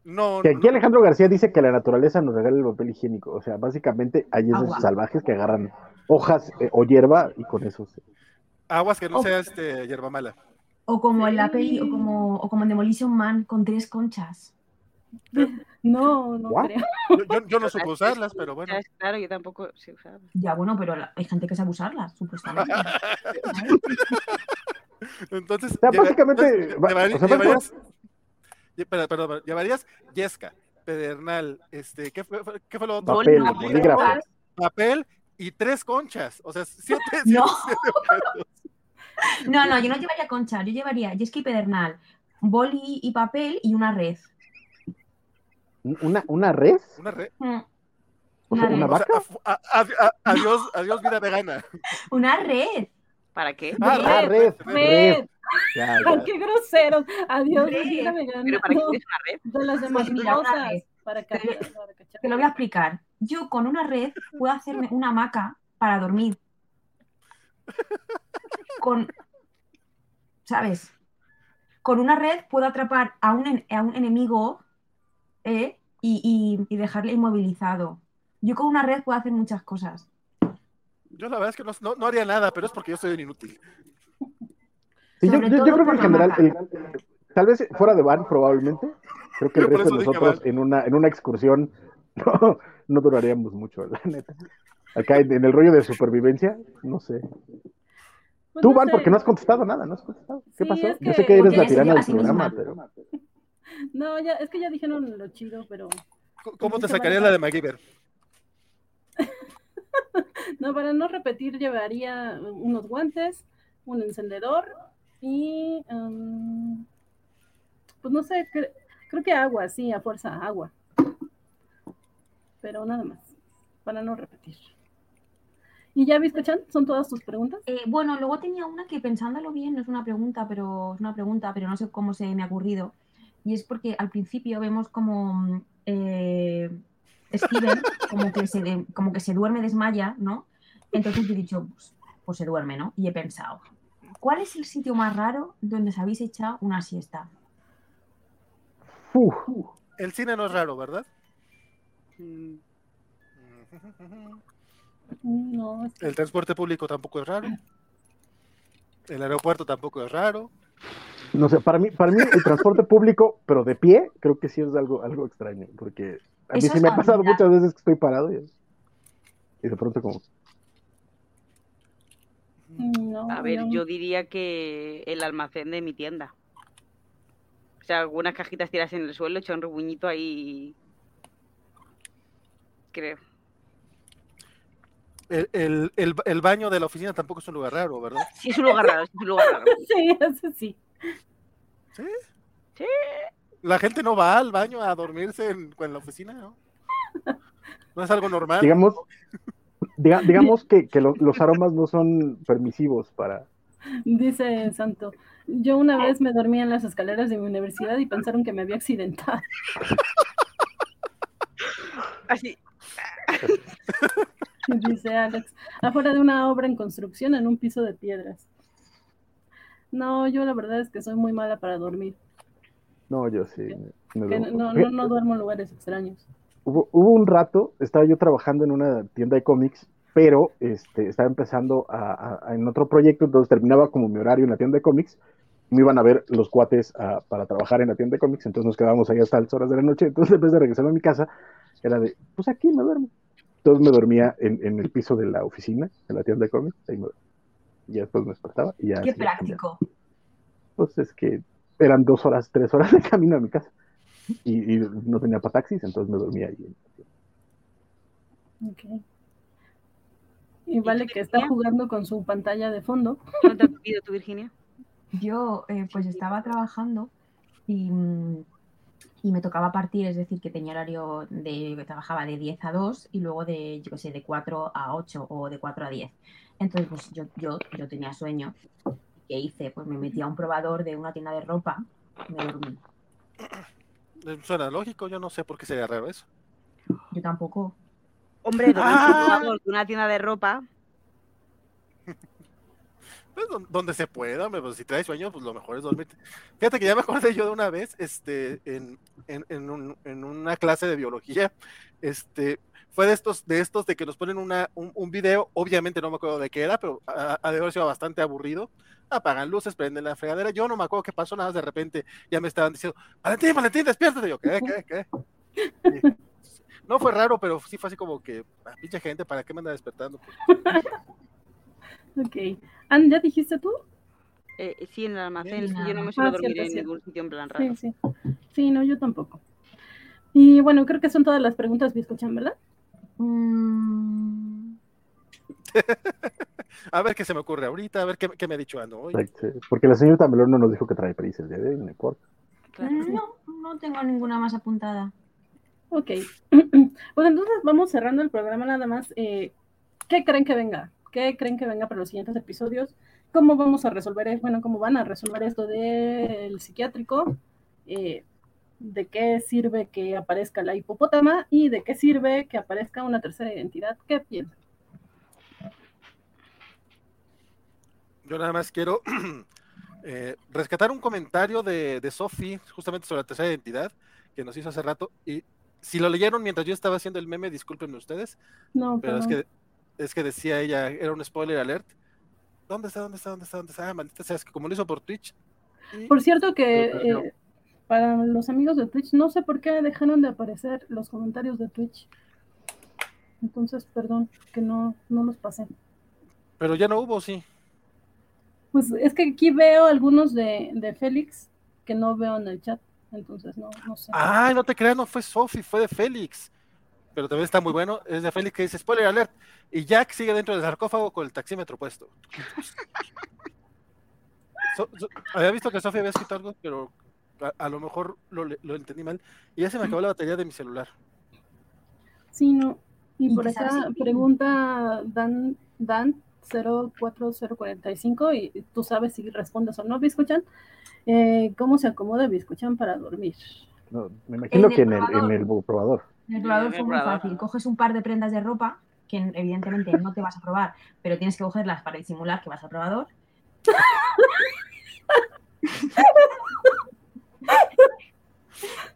No, Que no, aquí Alejandro García dice que la naturaleza nos regala el papel higiénico. O sea, básicamente hay esos Agua. salvajes que agarran hojas eh, o hierba y con eso se- aguas que no Oh. sea este hierba mala. O como en la Sí. peli, o como, o como en Demolition Man con tres conchas. No, no ¿What? creo. Yo, yo- yo no supe usarlas, pero bueno. Claro, yo tampoco sé. Ya, bueno, pero la- hay gente que sabe usarlas, supuestamente. Entonces, O sea, lleva- básicamente, entonces, va- llevar- o sea, llevarías, lle- perdón, perdón, llevarías Yesca, Pedernal, este, ¿qué fue, qué fue lo otro? papel. Papel y tres conchas, o sea, siete, No. siete- siete objetos. No, no, yo no llevaría concha, yo llevaría yesca y pedernal, boli y papel y una red. ¿Una, una res? Una red. Mm, O sea, Una una red. O sea, vaca. a- a- a- a- adiós, adiós vida vegana. Una red. ¿Para qué? Ah, Ah, red, red. red. Ya, Ay, ya. qué groseros. Adiós, vida vegana. ¿Pero para qué No, quieres una red? de las demás Pues cosas. red. Para Te- cachar, para cachar. Te lo voy a explicar. Yo con una red puedo hacerme una hamaca para dormir. Con, ¿sabes? Con una red puedo atrapar a un, a un enemigo ¿eh? y, y- y dejarle inmovilizado. Yo con una red puedo hacer muchas cosas. Yo la verdad es que no, no- no haría nada, pero es porque yo soy un inútil. Sí, yo, creo que en general, el- tal vez fuera de van, probablemente. Creo que el Yo resto de nosotros en una, en una excursión no, no duraríamos mucho, la neta. Acá en, en el rollo de supervivencia, no sé. Pues Tú, no Val, sé. porque no has contestado nada, no has contestado. ¿Qué Sí, pasó? es Yo sé que- eres la tirana del programa, misma. pero... No, ya, es que ya dijeron lo chido, pero ¿Cómo te Dice sacaría Bárbara. la de MacGyver? no, para no repetir llevaría unos guantes, un encendedor y um, pues no sé, cre- creo que agua, sí, a fuerza, agua. Pero nada más, para no repetir. ¿Y ya viste, Chan? ¿Son todas tus preguntas? Eh, bueno, luego tenía una que pensándolo bien, no es una pregunta, pero es una pregunta, pero no sé cómo se me ha ocurrido. Y es porque al principio vemos como mm, eh, Steven como que, se como que se duerme, desmaya, ¿no? Entonces yo he dicho, pues, pues se duerme, ¿no? Y he pensado, ¿cuál es el sitio más raro donde os habéis echado una siesta? Uf, El cine no es raro, ¿verdad? No, El transporte público tampoco es raro. El aeropuerto tampoco es raro. no sé, para mí, para mí el transporte público, pero de pie, creo que sí es algo, algo extraño, porque a mí Eso sí me ha pasado muchas veces que estoy parado y, y de pronto como, no, A ver, no. yo diría que el almacén de mi tienda. O sea, algunas cajitas tiras en el suelo, hecho un rebuñito ahí. Creo. El, el- el- el baño de la oficina tampoco es un lugar raro, ¿verdad? Sí, es un lugar raro, sí, es un lugar raro. Sí, eso sí. La gente no va al baño a dormirse en, en la oficina, ¿no? No es algo normal. digamos, diga- digamos que, que lo- los aromas no son permisivos para... Dice Santo, yo una vez me dormí en las escaleras de mi universidad y pensaron que me había accidentado. Así. Dice Alex, afuera de una obra en construcción en un piso de piedras. No, yo la verdad es que soy muy mala para dormir. No, yo sí. me- me no, no, no duermo en lugares extraños. Hubo, hubo un rato, estaba yo trabajando en una tienda de cómics, pero este, estaba empezando a- a- a- en otro proyecto, entonces terminaba como mi horario en la tienda de cómics, me iban a ver los cuates a- para trabajar en la tienda de cómics, entonces nos quedábamos ahí hasta las horas de la noche, entonces en vez de regresar a mi casa, era de, pues aquí me duermo. Entonces me dormía en, en el piso de la oficina, de la tienda de cómics, ahí me dormía. Y ya después me despertaba y ya... Qué práctico. pues es que eran dos horas, tres horas de camino a mi casa. Y, y no tenía para taxis, entonces me dormía ahí. Ok. Y vale que está jugando con su pantalla de fondo. ¿No te has pedido tú, Virginia? Yo eh, pues estaba trabajando y, mm, y me tocaba partir, es decir, que tenía horario de que trabajaba de 10 a 2 y luego de, yo qué sé, de 4 a 8 o de 4 a 10. Entonces, pues yo, yo, yo tenía sueño. ¿Qué hice? Pues me metí a un probador de una tienda de ropa y me dormí. Eh, Suena lógico, yo no sé por qué sería raro eso. Yo tampoco. Hombre, Ah. un probador de una tienda de ropa. Pues don- donde se pueda, hombre, pues si traes sueño, pues lo mejor es dormirte. Fíjate que ya me acordé yo de una vez, este, en, en, en, un- en una clase de biología, este, fue de estos, de estos de que nos ponen una, un, un video, obviamente no me acuerdo de qué era, pero ha, de haber sido bastante aburrido. Apagan luces, prenden la fregadera. Yo no me acuerdo qué pasó, nada más de repente ya me estaban diciendo, Valentín, Valentín, despiértate. Yo, ¿qué, qué, qué? No fue raro, pero sí fue así como que, ah, pinche gente, ¿para qué me anda despertando? Pues, Ok. Ann, ¿ya dijiste tú? Eh, sí, en el almacén. Yo no me suelo Ah, dormir cierto, en cierto. ningún sitio en plan raro. Sí, sí. Sí, no, yo tampoco. Y bueno, creo que son todas las preguntas que escuchan, ¿verdad? Mm, A ver qué se me ocurre ahorita, a ver qué, qué me ha dicho Ano hoy. Porque la señorita Melón no nos dijo que trae prisa el día de hoy, no importa. Claro. no, no tengo ninguna más apuntada. Ok. pues entonces vamos cerrando el programa nada más. Eh, ¿Qué creen que venga? ¿Qué creen que venga para los siguientes episodios? ¿Cómo vamos a resolver, e- bueno, cómo van a resolver esto del psiquiátrico? Eh, ¿De qué sirve que aparezca la hipopótama? ¿Y de qué sirve que aparezca una tercera identidad? ¿Qué piensan? Yo nada más quiero eh, rescatar un comentario de, de justamente sobre la tercera identidad, que nos hizo hace rato. Y si lo leyeron mientras yo estaba haciendo el meme, discúlpenme ustedes, No, pero es que, es que decía ella, era un spoiler alert. ¿Dónde está? ¿Dónde está? ¿Dónde está? ¿Dónde está? Ah, maldita sea, es que como lo hizo por Twitch. y- Por cierto que eh, para los amigos de Twitch, no sé por qué dejaron de aparecer los comentarios de Twitch. Entonces, perdón, que no, no los pasé. pero ya no hubo, sí. Pues es que aquí veo algunos de, de Félix que no veo en el chat, entonces no, no sé. Ay, no te creas, no fue Sofi, fue de Félix. Pero también está muy bueno. Es de Félix que dice spoiler alert. Y Jack sigue dentro del sarcófago con el taxímetro puesto. So- so- había visto que Sofi había escrito algo, pero a, a lo mejor lo, entendí mal. Y ya se me acabó la batería de mi celular. Sí, no. Y ¿Y por acá pregunta Dan, Dan 04045 y tú sabes si respondes o no, Biscuchan. Eh, ¿Cómo se acomoda Biscuchan para dormir? No, me imagino En el que en el, en el probador. En el probador fue muy fácil. Coges un par de prendas de ropa que evidentemente no te vas a probar, pero tienes que cogerlas para disimular que vas al probador.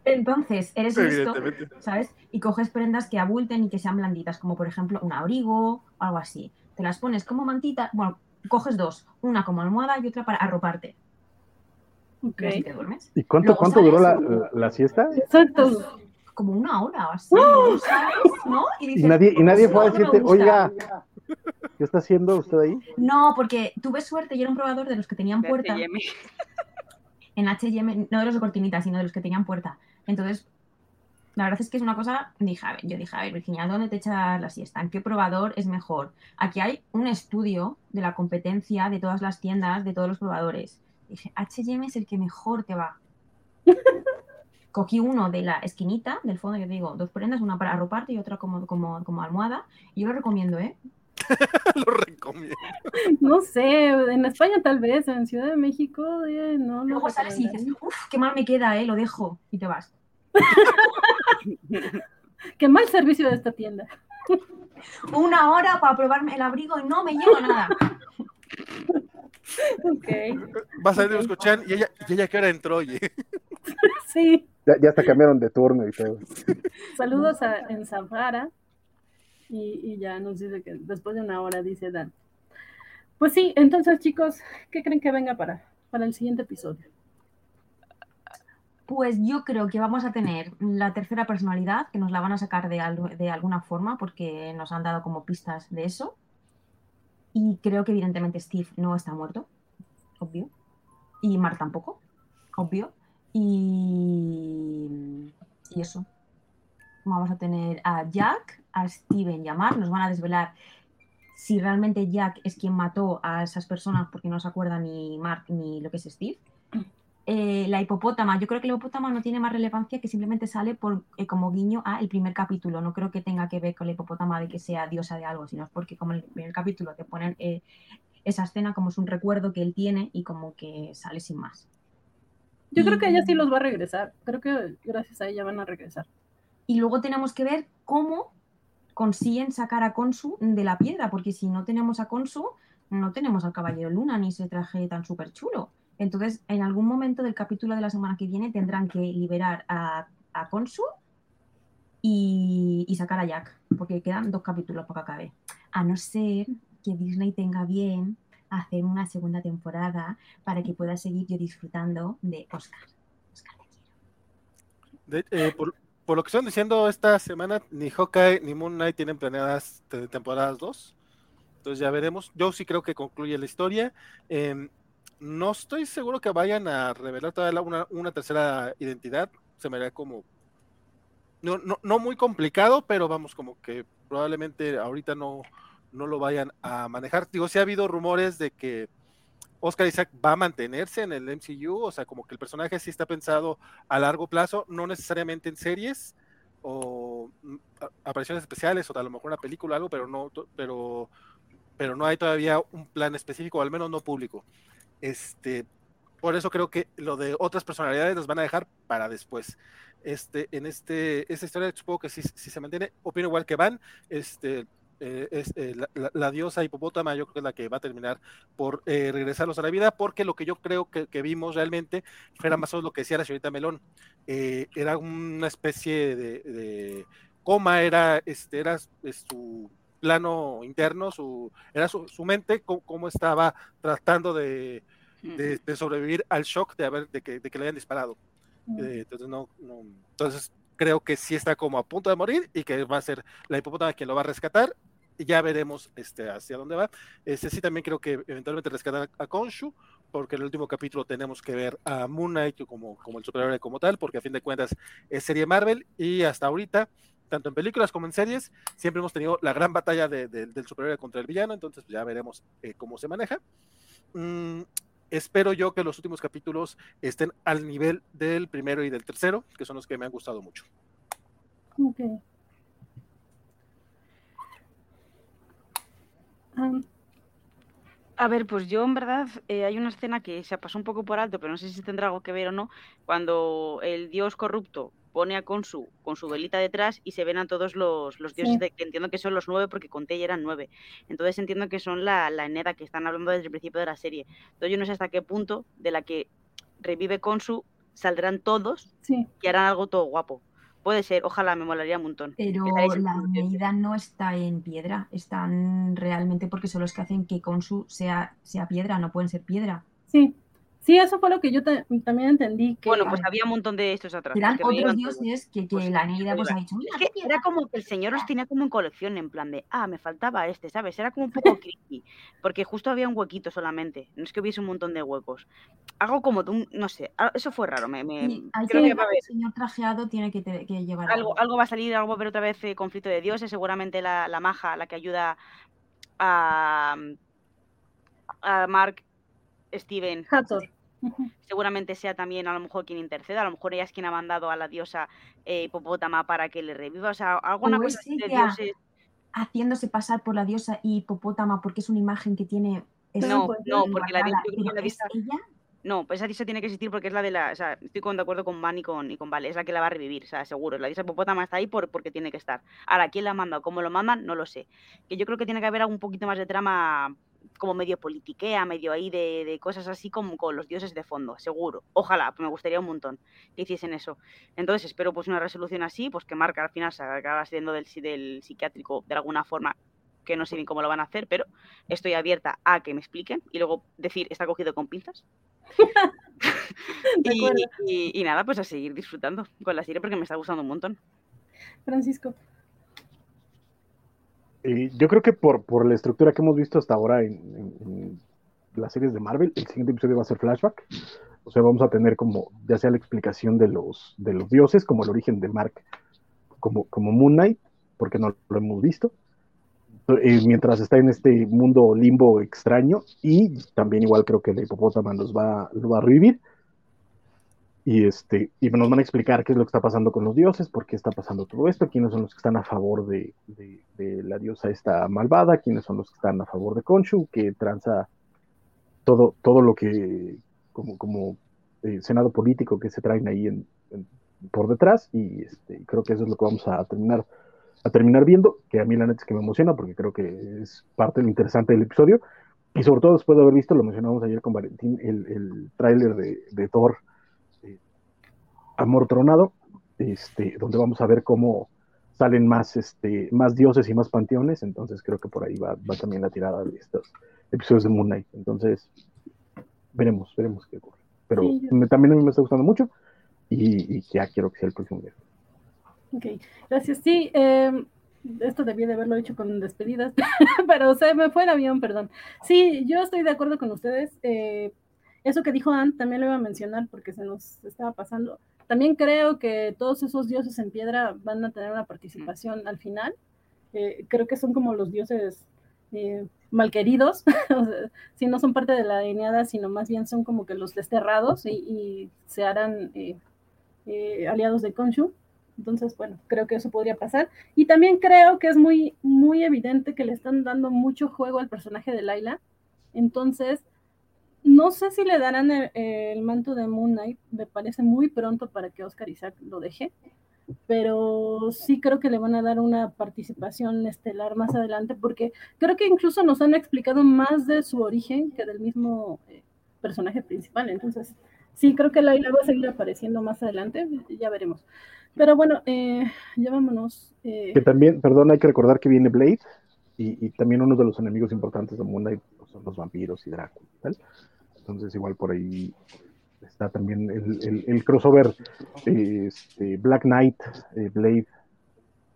Entonces, eres listo. ¿sabes? Y coges prendas que abulten y que sean blanditas, como por ejemplo un abrigo o algo así. Te las pones como mantita, bueno, coges dos, una como almohada y otra para arroparte. Ok. Y así te duermes. ¿Y cuánto, Luego cuánto duró la, la- la siesta? Exacto. Como una hora o así, ¿no? ¿sabes? ¿No? Y dices, nadie, y nadie fue a "No, no me decirte, gusta". oiga, ¿qué está haciendo usted ahí? No, porque tuve suerte y era un probador de los que tenían puerta. En H&M, no de los de cortinita, sino de los que tenían puerta. Entonces, la verdad es que es una cosa, dije, a ver, yo dije, a ver, Virginia, ¿dónde te echas la siesta? ¿En qué probador es mejor? Aquí hay un estudio de la competencia de todas las tiendas, de todos los probadores. Dije, H&M es el que mejor te va. Cogí uno de la esquinita, del fondo, yo te digo, dos prendas, una para arroparte y otra como, como, como almohada. Y yo lo recomiendo, ¿eh? Lo recomiendo. No sé, en España tal vez, en Ciudad de México eh, no lo Luego sales y dices, uff, qué mal me queda, ¿eh? Lo dejo y te vas. Qué mal servicio de esta tienda. Una hora para probarme el abrigo y no me llevo nada. Ok, Va a salir a escuchar y ella, y ella que hora entró, oye. sí. Ya, ya hasta cambiaron de turno y todo. Saludos a en Zafara. Y, y ya nos dice que después de una hora, dice Dan. Pues sí, entonces chicos, ¿qué creen que venga para, para el siguiente episodio? Pues yo creo que vamos a tener la tercera personalidad, que nos la van a sacar de, al- de alguna forma, porque nos han dado como pistas de eso. Y creo que evidentemente Steve no está muerto, obvio. Y Mark tampoco, obvio. Y, y eso. Vamos a tener a Jack, a Steven y a Mark. Nos van a desvelar si realmente Jack es quien mató a esas personas porque no se acuerda ni Mark ni lo que es Steve. Eh, la hipopótama, yo creo que la hipopótama no tiene más relevancia que simplemente sale por, eh, como guiño a el primer capítulo. No creo que tenga que ver con la hipopótama de que sea diosa de algo, sino es porque como en el primer capítulo te ponen eh, esa escena como es un recuerdo que él tiene y como que sale sin más. Yo creo que ella sí los va a regresar. Creo que gracias a ella van a regresar. Y luego tenemos que ver cómo consiguen sacar a Konsu de la piedra, porque si no tenemos a Konsu, no tenemos al Caballero Luna ni ese traje tan súper chulo. Entonces, en algún momento del capítulo de la semana que viene tendrán que liberar a, a Konsu y, y sacar a Jack, porque quedan dos capítulos para que acabe. A no ser que Disney tenga bien hacer una segunda temporada para que pueda seguir yo disfrutando de Oscar. Oscar, te quiero. De- eh, por, por lo que están diciendo esta semana, ni Hawkeye ni Moon Knight tienen planeadas te- temporadas 2. Entonces ya veremos. Yo sí creo que concluye la historia. Em, no estoy seguro que vayan a revelar todavía una, una tercera identidad. Se me haría como. No, no, no muy complicado, pero vamos, como que probablemente ahorita no, no lo vayan a manejar. Digo, sí ha habido rumores de que Oscar Isaac va a mantenerse en el MCU, o sea, como que el personaje sí está pensado a largo plazo, no necesariamente en series o mm, apariciones especiales o a lo mejor una película o algo, pero no, pero, pero no hay todavía un plan específico, o al menos no público. Este, por eso creo que lo de otras personalidades las van a dejar para después. Este, en este, esta historia supongo que sí se mantiene. Opino igual que Van. Este, eh, es, eh, la, la- la diosa hipopótama, yo creo que es la que va a terminar por eh, regresarlos a la vida, porque lo que yo creo que, que vimos realmente era más o menos lo que decía la señorita Melón. Eh, era una especie de, de coma, era, este, era su plano interno, su, era su, su mente, cómo, estaba tratando de, de, de sobrevivir al shock de, haber, de, que, de que le hayan disparado. Eh, entonces, no, no, entonces creo que sí está como a punto de morir y que va a ser la hipopótama quien lo va a rescatar ya veremos este, hacia dónde va. Este sí también creo que eventualmente rescatar a Konshu, porque en el último capítulo tenemos que ver a Moon Knight como, como el superhéroe como tal, porque a fin de cuentas es serie Marvel y hasta ahorita, tanto en películas como en series, siempre hemos tenido la gran batalla del superhéroe contra el villano, entonces pues, ya veremos eh, cómo se maneja. Mm, espero yo que los últimos capítulos estén al nivel del primero y del tercero, que son los que me han gustado mucho. Okay. A ver, pues yo en verdad eh, hay una escena que se pasó un poco por alto, pero no sé si tendrá algo que ver o no, cuando el dios corrupto pone a Consu con su velita detrás y se ven a todos los, los dioses de, que entiendo que son los nueve porque conté y eran nueve. Entonces entiendo que son la, la Eneda que están hablando desde el principio de la serie. Entonces yo no sé hasta qué punto de la que revive Consu saldrán todos y harán algo todo guapo. Puede ser, ojalá me molaría un montón. Pero la medida no está en piedra, están realmente porque son los que hacen que Consu sea, sea piedra, no pueden ser piedra. Sí, Sí, eso fue lo que yo también entendí. Que, bueno, pues había un montón de estos atrás. Eran otros dioses que, que pues, la Neida pues, ha dicho. Es que era como que el señor los tenía como en colección, en plan de, ah, me faltaba este, ¿sabes? Era como un poco creepy, porque justo había un huequito solamente, no es que hubiese un montón de huecos. Algo como de un, no sé, eso fue raro. Me, me creo que, el señor trajeado tiene que, que llevar algo, algo. va a salir, algo va a haber otra vez eh, conflicto de dioses, seguramente la, la maja, la que ayuda a, a Mark Steven. Hathor Seguramente sea también a lo mejor quien interceda, a lo mejor ella es quien ha mandado a la diosa eh, hipopótama para que le reviva, o sea, alguna cosa de dioses... Haciéndose pasar por la diosa hipopótama porque es una imagen que tiene... No, no, porque la, diosa... No, pues esa diosa tiene que existir porque es la de la. O sea, estoy de acuerdo con Van y con, y con Vale, es la que la va a revivir, o sea, seguro. La diosa hipopótama está ahí por, porque tiene que estar. Ahora, ¿quién la manda o cómo lo mandan? No lo sé. Que yo creo que tiene que haber un poquito más de trama como medio politiquea, medio ahí de, cosas así como con los dioses de fondo, seguro. Ojalá, me gustaría un montón que hiciesen eso. Entonces espero pues una resolución así, pues que marca al final se acaba siendo del, del psiquiátrico de alguna forma que no sé ni cómo lo van a hacer, pero estoy abierta a que me expliquen y luego decir, está cogido con pinzas. y, y, nada, pues a seguir disfrutando con la serie porque me está gustando un montón. Francisco. Eh, yo creo que por, por la estructura que hemos visto hasta ahora en, las series de Marvel, el siguiente episodio va a ser flashback. O sea, vamos a tener como, ya sea la explicación de los, de los dioses, como el origen de Mark, como, como Moon Knight, porque no lo hemos visto. Eh, mientras está en este mundo limbo extraño, y también igual creo que el hipopótamo nos va, lo va a revivir y este y nos van a explicar qué es lo que está pasando con los dioses, por qué está pasando todo esto, quiénes son los que están a favor de, la diosa esta malvada, quiénes son los que están a favor de Khonshu, que tranza todo, todo lo que como, como eh, senado político que se traen ahí en, por detrás y este, creo que eso es lo que vamos a terminar a terminar viendo, que a mí la neta es que me emociona porque creo que es parte de lo interesante del episodio y sobre todo después de haber visto, lo mencionamos ayer con Valentín, el, el tráiler de, de Thor Amor Tronado, este, donde vamos a ver cómo salen más, este, más dioses y más panteones, entonces creo que por ahí va, también la tirada de estos episodios de Moon Knight. Entonces, veremos, veremos qué ocurre. Pero también a mí me está gustando mucho y, ya quiero que sea el próximo día. Ok, gracias. Sí, em, esto debía de haberlo hecho con despedidas, pero se me fue el avión, perdón. Sí, yo estoy de acuerdo con ustedes. Eh, eso que dijo Anne también lo iba a mencionar porque se nos estaba pasando. También creo que todos esos dioses en piedra van a tener una participación al final. Eh, creo que son como los dioses eh, malqueridos, si no son parte de la alineada, sino más bien son como que los desterrados y, se harán eh, eh, aliados de Konshu. Entonces, bueno, creo que eso podría pasar. Y también creo que es muy, muy evidente que le están dando mucho juego al personaje de Laila. Entonces, no sé si le darán el, manto de Moon Knight, me parece muy pronto para que Oscar Isaac lo deje, pero sí creo que le van a dar una participación estelar más adelante, porque creo que incluso nos han explicado más de su origen que del mismo eh, personaje principal, entonces sí creo que Laila va a seguir apareciendo más adelante, ya veremos. Pero bueno, eh, ya vámonos. Eh. Que también, perdón, hay que recordar que viene Blade, y, también uno de los enemigos importantes de Moon Knight son los vampiros y Drácula. ¿tal? Entonces, igual por ahí está también el, crossover este, Black Knight, eh, Blade,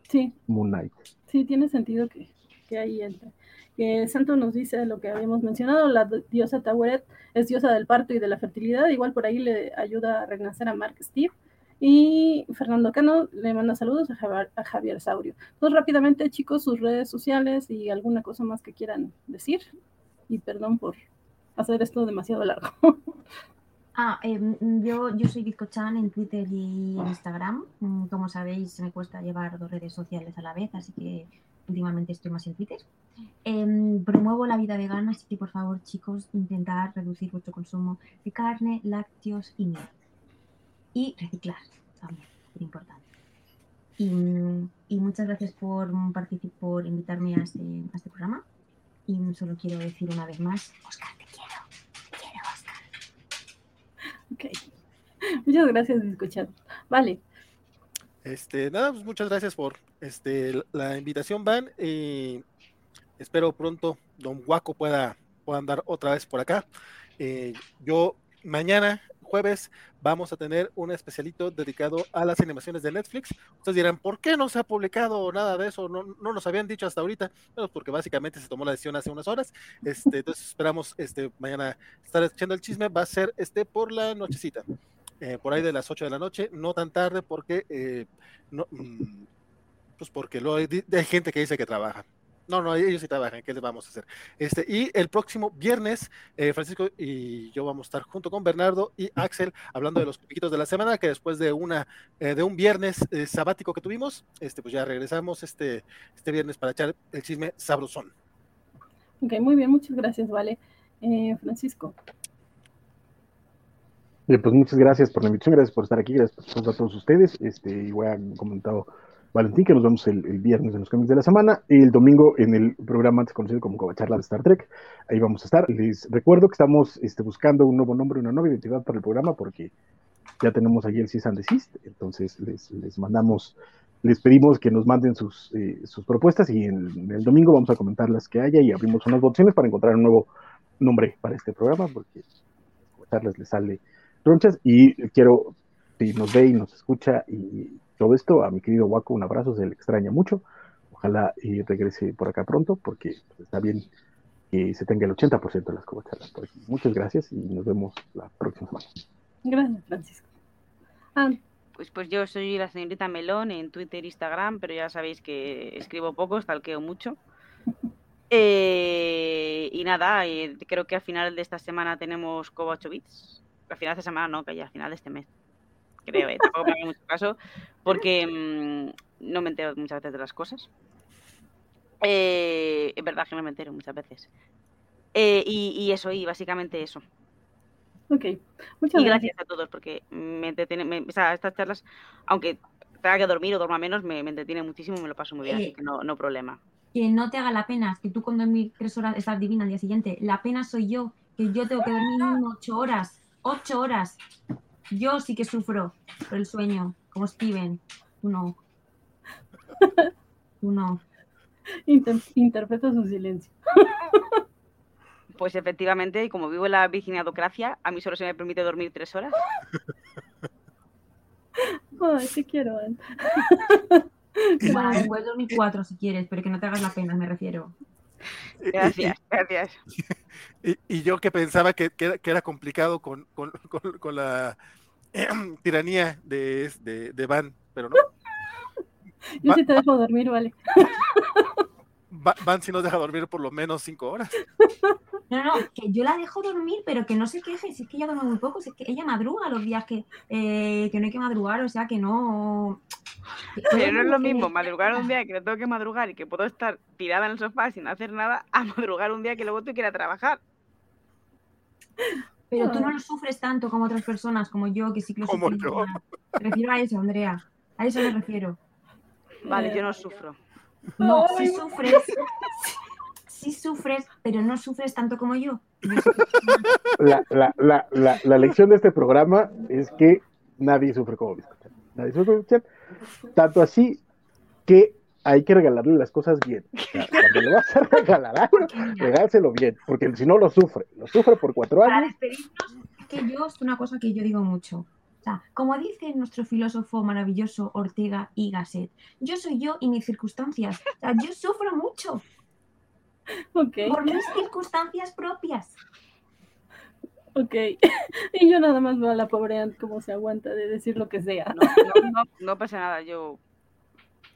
sí. Moon Knight. Sí, tiene sentido que, que ahí entra. Que Santo nos dice lo que habíamos mencionado, la diosa Taweret es diosa del parto y de la fertilidad, igual por ahí le ayuda a renacer a Mark Steve. Y Fernando Cano le manda saludos a Javier, Saurio. Entonces, rápidamente, chicos, sus redes sociales y alguna cosa más que quieran decir. Y perdón por hacer esto demasiado largo. Ah, em, yo, yo soy Bizcochan en Twitter y en Instagram. Mm, como sabéis, me cuesta llevar dos redes sociales a la vez, así que últimamente estoy más en Twitter. Em, promuevo la vida vegana, así que por favor, chicos, intentar reducir vuestro consumo de carne, lácteos y miel. Y reciclar también, es importante. Y, y, muchas gracias por, por invitarme a este, a este programa. Y solo quiero decir una vez más, Oscar, te quiero. Ok. Muchas gracias por escuchar. Vale. Este, nada, pues muchas gracias por este, la invitación, Van. Y espero pronto Don Guaco pueda, pueda andar otra vez por acá. Eh, yo mañana jueves vamos a tener un especialito dedicado a las animaciones de Netflix. Ustedes dirán, ¿por qué no se ha publicado nada de eso? No, no nos habían dicho hasta ahorita. Bueno, porque básicamente se tomó la decisión hace unas horas. Este, entonces esperamos este, mañana estar escuchando el chisme. Va a ser este por la nochecita. Eh, por ahí de las 8 de la noche, no tan tarde porque eh, no, mm, pues porque lo, hay gente que dice que trabaja. No, no, ellos sí trabajan, ¿qué les vamos a hacer? Este, y el próximo viernes, eh, Francisco y yo vamos a estar junto con Bernardo y Axel hablando de los piquitos de la semana, que después de una eh, de un viernes eh, sabático que tuvimos, este, pues ya regresamos este, este viernes para echar el chisme sabrosón. Ok, muy bien, muchas gracias, Vale. Francisco. Bien, pues muchas gracias por la invitación, gracias por estar aquí, gracias a todos ustedes. Este, igual han comentado Valentín, que nos vemos el, viernes en los cambios de la semana, y el domingo en el programa antes conocido como Covacharla de Star Trek. Ahí vamos a estar. Les recuerdo que estamos este, buscando un nuevo nombre, una nueva identidad para el programa, porque ya tenemos allí el CIS and Desist, entonces les, les, mandamos, les pedimos que nos manden sus, eh, sus propuestas y en, el domingo vamos a comentar las que haya y abrimos unas votaciones para encontrar un nuevo nombre para este programa, porque Covacharlas les sale ronchas y quiero, si nos ve y nos escucha y todo esto. A mi querido Waco, un abrazo, se le extraña mucho. Ojalá y regrese por acá pronto, porque está bien que se tenga el 80% de las covacharlas por aquí. Muchas gracias y nos vemos la próxima semana. Gracias, Francisco. Ah. Pues, pues yo soy la señorita Melón en Twitter e Instagram, pero ya sabéis que escribo poco, stalkeo mucho. Eh, y nada, eh, creo que al final de esta semana tenemos Cobo 8 bits. Al final de esta semana no, que ya al final de este mes creo, ¿eh? tampoco me hago mucho caso, porque mmm, no me entero muchas veces de las cosas. Eh, es verdad que no me entero muchas veces. Eh, y, y, eso, y básicamente eso. Ok, muchas y gracias, a todos, porque me entretiene, me, o sea, estas charlas, aunque tenga que dormir o duerma menos, me, me entretiene muchísimo y me lo paso muy bien, así que no, no problema. Que no te haga la pena, que tú con dormir tres horas estás divina al día siguiente. La pena soy yo, que yo tengo que dormir ocho horas, ocho horas. Yo sí que sufro por el sueño, como Steven. Uno. Uno. interpreto su silencio. Pues efectivamente, y como vivo en la virginadocracia, a mí solo se me permite dormir tres horas. Ay, te quiero. Bueno, puedes dormir cuatro si quieres, pero que no te hagas la pena, me refiero. Gracias, gracias. Y, yo que pensaba que, que, era, complicado con, con, con, la tiranía de, de, de, Van, pero no. Yo sí te dejo dormir, vale. Van si nos deja dormir por lo menos cinco horas. No, no, que yo la dejo dormir, pero que no se queje, si es que ella duerme muy poco, si es que ella madruga los días que, eh, que no hay que madrugar, o sea que no. Pero no es lo mismo madrugar un día que no tengo que madrugar y que puedo estar tirada en el sofá sin hacer nada, a madrugar un día que luego ir a trabajar. Pero tú no lo sufres tanto como otras personas, como yo, que sí que lo Como yo. Me refiero a eso, Andrea. A eso me refiero. Vale, yo no sufro. No, sí sufres. Sí sufres, pero no sufres tanto como yo. La, la, la, la, la lección de este programa es que nadie sufre como Biscochan. Nadie sufre como Tanto así que hay que regalarle las cosas bien. cuando le vas a regalar algo, regárselo bien, porque si no lo sufre, lo sufre por cuatro años. Para que yo es una cosa que yo digo mucho. Como dice nuestro filósofo maravilloso Ortega y Gasset, yo soy yo y mis circunstancias. O sea, yo sufro mucho. Por mis circunstancias propias. ok. Y yo nada más veo a la pobre Ant cómo se aguanta de decir lo que sea. No, no, no, no pasa nada, yo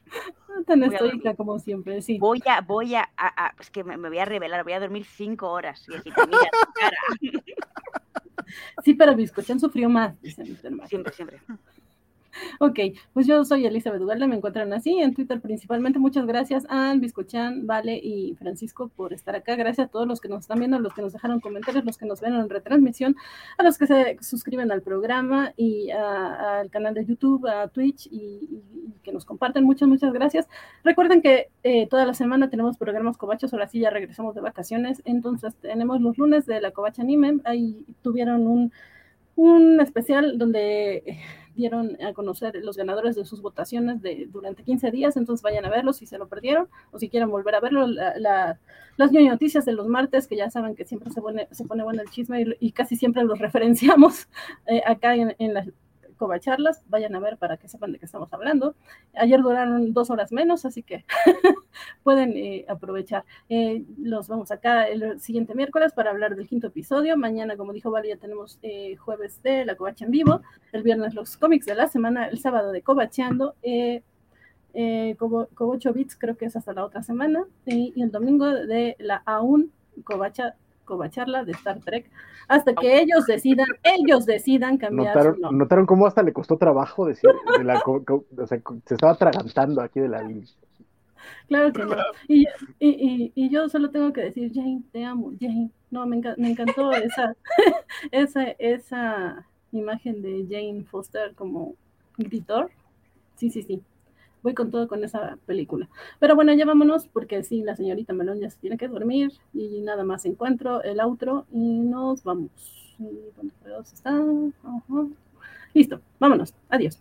Tan estoica como siempre, sí. voy a, voy a, a- a- es que me, me voy a revelar, voy a dormir cinco horas y decir, mira, tu cara. Sí, pero Biscochan sufrió más, dice Mr. Mac. siempre, siempre. Ok, pues yo soy Elizabeth Ugalde, me encuentran así en Twitter principalmente. Muchas gracias a Biscochan, Vale y Francisco por estar acá. Gracias a todos los que nos están viendo, los que nos dejaron comentarios, los que nos ven en retransmisión, a los que se suscriben al programa y al canal de YouTube, a Twitch y, que nos comparten. Muchas, muchas gracias. Recuerden que eh, toda la semana tenemos programas covachos, ahora sí ya regresamos de vacaciones, entonces tenemos los lunes de la Covacha Anime, ahí tuvieron un, un especial donde dieron a conocer los ganadores de sus votaciones de, durante 15 días, entonces vayan a verlos si se lo perdieron o si quieren volver a verlo. La, la- las noticias de los martes, que ya saben que siempre se pone, se pone bueno el chisme y, y casi siempre los referenciamos eh, acá en, en las covacharlas, vayan a ver para que sepan de qué estamos hablando. Ayer duraron dos horas menos, así que pueden eh, aprovechar. Eh, los vamos acá el siguiente miércoles para hablar del quinto episodio. Mañana, como dijo Vale, ya tenemos eh, jueves de la Covacha en vivo. El viernes los cómics de la semana. El sábado de Covacheando. Eh, creo que es hasta la otra semana. Y, el domingo de la aún Covacha, Covacharla de Star Trek. Hasta que ellos decidan, ellos decidan cambiar ¿Notaron, su nombre. ¿Notaron cómo hasta le costó trabajo decir? de la co- co- o sea, co- se estaba atragantando aquí de la línea. Claro que no. Y, y, y, y yo solo tengo que decir, Jane, te amo, Jane. No, me, enca- me encantó esa, esa, esa imagen de Jane Foster como gritor. Sí, sí, sí. Voy con todo con esa película. Pero bueno, ya vámonos porque sí, la señorita Melón ya se tiene que dormir y nada más encuentro el outro y nos vamos. ¿Y ¿Dónde está? Listo, vámonos. Adiós.